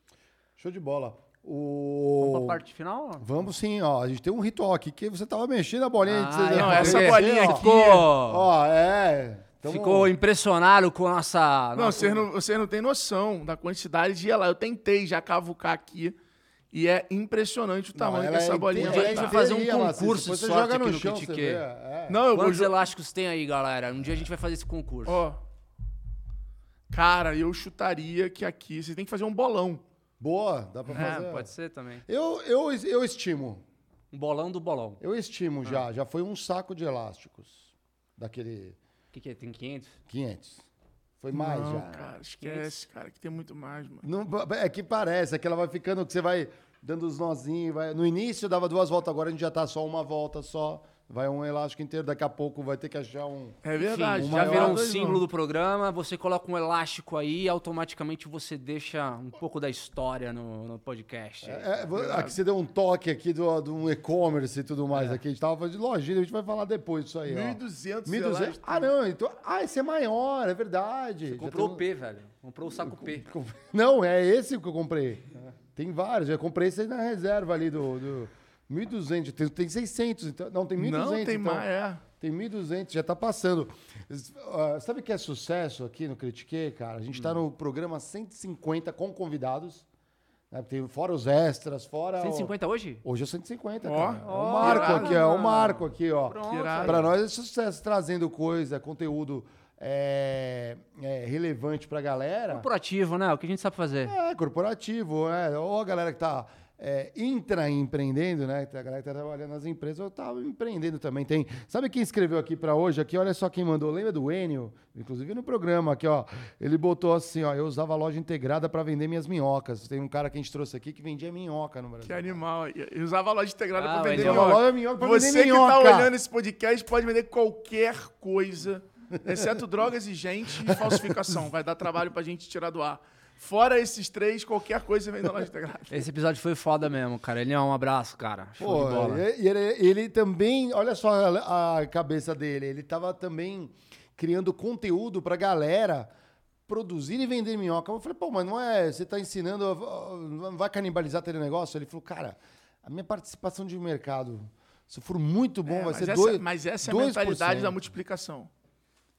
Show de bola. O... Vamos pra parte final? Vamos sim, ó. A gente tem um ritual aqui que você tava mexendo a bolinha. Ah, não, essa bolinha aqui. Ficou... Ó, é. Tamo... Ficou impressionado com a nossa. Não, você não, você não tem noção da quantidade de ela. Eu tentei já cavucar aqui. E é impressionante o tamanho não, dessa é bolinha. Um dia a gente vai fazer um concurso só joga no, no chão, é. Não, eu Quantos vou... elásticos tem aí, galera? Um dia a gente vai fazer esse concurso. Ó. Cara, eu chutaria que aqui você tem que fazer um bolão. Boa, dá pra é, fazer. pode ser também. Eu, eu, eu estimo. Um bolão do bolão. Eu estimo ah. já. Já foi um saco de elásticos. Daquele. O que, que é? Tem 500? 500. Foi mais Não, já. cara, esquece, cara, que tem muito mais, mano. Não, é que parece, é que ela vai ficando, que você vai dando os nozinhos. Vai... No início dava duas voltas, agora a gente já tá só uma volta só. Vai um elástico inteiro, daqui a pouco vai ter que achar um. É verdade. Enfim, um já virou um símbolo não. do programa. Você coloca um elástico aí e automaticamente você deixa um pouco da história no, no podcast. É, é, aqui você deu um toque aqui do, do um e-commerce e tudo mais. É. Aqui a gente tava falando de lojinha, a gente vai falar depois disso aí. 1.200 1.200. Ah, não. Então, ah, esse é maior, é verdade. Você comprou tem... o P, velho. Comprou o saco P. Não, é esse que eu comprei. Tem vários. Eu comprei esse aí na reserva ali do... do... 1.200, tem, tem 600, então, não, tem 1.200. Não, tem então, mais, é. Tem 1.200, já está passando. Uh, sabe o que é sucesso aqui no Critique, cara? A gente está hum. no programa 150 com convidados. Né? Tem, fora os extras, fora. 150 o... hoje? Hoje é 150. Ó, ó, é o Marco aqui, ó. É o Marco aqui, ó. Para nós é sucesso, trazendo coisa, conteúdo. É, é, relevante pra galera. Corporativo, né? O que a gente sabe fazer. É, corporativo, é. Ou a galera que tá é, intraempreendendo, né? A galera que está trabalhando nas empresas, eu estava empreendendo também. Tem, sabe quem escreveu aqui para hoje? Aqui, olha só quem mandou. Lembra do Enio? Inclusive no programa aqui, ó. Ele botou assim, ó. Eu usava loja integrada para vender minhas minhocas. Tem um cara que a gente trouxe aqui que vendia minhoca no Brasil. Que animal. Eu usava loja integrada ah, para vender minhoca. Loja minhoca pra Você vender minhoca. que está olhando esse podcast pode vender qualquer coisa, exceto drogas e gente e falsificação. Vai dar trabalho para a gente tirar do ar. Fora esses três, qualquer coisa vem da loja gráfica. Esse episódio foi foda mesmo, cara. Ele é um abraço, cara. Show Pô, de bola. E ele, ele, também, olha só a, a, cabeça dele. Ele tava também criando conteúdo pra galera produzir e vender minhoca. Eu falei, pô, mas não é. Você tá ensinando. Não vai canibalizar aquele negócio? Ele falou, cara, a minha participação de mercado, se for muito bom, é, vai ser essa, dois. Mas essa é a mentalidade da multiplicação.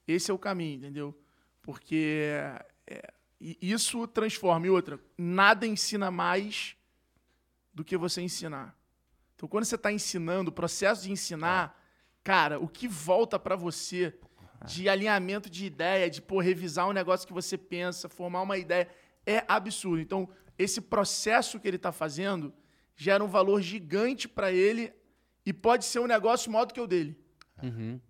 Esse é o caminho, entendeu? Porque. É, e isso transforma. E outra, nada ensina mais do que você ensinar. Então, quando você está ensinando, o processo de ensinar, cara, o que volta para você de alinhamento de ideia, de pô, revisar um negócio que você pensa, formar uma ideia, é absurdo. Então, esse processo que ele está fazendo gera um valor gigante para ele e pode ser um negócio maior do que o dele. Uhum.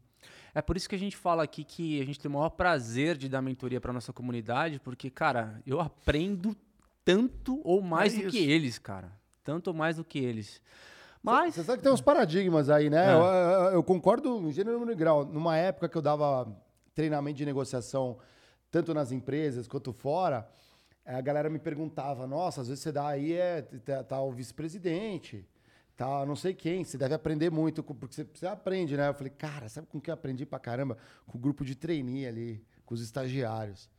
É por isso que a gente fala aqui que a gente tem o maior prazer de dar mentoria para nossa comunidade, porque, cara, eu aprendo tanto ou mais É do que eles, cara. Tanto ou mais do que eles. Mas. Você sabe que tem uns paradigmas aí, né? É. Eu, eu- eu concordo em gênero e grau. Numa época que eu dava treinamento de negociação, tanto nas empresas quanto fora, eh, a galera me perguntava: nossa, às vezes você dá aí, é, tá, tá o vice-presidente, tá não sei quem, você deve aprender muito, porque você, você aprende, né? Eu falei, cara, sabe com que eu aprendi pra caramba? Com o grupo de trainee ali, com os estagiários.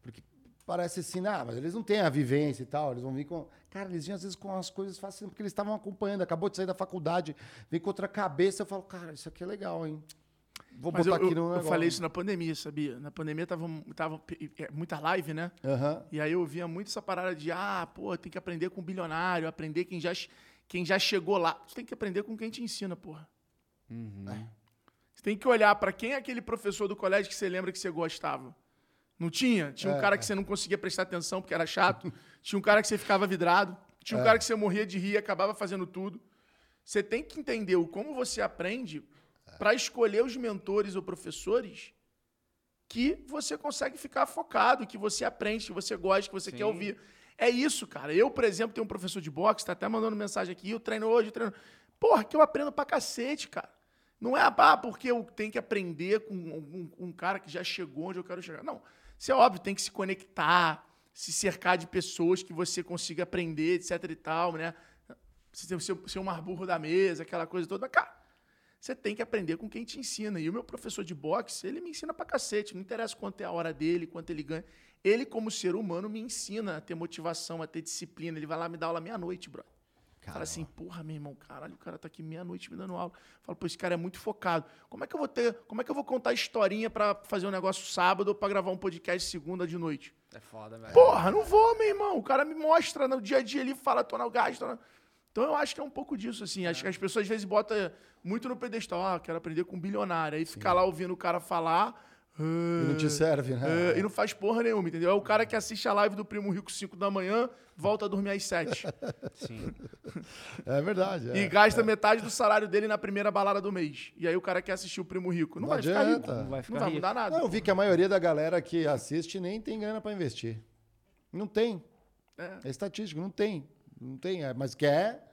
Porque parece assim, ah, mas eles não têm a vivência e tal, eles vão vir com. Cara, eles vinham às vezes com as coisas fáceis, porque eles estavam acompanhando, acabou de sair da faculdade, vem com outra cabeça, eu falo, cara, isso aqui é legal, hein? Vou Mas eu, botar aqui eu- no eu negócio. falei isso na pandemia, sabia? Na pandemia tava, tava é, muita live, né? Aham. E aí eu via muito essa parada de, ah, pô, tem que aprender com o bilionário, aprender quem já, quem já chegou lá. Você tem que aprender com quem te ensina, porra. Você tem que olhar pra quem é aquele professor do colégio que você lembra que você gostava. Não tinha? Tinha um É, cara que você não conseguia prestar atenção porque era chato. tinha um cara que você ficava vidrado. Tinha um cara que você morria de rir e acabava fazendo tudo. Você tem que entender o como você aprende pra escolher os mentores ou professores que você consegue ficar focado, que você aprende, que você gosta, que você Sim. quer ouvir. É isso, cara. Eu, por exemplo, tenho um professor de boxe, tá até mandando mensagem aqui, eu treino hoje, eu treino. Porra, que eu aprendo pra cacete, cara. Não é ah, porque eu tenho que aprender com um, um cara que já chegou onde eu quero chegar. Não. Isso é óbvio, tem que se conectar, se cercar de pessoas que você consiga aprender, etc e tal, né? Ser, ser, ser um marburro da mesa, aquela coisa toda. Mas, cara, você tem que aprender com quem te ensina. E o meu professor de boxe, ele me ensina pra cacete. Não interessa quanto é a hora dele, quanto ele ganha. Ele, como ser humano, me ensina a ter motivação, a ter disciplina. Ele vai lá me dar aula meia-noite, brother. Fala assim, porra, meu irmão, caralho, o cara tá aqui meia-noite me dando aula. Fala, pô, esse cara é muito focado. Como é que eu vou ter, como é que eu vou contar historinha pra fazer um negócio sábado ou pra gravar um podcast segunda de noite? É foda, velho. Porra, não vou, meu irmão. O cara me mostra no dia a dia, ele fala, tô no gás, tô na... Então eu acho que é um pouco disso, assim. Acho que as pessoas às vezes botam muito no pedestal, ah, quero aprender com um bilionário. Aí fica lá ouvindo o cara falar. E não te serve, né? É, e não faz porra nenhuma, entendeu? É o cara que assiste a live do Primo Rico 5 da manhã, volta a dormir às 7. Sim. É verdade. é. e gasta metade do salário dele na primeira balada do mês. E aí o cara quer assistir o Primo Rico. Não, Não vai ficar rico. adianta. Não vai ficar Não vai rico. mudar nada. Não, eu vi que a maioria da galera que assiste nem tem grana pra investir. Não tem. É. É estatístico, não tem. Não tem, é, mas quer,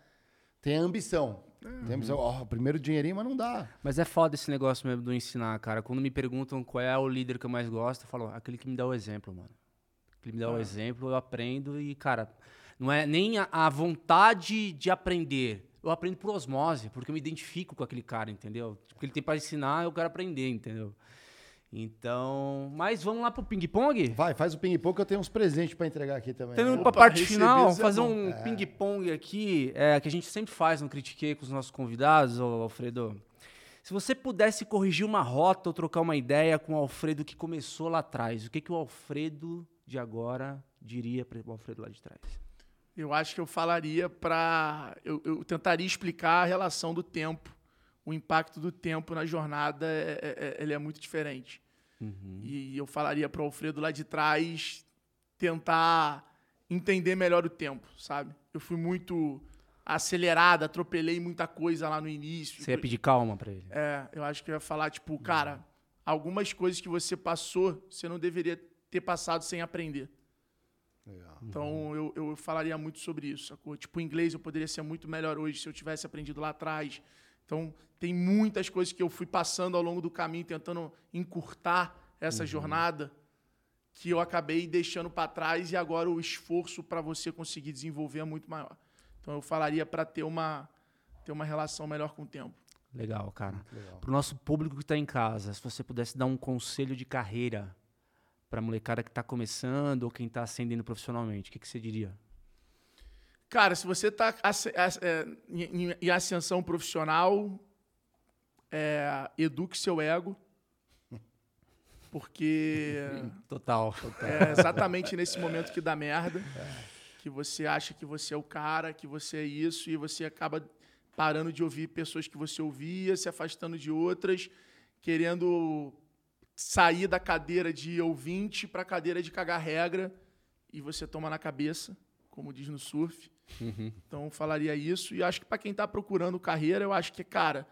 tem a ambição. Tem a ambição, ó, primeiro dinheirinho, mas não dá. Mas é foda esse negócio mesmo do ensinar, cara. Quando me perguntam qual é o líder que eu mais gosto, eu falo, aquele que me dá o exemplo, mano. Aquele que me dá o exemplo, eu aprendo e, cara, não é nem a, a vontade de aprender. Eu aprendo por osmose, porque eu me identifico com aquele cara, entendeu? Porque ele tem pra ensinar, eu quero aprender, entendeu? Então, mas vamos lá pro ping-pong? Vai, faz o ping-pong que eu tenho uns presentes pra entregar aqui também. Tendo Opa, pra parte final, é fazer um ping-pong aqui, é, que a gente sempre faz no Critiquei com os nossos convidados, ô Alfredo. Se você pudesse corrigir uma rota ou trocar uma ideia com o Alfredo que começou lá atrás, o que, que o Alfredo de agora diria para o Alfredo lá de trás? Eu acho que eu falaria para. Eu, eu tentaria explicar a relação do tempo. O impacto do tempo na jornada é, é- é- ele é muito diferente. E eu falaria para o Alfredo lá de trás tentar entender melhor o tempo, sabe? Eu fui muito acelerado, atropelei muita coisa lá no início. Você ia pedir calma para ele. É, eu acho que eu ia falar, tipo, cara, algumas coisas que você passou, você não deveria ter passado sem aprender. Legal. Então eu, eu falaria muito sobre isso, sacou? Tipo, o inglês eu poderia ser muito melhor hoje se eu tivesse aprendido lá atrás. Então, tem muitas coisas que eu fui passando ao longo do caminho, tentando encurtar essa jornada, que eu acabei deixando para trás e agora o esforço para você conseguir desenvolver é muito maior. Então, eu falaria para ter uma, ter uma relação melhor com o tempo. Legal, cara. Legal. Pro nosso público que está em casa, se você pudesse dar um conselho de carreira para molecada que está começando ou quem está ascendendo profissionalmente, o que, que você diria? Cara, se você está em, em- ascensão profissional, é, eduque seu ego, porque Total. é exatamente nesse momento que dá merda. que você acha que você é o cara, que você é isso, e você acaba parando de ouvir pessoas que você ouvia, se afastando de outras, querendo sair da cadeira de ouvinte para a cadeira de cagar regra, e você toma na cabeça, como diz no surf. Uhum. Então, falaria isso. E acho que para quem está procurando carreira, eu acho que, cara,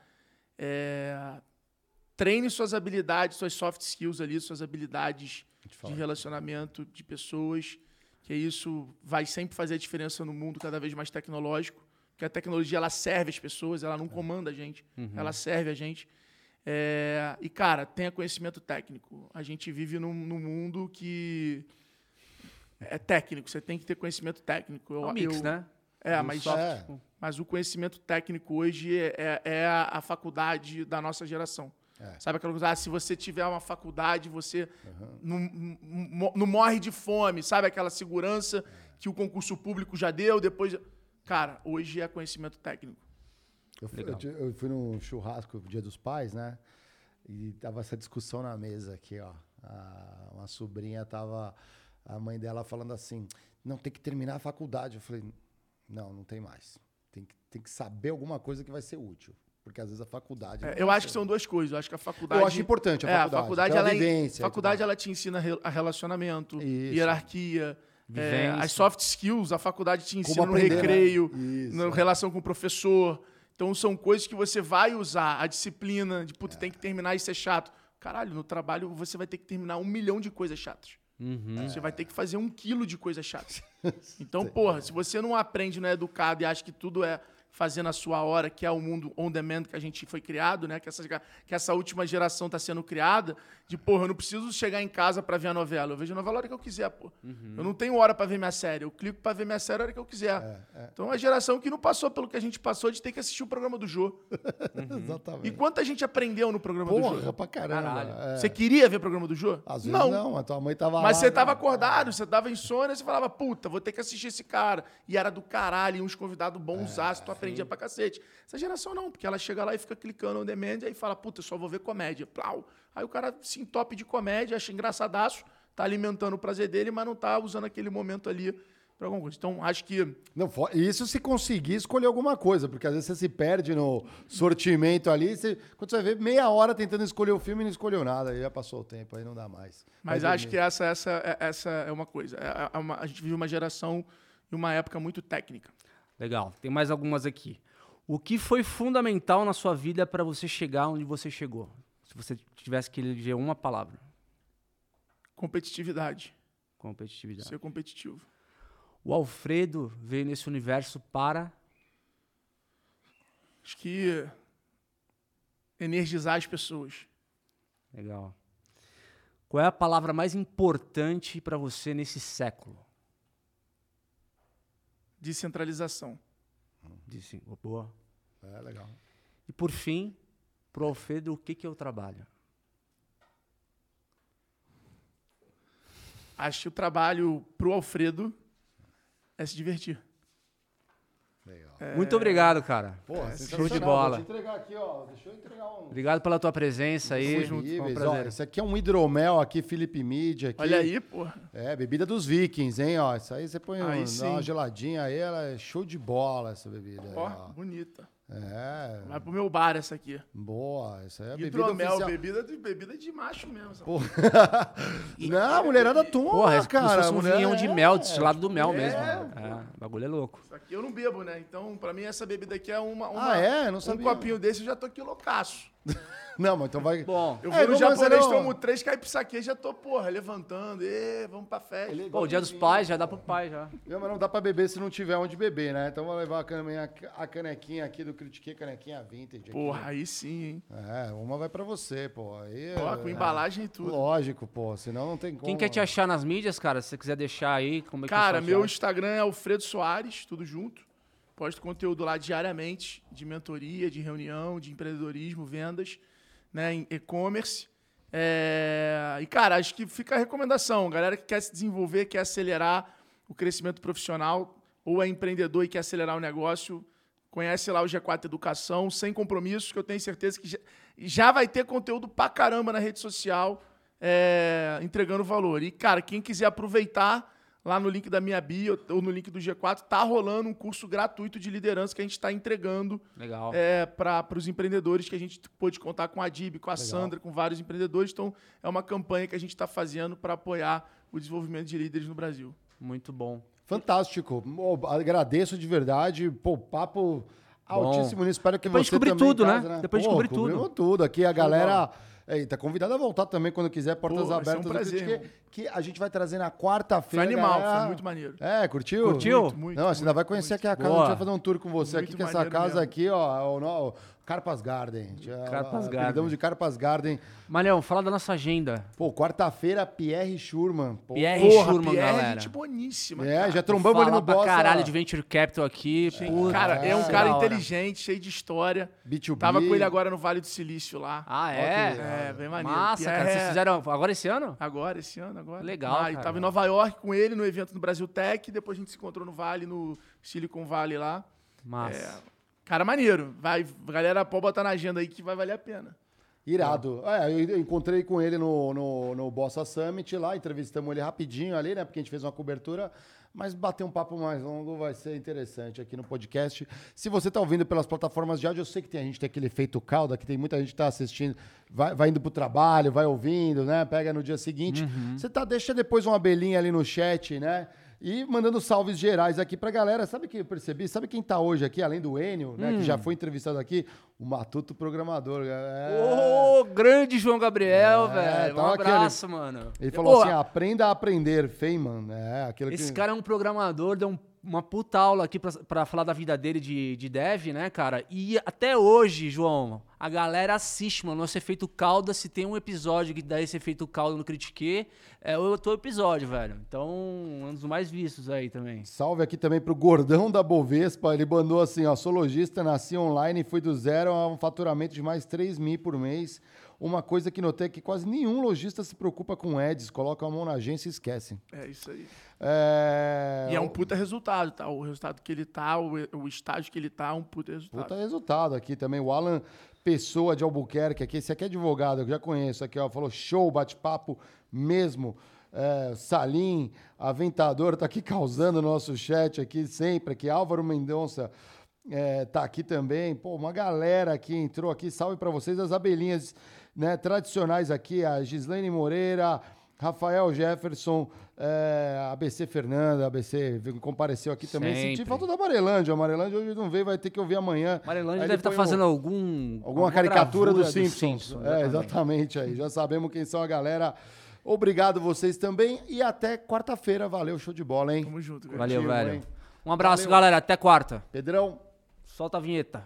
é... treine suas habilidades, suas soft skills ali, suas habilidades de relacionamento de pessoas que isso vai sempre fazer a diferença no mundo cada vez mais tecnológico, porque a tecnologia ela serve as pessoas, ela não é. comanda a gente, uhum. ela serve a gente. É, e, cara, tenha conhecimento técnico. A gente vive num, num, mundo que é técnico, você tem que ter conhecimento técnico. Eu, é um mix, eu, né? É, mas, é. mas o conhecimento técnico hoje é, é, é a, a faculdade da nossa geração. É. Sabe aquela coisa, ah, se você tiver uma faculdade, você uhum. não, não, morre de fome, sabe aquela segurança que o concurso público já deu, depois... Cara, hoje é conhecimento técnico. Eu fui, eu, eu fui num churrasco Dia dos Pais, né? E tava essa discussão na mesa aqui, ó. A, uma sobrinha tava... A mãe dela falando assim, não, tem que terminar a faculdade. Eu falei, não, não tem mais. Tem que, tem que saber alguma coisa que vai ser útil. Porque às vezes a faculdade. É, eu acho que são duas coisas. Eu acho que a faculdade. Eu acho importante a faculdade. É, a faculdade, ela, vivência, faculdade ela te ensina a relacionamento, Isso. hierarquia. É, as soft skills, a faculdade te ensina no recreio, né? na relação com o professor. Então são coisas que você vai usar. A disciplina, de puta, é. tem que terminar isso é chato. Caralho, no trabalho você vai ter que terminar um milhão de coisas chatas. Uhum. Você vai ter que fazer um quilo de coisas chatas. Então, porra, se você não aprende, não é educado e acha que tudo é fazendo a sua hora, que é o mundo on demand que a gente foi criado, né? Que essa, que essa última geração está sendo criada, de, porra, eu não preciso chegar em casa para ver a novela. Eu vejo a novela a hora que eu quiser, pô. Uhum. Eu não tenho hora para ver minha série. Eu clico para ver minha série a hora que eu quiser. É, é. Então, é uma geração que não passou pelo que a gente passou de ter que assistir o programa do Jô. Uhum. Exatamente. E quanta gente aprendeu no programa porra, do Jô? pra caramba. É. Você queria ver o programa do Jô? Às vezes não. não, a tua mãe tava Mas lá, você tava acordado, você tava insônia, você falava, puta, vou ter que assistir esse cara. E era do caralho, uns convidados bons, é, tu aprendia pra cacete. Essa geração não, porque ela chega lá e fica clicando on demand, aí fala, puta, eu só vou ver comédia. Plau. Aí o cara se entope de comédia, acha engraçadaço, tá alimentando o prazer dele, mas não tá usando aquele momento ali para alguma coisa. Então, acho que. Não, isso se conseguir escolher alguma coisa, porque às vezes você se perde no sortimento ali. Você, quando você vai ver meia hora tentando escolher o filme e não escolheu nada, aí já passou o tempo, aí não dá mais. Mas acho que essa, essa, é, essa é uma coisa. É, é uma, a gente vive uma geração e uma época muito técnica. Legal. Tem mais algumas aqui. O que foi fundamental na sua vida para você chegar onde você chegou? Se você tivesse que eleger uma palavra. Competitividade. Competitividade. Ser competitivo. O Alfredo veio nesse universo para. Acho que. energizar as pessoas. Legal. Qual é a palavra mais importante para você nesse século? Descentralização. Disse, boa. É, legal. E por fim, pro Alfredo, o que, que é o trabalho? Acho que o trabalho pro Alfredo é se divertir. É... Muito obrigado, cara. Porra, é, show de bola. Deixa eu entregar aqui, ó. Deixa eu entregar um. Obrigado pela tua presença aí. Junto, um ó, esse aqui é um hidromel aqui, Felipe Mídia. Olha aí, porra. É, bebida dos vikings, hein, ó. Isso aí você põe aí, um, uma geladinha aí, ela é show de bola essa bebida. Ó, aí, ó. bonita. É. Vai pro meu bar essa aqui. Boa, essa é a Hidromel, bebida oficial. bebida de, bebida de macho mesmo. Não, a mulherada toma, Porra, é cara. Como se fosse um vinhão de mel, destilado do mel é, mesmo. É, o bagulho é louco. Isso aqui eu não bebo, né? Então, pra mim, essa bebida aqui é uma... uma ah, é? Não sabia. Um copinho desse, eu já tô aqui loucaço. Não, mas então vai. Bom, eu vou é, no japonês, tomo três, cai pro saque, já tô, porra, levantando. E vamos pra festa. Ele, Pô, o dia dos pais, já dá pro pai já. Não, mas não dá pra beber se não tiver onde beber, né? Então vou levar a, canequinha aqui do Critique, canequinha vintage. Porra, aí sim, hein? É, uma vai pra você, pô. Aí, pô, com é, embalagem e tudo. Lógico, pô. Senão não tem como. Quem quer te achar nas mídias, cara? Se você quiser deixar aí, como é que Cara, meu Instagram é Alfredo Soares, tudo junto. Posto conteúdo lá diariamente de mentoria, de reunião, de empreendedorismo, vendas né, em e-commerce. É... E, cara, acho que fica a recomendação. Galera que quer se desenvolver, quer acelerar o crescimento profissional, ou é empreendedor e quer acelerar o negócio, conhece lá o G4 Educação, sem compromissos, que eu tenho certeza que já vai ter conteúdo pra caramba na rede social, é... entregando valor. E, cara, quem quiser aproveitar lá no link da minha bio ou no link do G4, tá rolando um curso gratuito de liderança que a gente está entregando Legal. é, para os empreendedores que a gente pôde contar com a Dib, com a Sandra, com vários empreendedores. Então, é uma campanha que a gente está fazendo para apoiar o desenvolvimento de líderes no Brasil. Muito bom. Fantástico. Agradeço de verdade. Pô, papo altíssimo nisso. Espero que Depois você em tudo, né? casa, Depois Pô, descobrir tudo. tudo. Aqui a galera... É, tá convidado a voltar também quando quiser, portas Pô, um abertas. do prazer, irmão. que a gente vai trazer na Foi quarta-feira. animal, galera. foi muito maneiro. É, curtiu? Curtiu? Muito, muito, Não, você ainda muito, vai conhecer muito. aqui a casa, Boa. a gente vai fazer um tour com você Muito aqui, que essa casa mesmo. aqui, ó, é Carpas Garden. Carpas A- Garden. apelidamos de Carpas Garden. Malhão, fala da nossa agenda. Pô, quarta-feira, Pierre Schurman. Pô, Pierre Porra, Schurman, Pierre, galera. gente boníssima. É, cara. já trombamos ali no pra Bossa. caralho de Venture Capital aqui. puta, Cara, é um cara inteligente, cheio de história. B2B. Tava com ele agora no Vale do Silício lá. Ah, é? É, bem maneiro. Massa, cara. Pierre- Vocês fizeram agora esse ano? Agora, esse ano, agora. Legal, Ah, cara. tava em Nova York com ele no evento no Brasil Tech, depois a gente se encontrou no Vale, no Silicon Valley lá. Massa. Cara, maneiro. Vai, galera, pode botar na agenda aí que vai valer a pena. Irado. É, eu encontrei com ele no, no, no Bossa Summit lá, entrevistamos ele rapidinho ali, né? Porque a gente fez uma cobertura. Mas bater um papo mais longo vai ser interessante aqui no podcast. Se você está ouvindo pelas plataformas de áudio, eu sei que tem, a gente tem aquele efeito calda, que tem muita gente que está assistindo, vai, vai indo pro trabalho, vai ouvindo, né? Pega no dia seguinte. Você tá, deixa depois uma abelhinha ali no chat, né? E mandando salves gerais aqui pra galera. Sabe o que eu percebi? Sabe quem tá hoje aqui, além do Enio, né? Que já foi entrevistado aqui? O Matuto Programador. É... Ô, grande João Gabriel, É, velho. Um tava aquele- abraço, mano. Ele falou Pô, assim: aprenda a aprender, Feynman. É, aquilo Esse que... cara é um programador, deu um- uma puta aula aqui pra, pra falar da vida dele de, de dev, né, cara? E até hoje, João, a galera assiste, mano. Nosso efeito cauda, se tem um episódio que dá esse efeito cauda no Critique, é o teu episódio, velho. Então, um dos mais vistos aí também. Salve aqui também pro Gordão da Bovespa. Ele mandou assim: ó, sou lojista, nasci online e fui do zero a um faturamento de mais 3 mil por mês. Uma coisa que notei é que quase nenhum lojista se preocupa com ads, coloca a mão na agência e esquecem. É isso aí. É... E é um puta resultado, tá? O resultado que ele tá, o, estágio que ele tá, é um puta resultado. Puta resultado aqui também. O Alan Pessoa de Albuquerque, aqui, esse aqui é advogado, eu já conheço aqui, ó, falou show, bate-papo mesmo. É, Salim, Aventador, tá aqui causando no nosso chat aqui sempre, aqui Álvaro Mendonça é, tá aqui também. Pô, uma galera aqui entrou aqui, salve para vocês, as abelhinhas né, tradicionais aqui, a Gislaine Moreira, Rafael Jefferson, é, ABC Fernanda, ABC compareceu aqui também. Senti Sempre. falta da Amarelândia. A Amarelândia hoje não veio, vai ter que ouvir amanhã. Marilândia Aí deve estar põe fazendo um- algum. Alguma caricatura do gravura Simpsons. né, é, exatamente aí. Já sabemos quem são a galera. Obrigado vocês também e até quarta-feira. Valeu, show de bola, hein? Tamo junto. Valeu, Curtiu, velho. hein? Um abraço, Valeu. galera. Até quarta. Pedrão, Solta a vinheta.